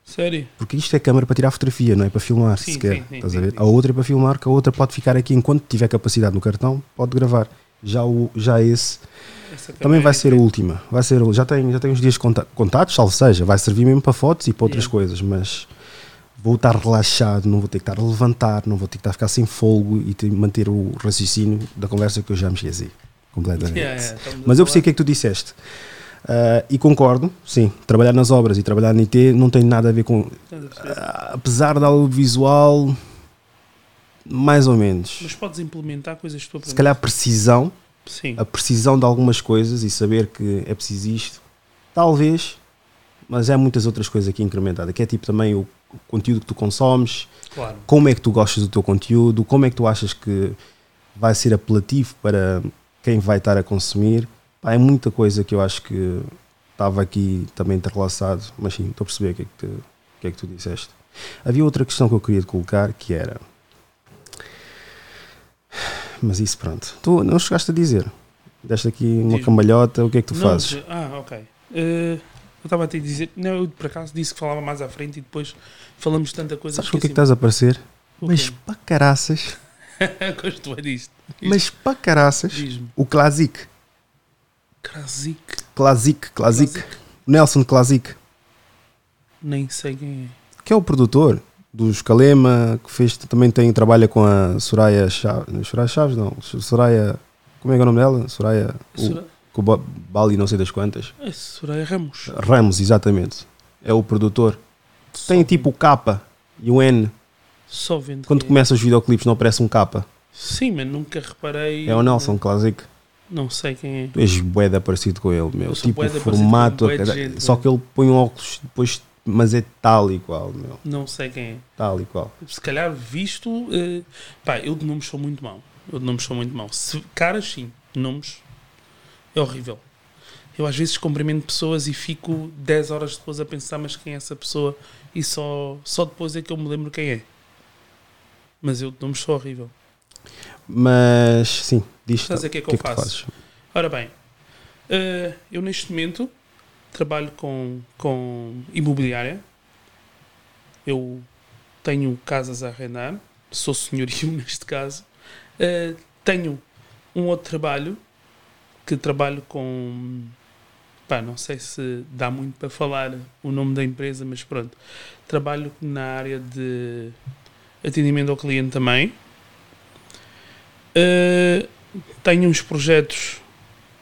Sério? Porque isto é câmara para tirar fotografia, não é para filmar, Sim, sequer. sim, sim, a. A outra é para filmar, que a outra pode ficar aqui enquanto tiver capacidade no cartão, pode gravar. Já, o, já esse também câmera vai é ser a última. Vai ser, já tem, já tem uns dias conta- contados, salvo seja, vai servir mesmo para fotos e para outras Yeah. coisas, mas vou estar relaxado, não vou ter que estar a levantar, não vou ter que estar a ficar sem fogo e ter, manter o raciocínio da conversa que eu já me esqueci completamente. Yeah, yeah, Mas eu percebi o que é que tu disseste. Ah, e concordo, sim, trabalhar nas obras e trabalhar na IT não tem nada a ver com. Ah, apesar da audiovisual, mais ou menos. Mas podes implementar coisas que tu Se aprendes. calhar precisão, Sim. a precisão de algumas coisas e saber que é preciso isto, talvez, mas há muitas outras coisas aqui incrementadas, que é tipo também o conteúdo que tu consomes, Claro. como é que tu gostas do teu conteúdo, como é que tu achas que vai ser apelativo para quem vai estar a consumir. Pá, é muita coisa que eu acho que estava aqui também entrelaçado, mas sim, estou a perceber o que é que, tu- o que é que tu disseste. Havia outra questão que eu queria te colocar que era. Mas isso pronto. Tu não chegaste a dizer. Deste aqui uma Diz-me. cambalhota, o que é que tu Não, fazes? Ah, ok. Eh, eu estava a te dizer. Não, eu por acaso disse que falava mais à frente e depois falamos tanta coisa. Sabes o que é que estás a parecer? O Mas para caraças, Gosto é disto. mas para caraças, o Classic. Krasik. Classic, Classic. Nelson Classic. Nem sei quem é. que é o produtor dos Kalema, que fez, também tem, trabalha com a Soraya Chaves, Soraya Chaves não, Soraya, como é que é o nome dela? Soraya, o, Sora- com o Ba- Bali não sei das quantas, É Soraya Ramos. Ramos, exatamente, é o produtor. Tem Só tipo o K e o N, Só vendo. quando começa os videoclipes não aparece um K, Sim, mas nunca reparei. é o Nelson Classic. Não sei quem é. Tu és bué parecido com ele, meu, tipo o formato, gente, só meu. que ele põe um óculos depois, mas é tal e qual, meu, Não sei quem é. tal e qual. Se calhar visto. eh, pá, eu de nomes sou muito mau. Eu de nomes sou muito mau. Se, caras, sim. Nomes. É horrível. Eu às vezes cumprimento pessoas e fico 10 horas depois a pensar, mas quem é essa pessoa? E só, só depois é que eu me lembro quem é. Mas eu de nomes sou horrível. Mas, sim, diz Estás a que é que eu que tu faço? fazes? Ora bem, eh, eu neste momento trabalho com, com imobiliária. Eu tenho casas a arrendar, sou senhorio neste caso. Eh, tenho um outro trabalho que trabalho com. Pá, não sei se dá muito para falar o nome da empresa, mas pronto. Trabalho na área de atendimento ao cliente também. Eh, tenho uns projetos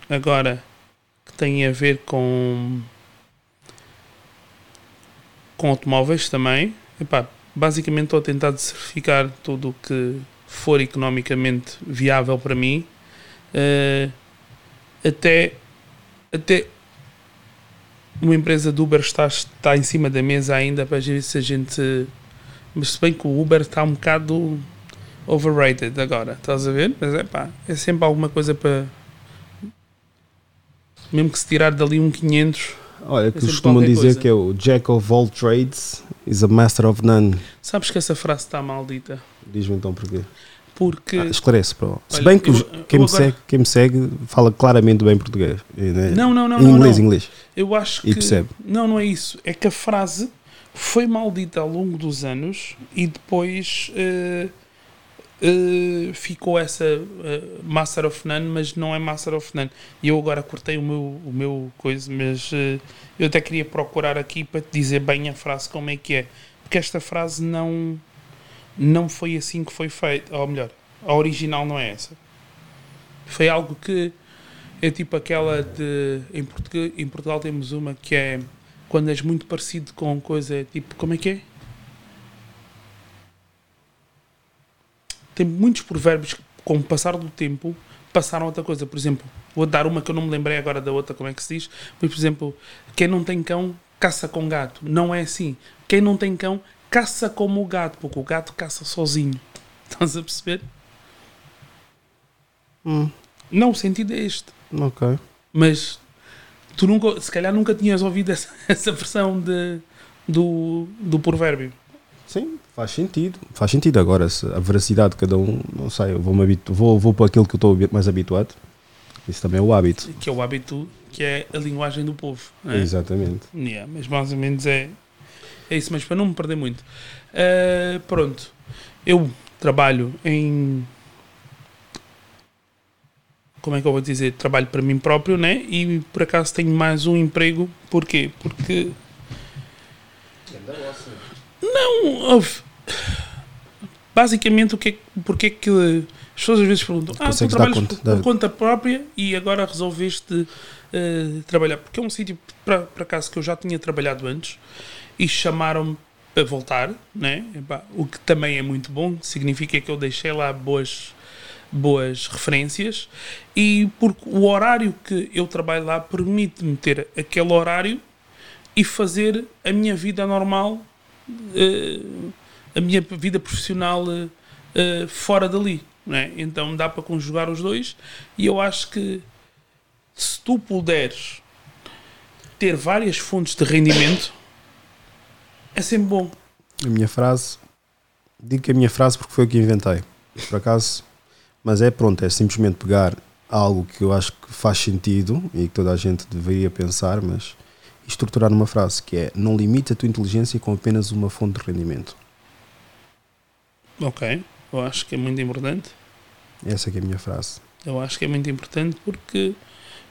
agora têm a ver com com automóveis também. Epá, basicamente estou a tentar certificar tudo o que for economicamente viável para mim. Eh, até, até uma empresa do Uber está, está em cima da mesa ainda para ver se a gente. Mas se bem que o Uber está um bocado overrated agora, estás a ver? Mas é pá, é sempre alguma coisa para. Mesmo que se tirar dali um 500. Olha, que É sempre costumam dizer coisa. que é o Jack of all trades is a master of none. Sabes que essa frase está maldita? Diz-me então porquê. Porque. Ah, esclarece, bro. Se bem que os- eu- quem, me agora- segue, quem me segue fala claramente bem português. E, né? Não, não, não. em inglês, não. inglês. Eu acho E que. percebe. Não, não é isso. É que a frase foi maldita ao longo dos anos e depois eh, eh, ficou essa eh, Master of None, mas não é Master of None. E eu agora cortei o meu, o meu coisa, mas eh, eu até queria procurar aqui para te dizer bem a frase como é que é. Porque esta frase não, não foi assim que foi feita. Ou melhor, a original não é essa. Foi algo que É tipo aquela de. Em Portugal, em Portugal temos uma que é quando és muito parecido com coisa, tipo, como é que é? Tem muitos provérbios que, com o passar do tempo, passaram outra coisa. Por exemplo, vou dar uma que eu não me lembrei agora da outra, como é que se diz? Mas, por exemplo, quem não tem cão, caça com gato. Não é assim. Quem não tem cão, caça como o gato, porque o gato caça sozinho. Estás a perceber? Hum, Não, o sentido é este. ok. Mas tu nunca, se calhar nunca tinhas ouvido essa, essa versão de, do, do provérbio. Sim, faz sentido. Faz sentido agora, se a veracidade de cada um, não sei, eu vou, -me habitu vou, vou para aquilo que eu estou mais habituado. Isso também é o hábito. Que é o hábito, que é a linguagem do povo. é? Exatamente. Yeah, mas mais ou menos é, é isso, mas para não me perder muito. Ah, pronto, eu trabalho em. Como é que eu vou dizer? Trabalho para mim próprio, né? E por acaso tenho mais um emprego. Porquê? Porque. Não, houve. Basicamente, o que é, que- porque é que as pessoas às vezes perguntam: Ah, tu Consegues trabalhas conta por, por conta própria e agora resolveste eh, trabalhar? Porque é um sítio, para acaso, que eu já tinha trabalhado antes e chamaram-me para voltar, né? Epá, o que também é muito bom, significa que eu deixei lá boas, boas referências e porque o horário que eu trabalho lá permite-me ter aquele horário e fazer a minha vida normal, eh, a minha vida profissional eh, fora dali. Né? Então dá para conjugar os dois e eu acho que se tu puderes ter várias fontes de rendimento é sempre bom. A minha frase, digo que é a minha frase porque foi o que inventei, por acaso, mas é pronto, é simplesmente pegar algo que eu acho que faz sentido e que toda a gente deveria pensar, mas estruturar numa frase que é não limite a tua inteligência com apenas uma fonte de rendimento. Ok, eu acho que é muito importante. Essa é que é a minha frase. Eu acho que é muito importante porque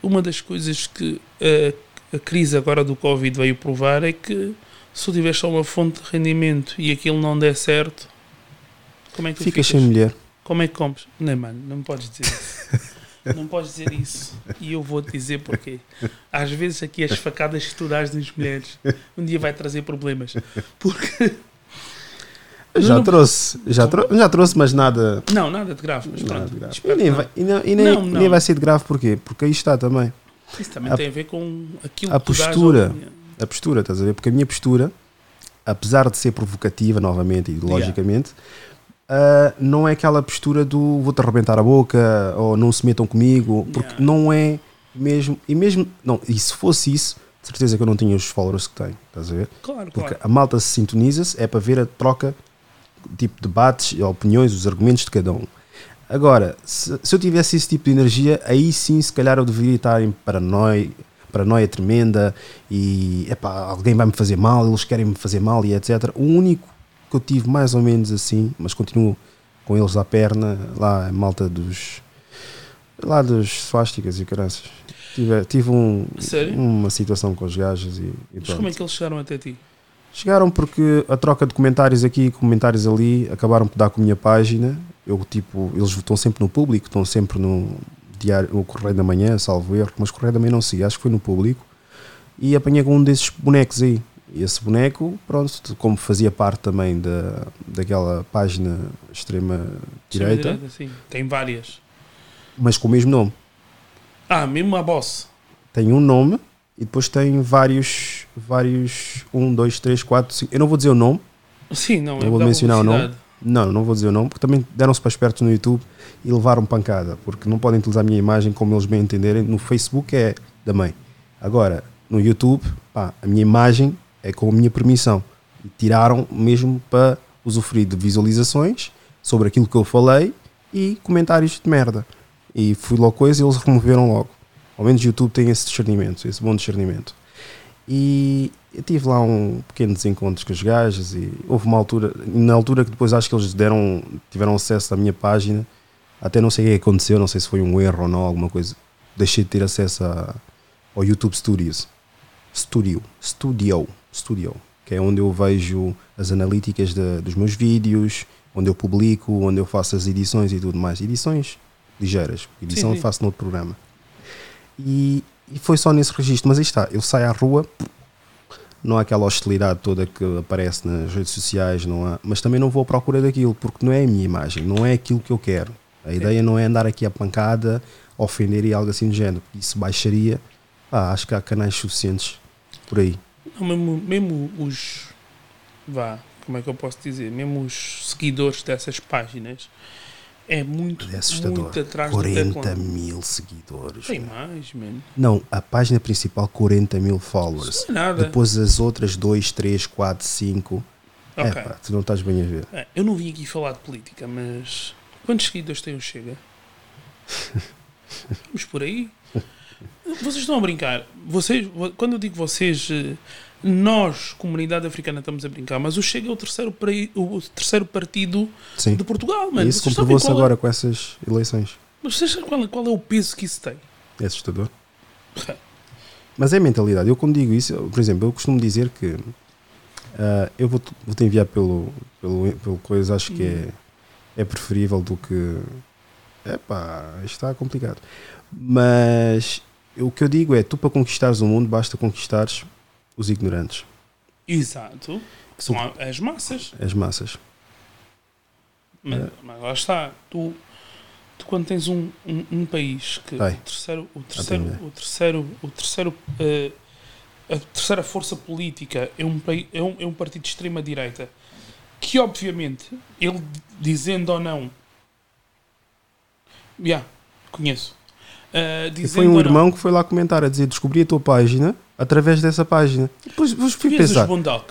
uma das coisas que a, a crise agora do Covid veio provar é que se tu tiver só uma fonte de rendimento e aquilo não der certo, como é que Ficas ficas? sem mulher. Como é que compres? Não, mano, não podes dizer isso. Não podes dizer isso. E eu vou-te dizer porquê. Às vezes aqui as facadas que tu dás nas mulheres um dia vai trazer problemas. Porque. Já Não- trouxe, já, trou- já trouxe, mas nada. Não, nada de grave, mas nada pronto. grave. E nem, vai, e não- e nem- Não, nem vai ser de grave porquê? Porque aí está também. Isso também a- tem a ver com aquilo a que postura. a postura, estás a ver? Porque a minha postura, apesar de ser provocativa novamente, ideologicamente, ah, não é aquela postura do vou-te arrebentar a boca ou não se metam comigo, porque Yeah. não é mesmo. E mesmo. Não, e se fosse isso, de certeza que eu não tinha os followers que tenho, estás a ver? Claro, Porque claro. a malta se sintoniza-se é para ver a troca, tipo debates, opiniões, os argumentos de cada um. Agora, se, se eu tivesse esse tipo de energia, aí sim, se calhar eu deveria estar em paranoia, paranoia tremenda e epá, alguém vai me fazer mal, eles querem me fazer mal e etc. O único que eu tive mais ou menos assim, mas continuo com eles à perna, lá a malta dos lá dos swásticas e crianças. Tive, tive um, Sério? uma situação com os gajos e, e Mas pronto. como é que eles chegaram até ti? Chegaram porque a troca de comentários aqui e comentários ali acabaram por dar com a minha página. Eu, tipo, eles estão sempre no público, estão sempre no diário, no Correio da Manhã, salvo erro, mas Correio da Manhã não sei, acho que foi no público. E apanhei com um desses bonecos aí. E esse boneco, pronto, como fazia parte também da, daquela página extrema-direita, sim. Tem várias. mas com o mesmo nome. Ah, mesmo a boss. tem um nome e depois tem vários, vários, um, dois, três, quatro, cinco. Eu não vou dizer o nome, Sim, não, Eu é vou mencionar o nome. Não, não vou dizer o nome, porque também deram-se para espertos no YouTube e levaram pancada, porque não podem utilizar a minha imagem como eles bem entenderem. No Facebook é da mãe. Agora, no YouTube, pá, a minha imagem é com a minha permissão. Tiraram mesmo para usufruir de visualizações sobre aquilo que eu falei e comentários de merda. E fui logo coisa e eles removeram logo. Ao menos o YouTube tem esse discernimento, esse bom discernimento. E eu tive lá um pequeno desencontro com os gajos e houve uma altura, na altura que depois acho que eles deram, tiveram acesso à minha página, até não sei o que aconteceu, não sei se foi um erro ou não, alguma coisa. Deixei de ter acesso a- ao YouTube Studios. Studio, Studio, Studio, que é onde eu vejo as analíticas de- dos meus vídeos, onde eu publico, onde eu faço as edições e tudo mais. Edições ligeiras, edição Sim, eu sim. faço noutro programa. E, e foi só nesse registro. Mas aí está, eu saio à rua, não há aquela hostilidade toda que aparece nas redes sociais, não há, mas também não vou à procura daquilo, porque não é a minha imagem, não é aquilo que eu quero. A ideia não é andar aqui a pancada, ofender e algo assim do género. Isso baixaria. Ah, acho que há canais suficientes por aí. Não, mesmo, mesmo os. Vá, como é que eu posso dizer? Mesmo os seguidores dessas páginas é muito, É assustador. muito atrás do 40 teclado. mil seguidores. Tem mais, mano. Não, a página principal 40 mil followers. Isso não é nada. Depois as outras 2, 3, 4, 5. É pá, tu não estás bem a ver. É, eu não vim aqui falar de política, mas quantos seguidores tem o Chega? Vamos por aí. Vocês estão a brincar. Vocês, vo- quando eu digo vocês, eh, nós, comunidade africana, estamos a brincar, mas o Chega é o terceiro, o terceiro partido Sim. de Portugal, mano. Isso Vocês sabem comprovou-se é- agora com essas eleições. Mas vocês sabem qual, é- qual é o peso que isso tem? É assustador. Mas é mentalidade. Eu, quando digo isso, por exemplo, eu costumo dizer que ah, eu vou-te vou-te enviar pelo, pelo, pelo coisa, acho que é, é preferível do que. Epá, isto está complicado. Mas o que eu digo é: tu, para conquistares o mundo, basta conquistares os ignorantes, Exato. Que são as massas. as massas. Mas, É. mas lá está, tu, tu quando tens um, um, um país que Vai. o terceiro, o terceiro, o terceiro, o terceiro, eh, a terceira força política é um, é um, é um partido de extrema direita que obviamente ele dizendo ou não, já conheço. E dizendo foi um não, irmão que foi lá comentar a dizer: descobri a tua página através dessa página. Depois, depois fui pensar: os Bondoc.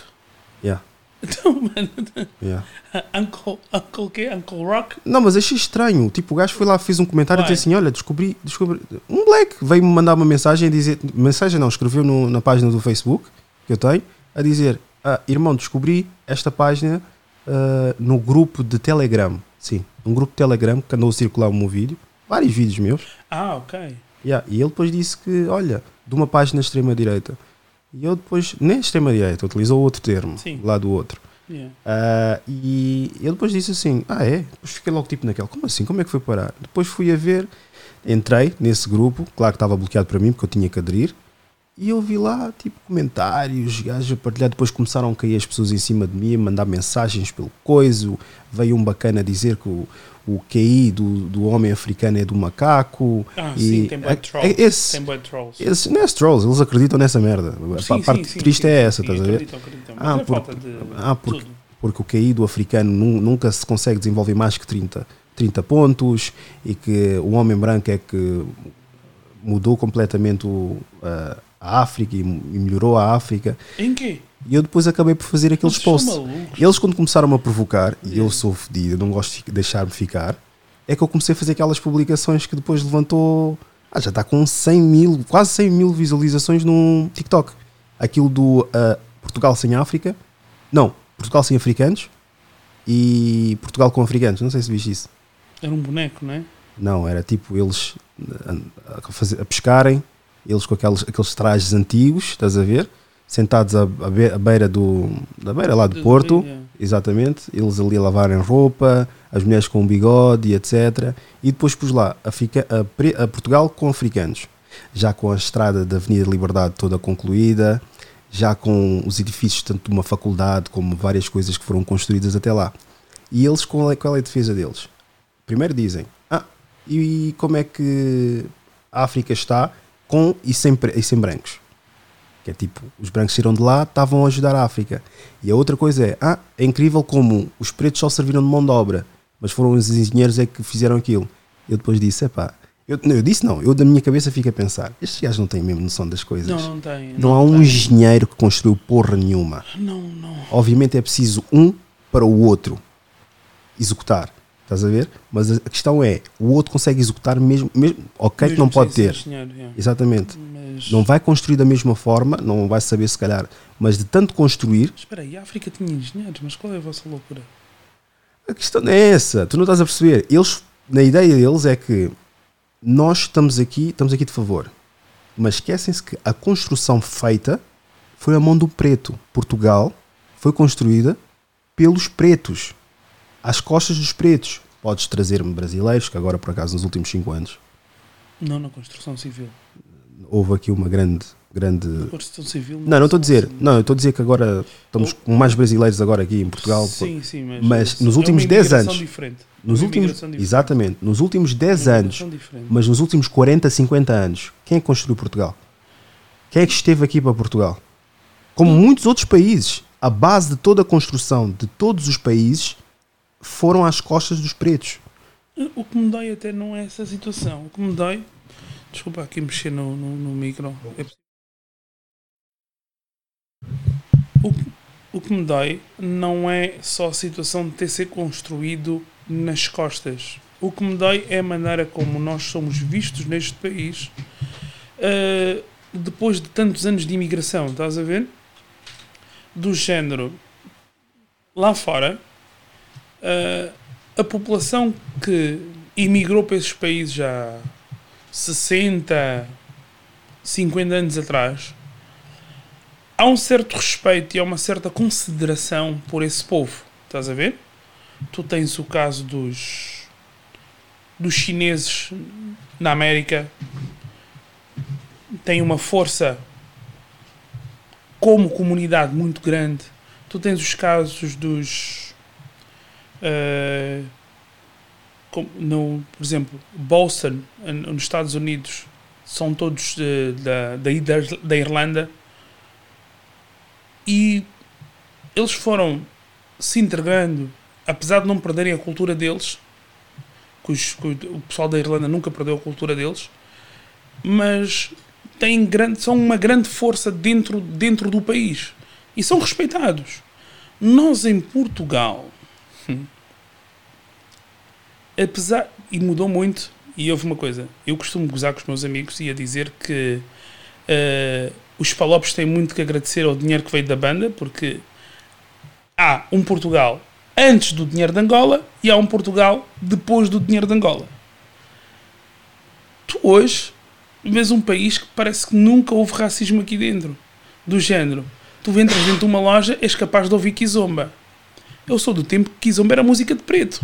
Yeah, Então, mano, yeah. Uncle, Uncle quê? Uncle Rock? Não, mas achei estranho. Tipo, o gajo foi lá, fez um comentário Vai. e disse assim: Olha, descobri, descobri. Um black veio-me mandar uma mensagem a dizer. Mensagem não, escreveu no- na página do Facebook que eu tenho, a dizer: ah, Irmão, descobri esta página ah, no grupo de Telegram. Sim, um grupo de Telegram que andou a circular o meu vídeo, vários vídeos meus. Ah, ok. Yeah, E ele depois disse que, olha, de uma página extrema-direita. E eu depois, nem extrema-direita, utilizou outro termo, Sim. lá do outro. Yeah. Ah, e ele depois disse assim: Ah, é? Depois fiquei logo tipo naquela: Como assim? Como é que foi parar? Depois fui a ver, entrei nesse grupo, claro que estava bloqueado para mim porque eu tinha que aderir. E eu vi lá, tipo, comentários, gajos a partilhar. Depois começaram a cair as pessoas em cima de mim, a mandar mensagens pelo coiso. Veio um bacana dizer que o, o QI do, do homem africano é do macaco. Ah, E sim, tem é- bué de trolls. é- esse- Tem trolls. Esses, não é trolls, eles acreditam nessa merda. Sim, a parte sim, triste sim, é essa, estás a ver? acreditam, Ah, é de ah, porque- tudo. porque o QI do africano nu- nunca se consegue desenvolver mais que 30, 30 pontos e que o homem branco é que mudou completamente o, a, a África e, e melhorou a África. Em quê? E eu depois acabei por fazer aqueles posts. Eles, quando começaram a provocar, e eu sou fedido, eu não gosto de deixar-me ficar, é que eu comecei a fazer aquelas publicações que depois levantou. Ah, já está com 100 mil, quase 100 mil visualizações no TikTok. Aquilo do ah, Portugal sem África. Não, Portugal sem africanos e Portugal com africanos. Não sei se viste isso. Era um boneco, não é? Não, era tipo eles a, a fazer- a pescarem, eles com aqueles, aqueles trajes antigos, estás a ver? Sentados à, à be- à beira do. da beira lá do Porto. yeah. Exatamente, eles ali a lavarem roupa, as mulheres com bigode etc. E depois pus lá a, a Portugal com africanos, já com a estrada da Avenida Liberdade toda concluída, já com os edifícios tanto de uma faculdade como várias coisas que foram construídas até lá. E eles, qual é, qual é a defesa deles? Primeiro dizem, ah, e como é que a África está com e sem, e sem brancos? Que é tipo, os brancos saíram de lá, estavam a ajudar a África. E a outra coisa é, ah, é incrível como os pretos só serviram de mão de obra, mas foram os engenheiros é que fizeram aquilo. Eu depois disse, epá, eu, não, eu disse não, eu da minha cabeça fico a pensar, estes gajos não têm mesmo noção das coisas. Não, não tem. Não há um tem. engenheiro que construiu porra nenhuma. Não, não. Obviamente é preciso um para o outro executar. Estás a ver? Mas a questão é, o outro consegue executar mesmo, mesmo ok que Mesmo não pode ter. engenheiro, yeah. Exatamente. Mas... Não vai construir da mesma forma, não vai saber se calhar, mas de tanto construir, Espera aí, a África tinha engenheiros, mas qual é a vossa loucura? a questão não é essa. Tu não estás a perceber. Eles, na ideia deles é que nós estamos aqui, estamos aqui de favor. Mas esquecem-se que a construção feita foi a mão do preto. Portugal foi construída pelos pretos, às costas dos pretos. Podes trazer-me brasileiros, que agora por acaso nos últimos 5 anos, Não na construção civil. houve aqui uma grande. grande Constituição Civil. não, não estou a dizer. Não, eu estou a dizer que agora estamos com mais brasileiros agora aqui em Portugal. Sim, sim, mas, Mas é nos últimos 10 imigração anos- Diferente. Nos Uma últimos, diferente. exatamente, nos últimos 10 Uma anos, diferente. mas nos últimos 40, 50 anos, quem é que construiu Portugal? Quem é que esteve aqui para Portugal? Como muitos outros países, a base de toda a construção de todos os países foram às costas dos pretos. O que me dói até não é essa situação. O que me dói. Desculpa aqui mexer no, no, no micro. É? O, que- o que me dói não é só a situação de ter sido construído nas costas. O que me dói é a maneira como nós somos vistos neste país ah, depois de tantos anos de imigração. Estás a ver? Do género. Lá fora, ah, a população que imigrou para esses países já 60, 50 anos atrás, há um certo respeito e há uma certa consideração por esse povo. Estás a ver? Tu tens o caso dos dos chineses na América tem uma força como comunidade muito grande. Tu tens os casos dos eh, no, por exemplo, Boston, nos Estados Unidos, são todos de- da, da, Ir- da Irlanda e eles foram se integrando, apesar de não perderem a cultura deles, que, os- que o pessoal da Irlanda nunca perdeu a cultura deles, mas têm grande, são uma grande força dentro, dentro do país e são respeitados. Nós em Portugal, hum, apesar, e mudou muito, e houve uma coisa, eu costumo gozar com os meus amigos e a dizer que eh, os palopes têm muito que agradecer ao dinheiro que veio da banda, porque há um Portugal antes do dinheiro de Angola e há um Portugal depois do dinheiro de Angola. Tu hoje vês um país que parece que nunca houve racismo aqui dentro. Do género, tu entras dentro de uma loja, és capaz de ouvir Kizomba. Eu sou do tempo que Kizomba era música de preto.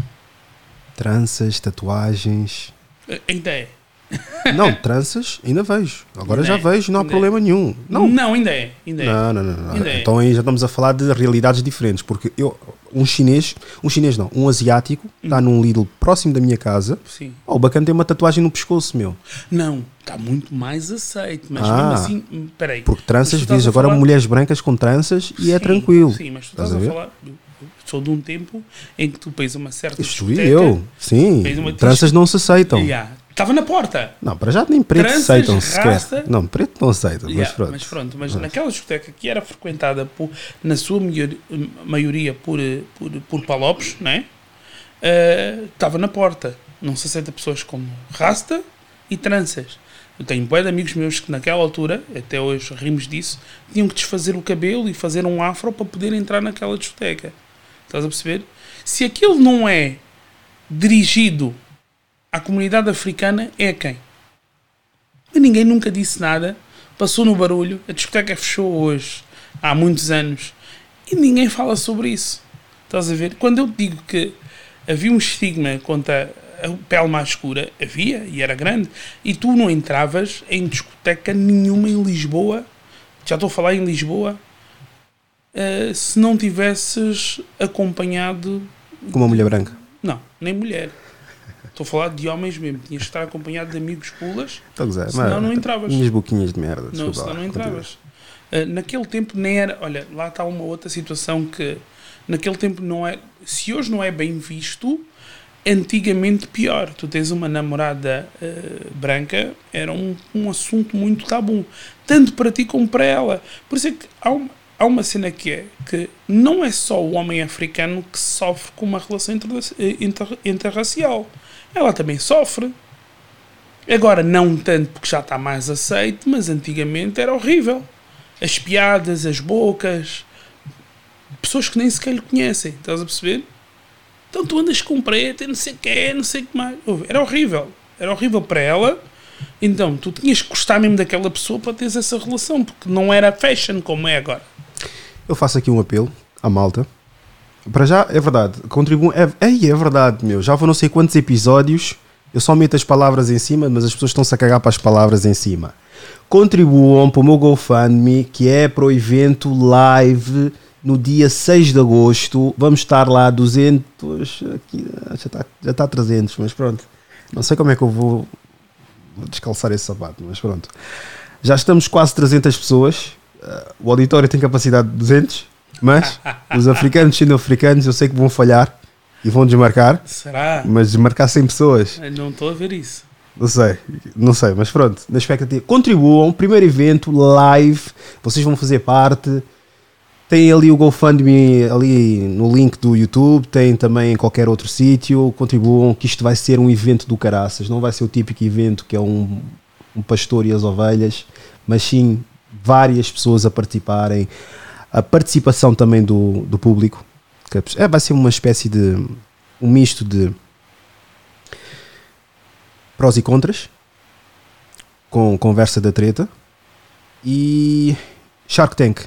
Tranças, tatuagens. Eh, Ainda é. Não, tranças, ainda vejo. Agora Ainda já é, vejo, não há ainda problema nenhum. Não, Não, ainda é. Ainda é. Não, não, não. não. Ainda é. Então aí já estamos a falar de realidades diferentes. Porque eu, um chinês, um chinês não, um asiático, está Hum. num Lidl próximo da minha casa. Sim. Oh, o bacana tem uma tatuagem no pescoço, meu. Não, está muito mais aceito, mas Ah. mesmo assim, hum, peraí. Porque tranças, vês a agora falar- mulheres brancas com tranças e é Sim, tranquilo. Sim, mas tu Estás estás, a a, falar. Sou de um tempo em que tu pês uma certa Isto e eu, sim. Uma Tranças não se aceitam. Yeah, Estava na porta. Não, para já nem preto Tranças, aceitam sequer. Não, preto não aceita, mas Yeah, pronto. mas pronto, mas naquela discoteca que era frequentada por, na sua maioria, por, por, por palopes, né? Eh, estava na porta. Não se aceita pessoas como rasta e tranças. Eu tenho bué de amigos meus que naquela altura, até hoje rimos disso, tinham que desfazer o cabelo e fazer um afro para poder entrar naquela discoteca. Estás a perceber? Se aquilo não é dirigido à comunidade africana, é a quem? Mas ninguém nunca disse nada, passou no barulho, a discoteca fechou hoje, há muitos anos, e ninguém fala sobre isso. Estás a ver? Quando eu digo que havia um estigma contra a pele mais escura, havia, e era grande, e tu não entravas em discoteca nenhuma em Lisboa, já estou a falar em Lisboa, eh, se não tivesses acompanhado Com uma mulher branca. não, nem mulher. Estou a falar de homens mesmo. Tinhas de estar acompanhado de amigos pulas, Estou a gozar. senão não entravas. Minhas boquinhas de merda. Não, senão não entravas. Uh, naquele tempo nem era. Olha, lá está uma outra situação que naquele tempo não é. Se hoje não é bem visto, antigamente pior. Tu tens uma namorada uh, branca, era um, um assunto muito tabu. Tanto para ti como para ela. Por isso é que há uma, há uma cena que é que não é só o homem africano que sofre com uma relação inter, inter, interracial. Ela também sofre. Agora, não tanto porque já está mais aceito, mas antigamente era horrível. As piadas, as bocas, pessoas que nem sequer lhe conhecem, estás a perceber? Então tu andas com preto não sei o que não sei o que mais. Era horrível. Era horrível para ela. Então tu tinhas que gostar mesmo daquela pessoa para teres essa relação, porque não era fashion como é agora. Eu faço aqui um apelo à malta. Para já, é verdade. Contribuam. É, ei, é verdade, meu. Já vou não sei quantos episódios. Eu só meto as palavras em cima, mas as pessoas estão-se a cagar para as palavras em cima. contribuam para o meu GoFundMe, que é para o evento live no dia 6 de agosto. Vamos estar lá 200, aqui, já está já está 300, mas pronto. Não sei como é que eu vou, vou descalçar esse sapato, mas pronto. Já estamos quase 300 pessoas. O auditório tem capacidade de 200, mas os africanos sendo africanos, eu sei que vão falhar e vão desmarcar. Será? Mas desmarcar 100 pessoas. Eu não estou a ver isso. Não sei, não sei, mas pronto, na expectativa. Contribuam, primeiro evento, live, vocês vão fazer parte. Tem ali o GoFundMe ali no link do YouTube, tem também em qualquer outro sítio. Contribuam, que isto vai ser um evento do caraças. Não vai ser o típico evento que é um, um pastor e as ovelhas, mas sim várias pessoas a participarem. A participação também do, do público. É, vai ser uma espécie de. um misto de prós e contras, com conversa da treta, e Shark Tank,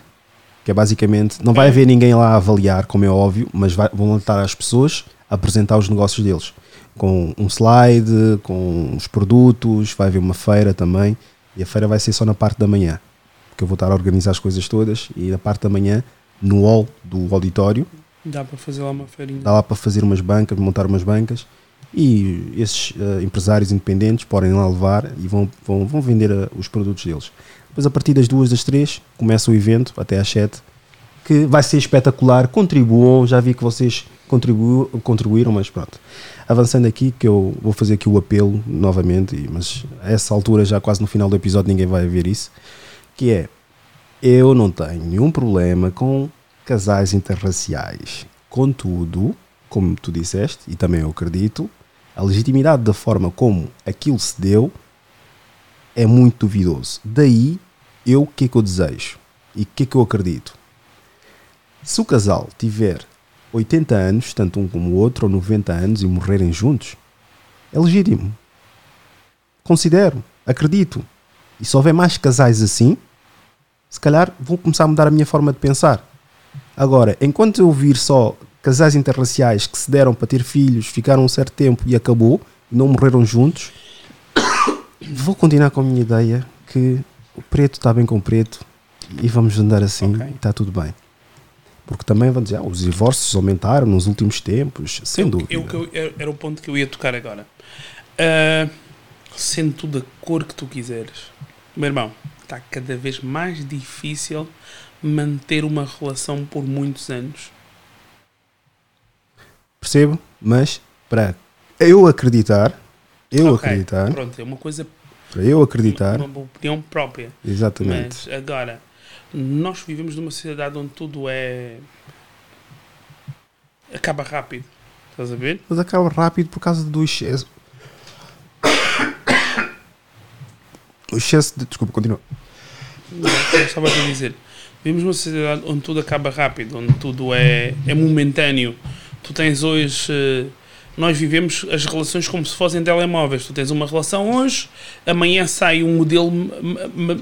que é basicamente, não vai haver ninguém lá a avaliar, como é óbvio, mas vai, vão estar as pessoas a apresentar os negócios deles, com um slide, com os produtos, vai haver uma feira também, e a feira vai ser só na parte da manhã, porque eu vou estar a organizar as coisas todas, e na parte da manhã, no hall do auditório, Dá para fazer lá uma feirinha. dá lá para fazer umas bancas, montar umas bancas e esses uh, empresários independentes podem lá levar e vão, vão, vão vender uh, os produtos deles. Depois, a partir das duas, das três, começa o evento até às sete, que vai ser espetacular. Contribuam, já vi que vocês contribu contribuíram, mas pronto. Avançando aqui, que eu vou fazer aqui o apelo novamente, mas a essa altura, já quase no final do episódio, ninguém vai ver isso. Que é: eu não tenho nenhum problema com casais interraciais. Contudo, como tu disseste, e também eu acredito, a legitimidade da forma como aquilo se deu é muito duvidoso. Daí, eu o que é que eu desejo e o que é que eu acredito? Se o casal tiver 80 anos, tanto um como o outro, ou 90 anos e morrerem juntos, é legítimo. Considero, acredito. E se houver mais casais assim, se calhar vou começar a mudar a minha forma de pensar. Agora, enquanto eu vir só casais interraciais que se deram para ter filhos, ficaram um certo tempo e acabou, não morreram juntos, vou continuar com a minha ideia que o preto está bem com o preto e vamos andar assim Ok. e está tudo bem. Porque também vão dizer, ah, os divórcios aumentaram nos últimos tempos, sem Eu- dúvida. eu- eu- era- o ponto que eu ia tocar agora. Ah, sendo tu da cor que tu quiseres, meu irmão, está cada vez mais difícil manter uma relação por muitos anos. Percebo, mas para eu acreditar, eu Ok, acreditar, Pronto, é uma coisa, para eu acreditar, uma, uma opinião própria. exatamente. Mas agora, nós vivemos numa sociedade onde tudo é. acaba rápido. Estás a ver? Mas acaba rápido por causa do excesso. O excesso de. Desculpa, continua. Não, estava a dizer. Vivemos numa sociedade onde tudo acaba rápido, onde tudo é, é momentâneo. Tu tens hoje. eh, Nós vivemos as relações como se fossem telemóveis. Tu tens uma relação hoje, amanhã sai um modelo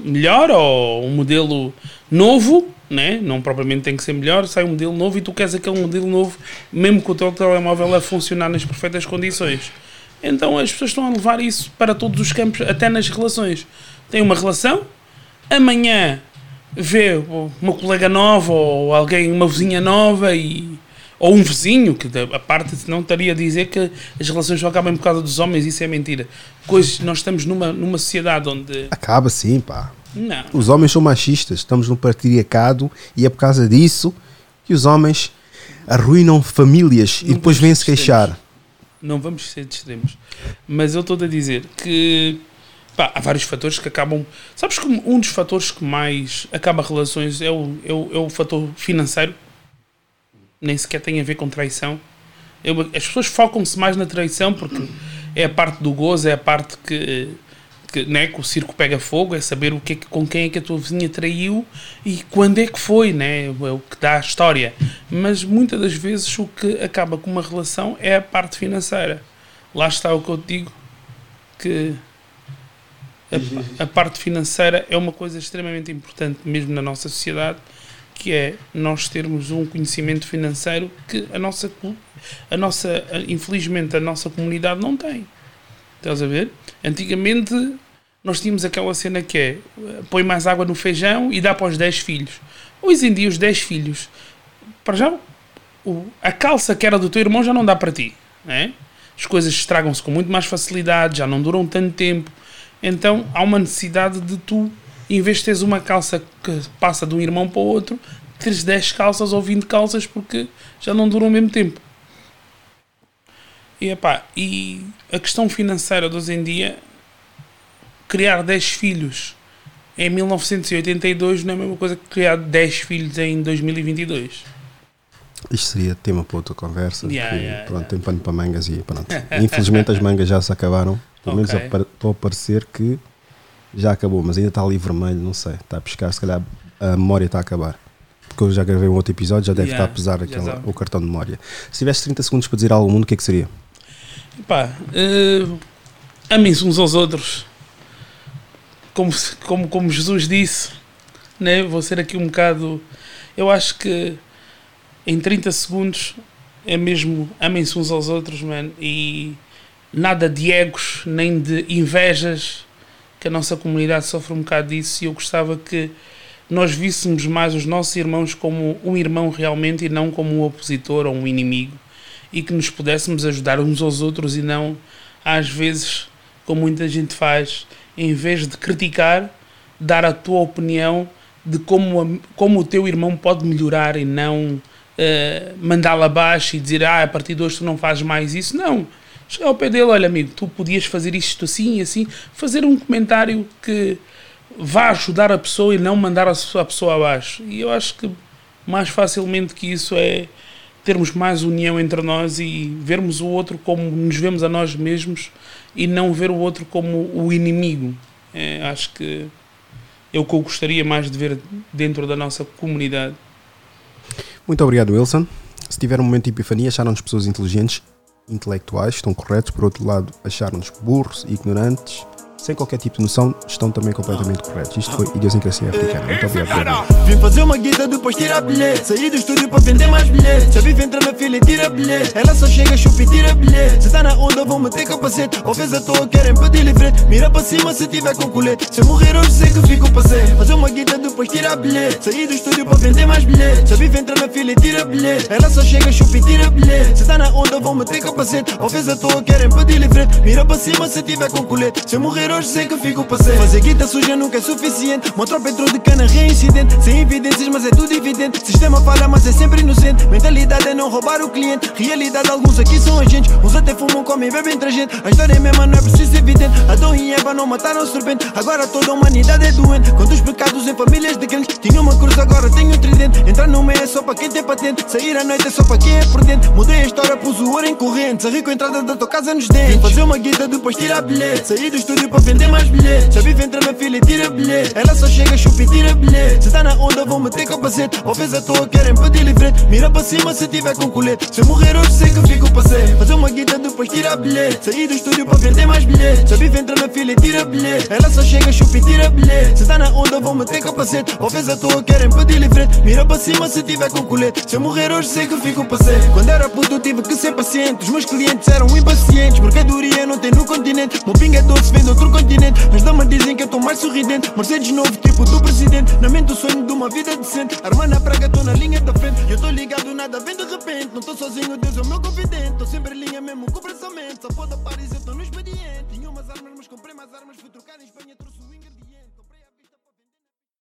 melhor ou um modelo novo, né? não propriamente tem que ser melhor, sai um modelo novo e tu queres aquele modelo novo, mesmo com o teu telemóvel a funcionar nas perfeitas condições. Então as pessoas estão a levar isso para todos os campos, até nas relações. Tem uma relação, amanhã vê uma colega nova ou alguém, uma vizinha nova e ou um vizinho, que a parte não estaria a dizer que as relações só acabam por causa dos homens, isso é mentira. Coisas, nós estamos numa, numa sociedade onde. Acaba sim, pá. Não, Os homens são machistas, estamos no patriarcado e é por causa disso que os homens arruinam famílias e Não depois vamos vêm-se ser queixar. Não vamos ser de extremos. Mas eu estou a dizer que pá, há vários fatores que acabam. Sabes que um dos fatores que mais acaba relações é o, é o, é o fator financeiro? Nem sequer tem a ver com traição. Eu- as pessoas focam-se mais na traição porque é a parte do gozo, é a parte que, que, né, que o circo pega fogo, é saber o que é que, com quem é que a tua vizinha traiu e quando é que foi, né? é o que dá a história. Mas muitas das vezes o que acaba com uma relação é a parte financeira. Lá está o que eu te digo, que a, a parte financeira é uma coisa extremamente importante mesmo na nossa sociedade, que é nós termos um conhecimento financeiro que a nossa, a nossa infelizmente a nossa comunidade não tem. Estás a ver? Antigamente nós tínhamos aquela cena que é põe mais água no feijão e dá para os 10 filhos. Hoje em dia, os 10 filhos, para já, o, a calça que era do teu irmão já não dá para ti. Né? As coisas estragam-se com muito mais facilidade, já não duram tanto tempo. Então há uma necessidade de tu, em vez de teres uma calça que passa de um irmão para o outro, teres 10 calças ou 20 calças porque já não duram o mesmo tempo. E, epá, e a questão financeira de hoje em dia, criar 10 filhos em 1982 não é a mesma coisa que criar 10 filhos em 2022. Isto seria tema para outra conversa. Yeah, que, yeah, pronto, yeah. tem pano para mangas e pronto. Infelizmente as mangas já se acabaram. Pelo menos Ok. apar- estou a parecer que já acabou, mas ainda está ali vermelho, não sei. Está a pescar, se calhar a memória está a acabar. Porque eu já gravei um outro episódio, já deve estar a pesar aquela, sabe. o cartão de memória. Se tivesse 30 segundos para dizer algo ao mundo, o que é que seria? Pá, eh, amem-se uns aos outros. Como, como, como Jesus disse, né? vou ser aqui um bocado. Eu acho que em 30 segundos é mesmo amem-se uns aos outros, man, e nada de egos nem de invejas, que a nossa comunidade sofre um bocado disso. E eu gostava que nós víssemos mais os nossos irmãos como um irmão realmente e não como um opositor ou um inimigo e que nos pudéssemos ajudar uns aos outros e não, às vezes, como muita gente faz, em vez de criticar, dar a tua opinião de como, como o teu irmão pode melhorar e não eh, mandá-lo abaixo e dizer ah, a partir de hoje tu não fazes mais isso. Não. Chegar ao pé dele, olha amigo, tu podias fazer isto assim e assim, fazer um comentário que vá ajudar a pessoa e não mandar a pessoa abaixo. E eu acho que mais facilmente que isso é termos mais união entre nós e vermos o outro como nos vemos a nós mesmos e não ver o outro como o inimigo. É, acho que é o que eu gostaria mais de ver dentro da nossa comunidade. Muito obrigado, Wilson. Se tiver um momento de epifania, acharam-nos pessoas inteligentes, intelectuais, estão corretos. Por outro lado, acharam-nos burros ignorantes, sem qualquer tipo de noção, estão também completamente corretos. Isto foi idiosincrasia africana. Muito obrigado. Vim fazer uma guita, depois tira bilhete. Saí do estúdio para vender mais bilhete. Já vive entra na fila e tira bilhete. Ela só chega, chupa e tira bilhete. Se tá na onda, vão meter capacete. Ou fez à toa, querem pedir livrete. Mira para cima se tiver com colete. Se eu morrer hoje, sei que fico passeio. Fazer uma guita, depois tira bilhete. Saí do estúdio para vender mais bilhete. Já vive entra na fila e tira bilhete. Ela só chega, chupa e tira bilhete. Se tá na onda, vão meter capacete. Ou fez à toa, querem pedir livrete. Mira para cima se tiver com colete. Se eu morrer hoje, sei que fico passeio. Fazer guita suja nunca é suficiente. Uma tropa entrou de cana, reincidente. Sem evidências, mas é tudo evidente. Sistema falha, mas é sempre inocente. Mentalidade é não roubar o cliente. Realidade, alguns aqui são agentes. Uns até fumam, comem, bebem entre a história é mesma, não é preciso evidente. Adão e Eva não mataram serpente. Agora toda a humanidade é doente. Quantos pecados em famílias de crentes. Tinha uma cruz, agora tenho um tridente. Entrar no meio é só para quem tem patente. Sair à noite é só para quem é prudente. Mudei a história, pus o ouro em corrente. A entrada da tua casa nos dentes. Fazer uma guita, depois tirar bilhete. Saí do estúdio para vender mais bilhete. Já vive entra na fila e tira bilhete. Ela só chega, chupa e tira bilhete. Se tá na onda, vão meter capacete. Fez à toa, querem pedir livrete. Mira para cima se tiver com colete. Se eu morrer hoje, sei que fico passeio. Fazer uma guita, depois tira bilhete. Saí do estúdio para vender mais bilhete. Já vive entra na fila e tira bilhete. Ela só chega, chupa e tira bilhete. Se tá na onda, vão meter capacete. Fez à toa, querem pedir livrete. Mira para cima se tiver com colete. Se eu morrer hoje, sei que fico passeio. Quando era puto, tive que ser paciente. Os meus clientes eram impacientes. Mercadoria não tem no continente. Meu pinga é doce, vem de outro continente. As damas dizem que eu tô mais sorridente. Mercedes novo, tipo do presidente. Na mente o sonho de uma vida decente. Arma na praga, tô na linha da frente. Eu tô ligado, nada vem de repente. Não tô sozinho, Deus é o meu confidente. Tô sempre em linha mesmo com pensamento. Só pode Paris, eu tô no expediente. Tinha umas armas, mas comprei mais armas. Fui trocar em Espanha, trouxe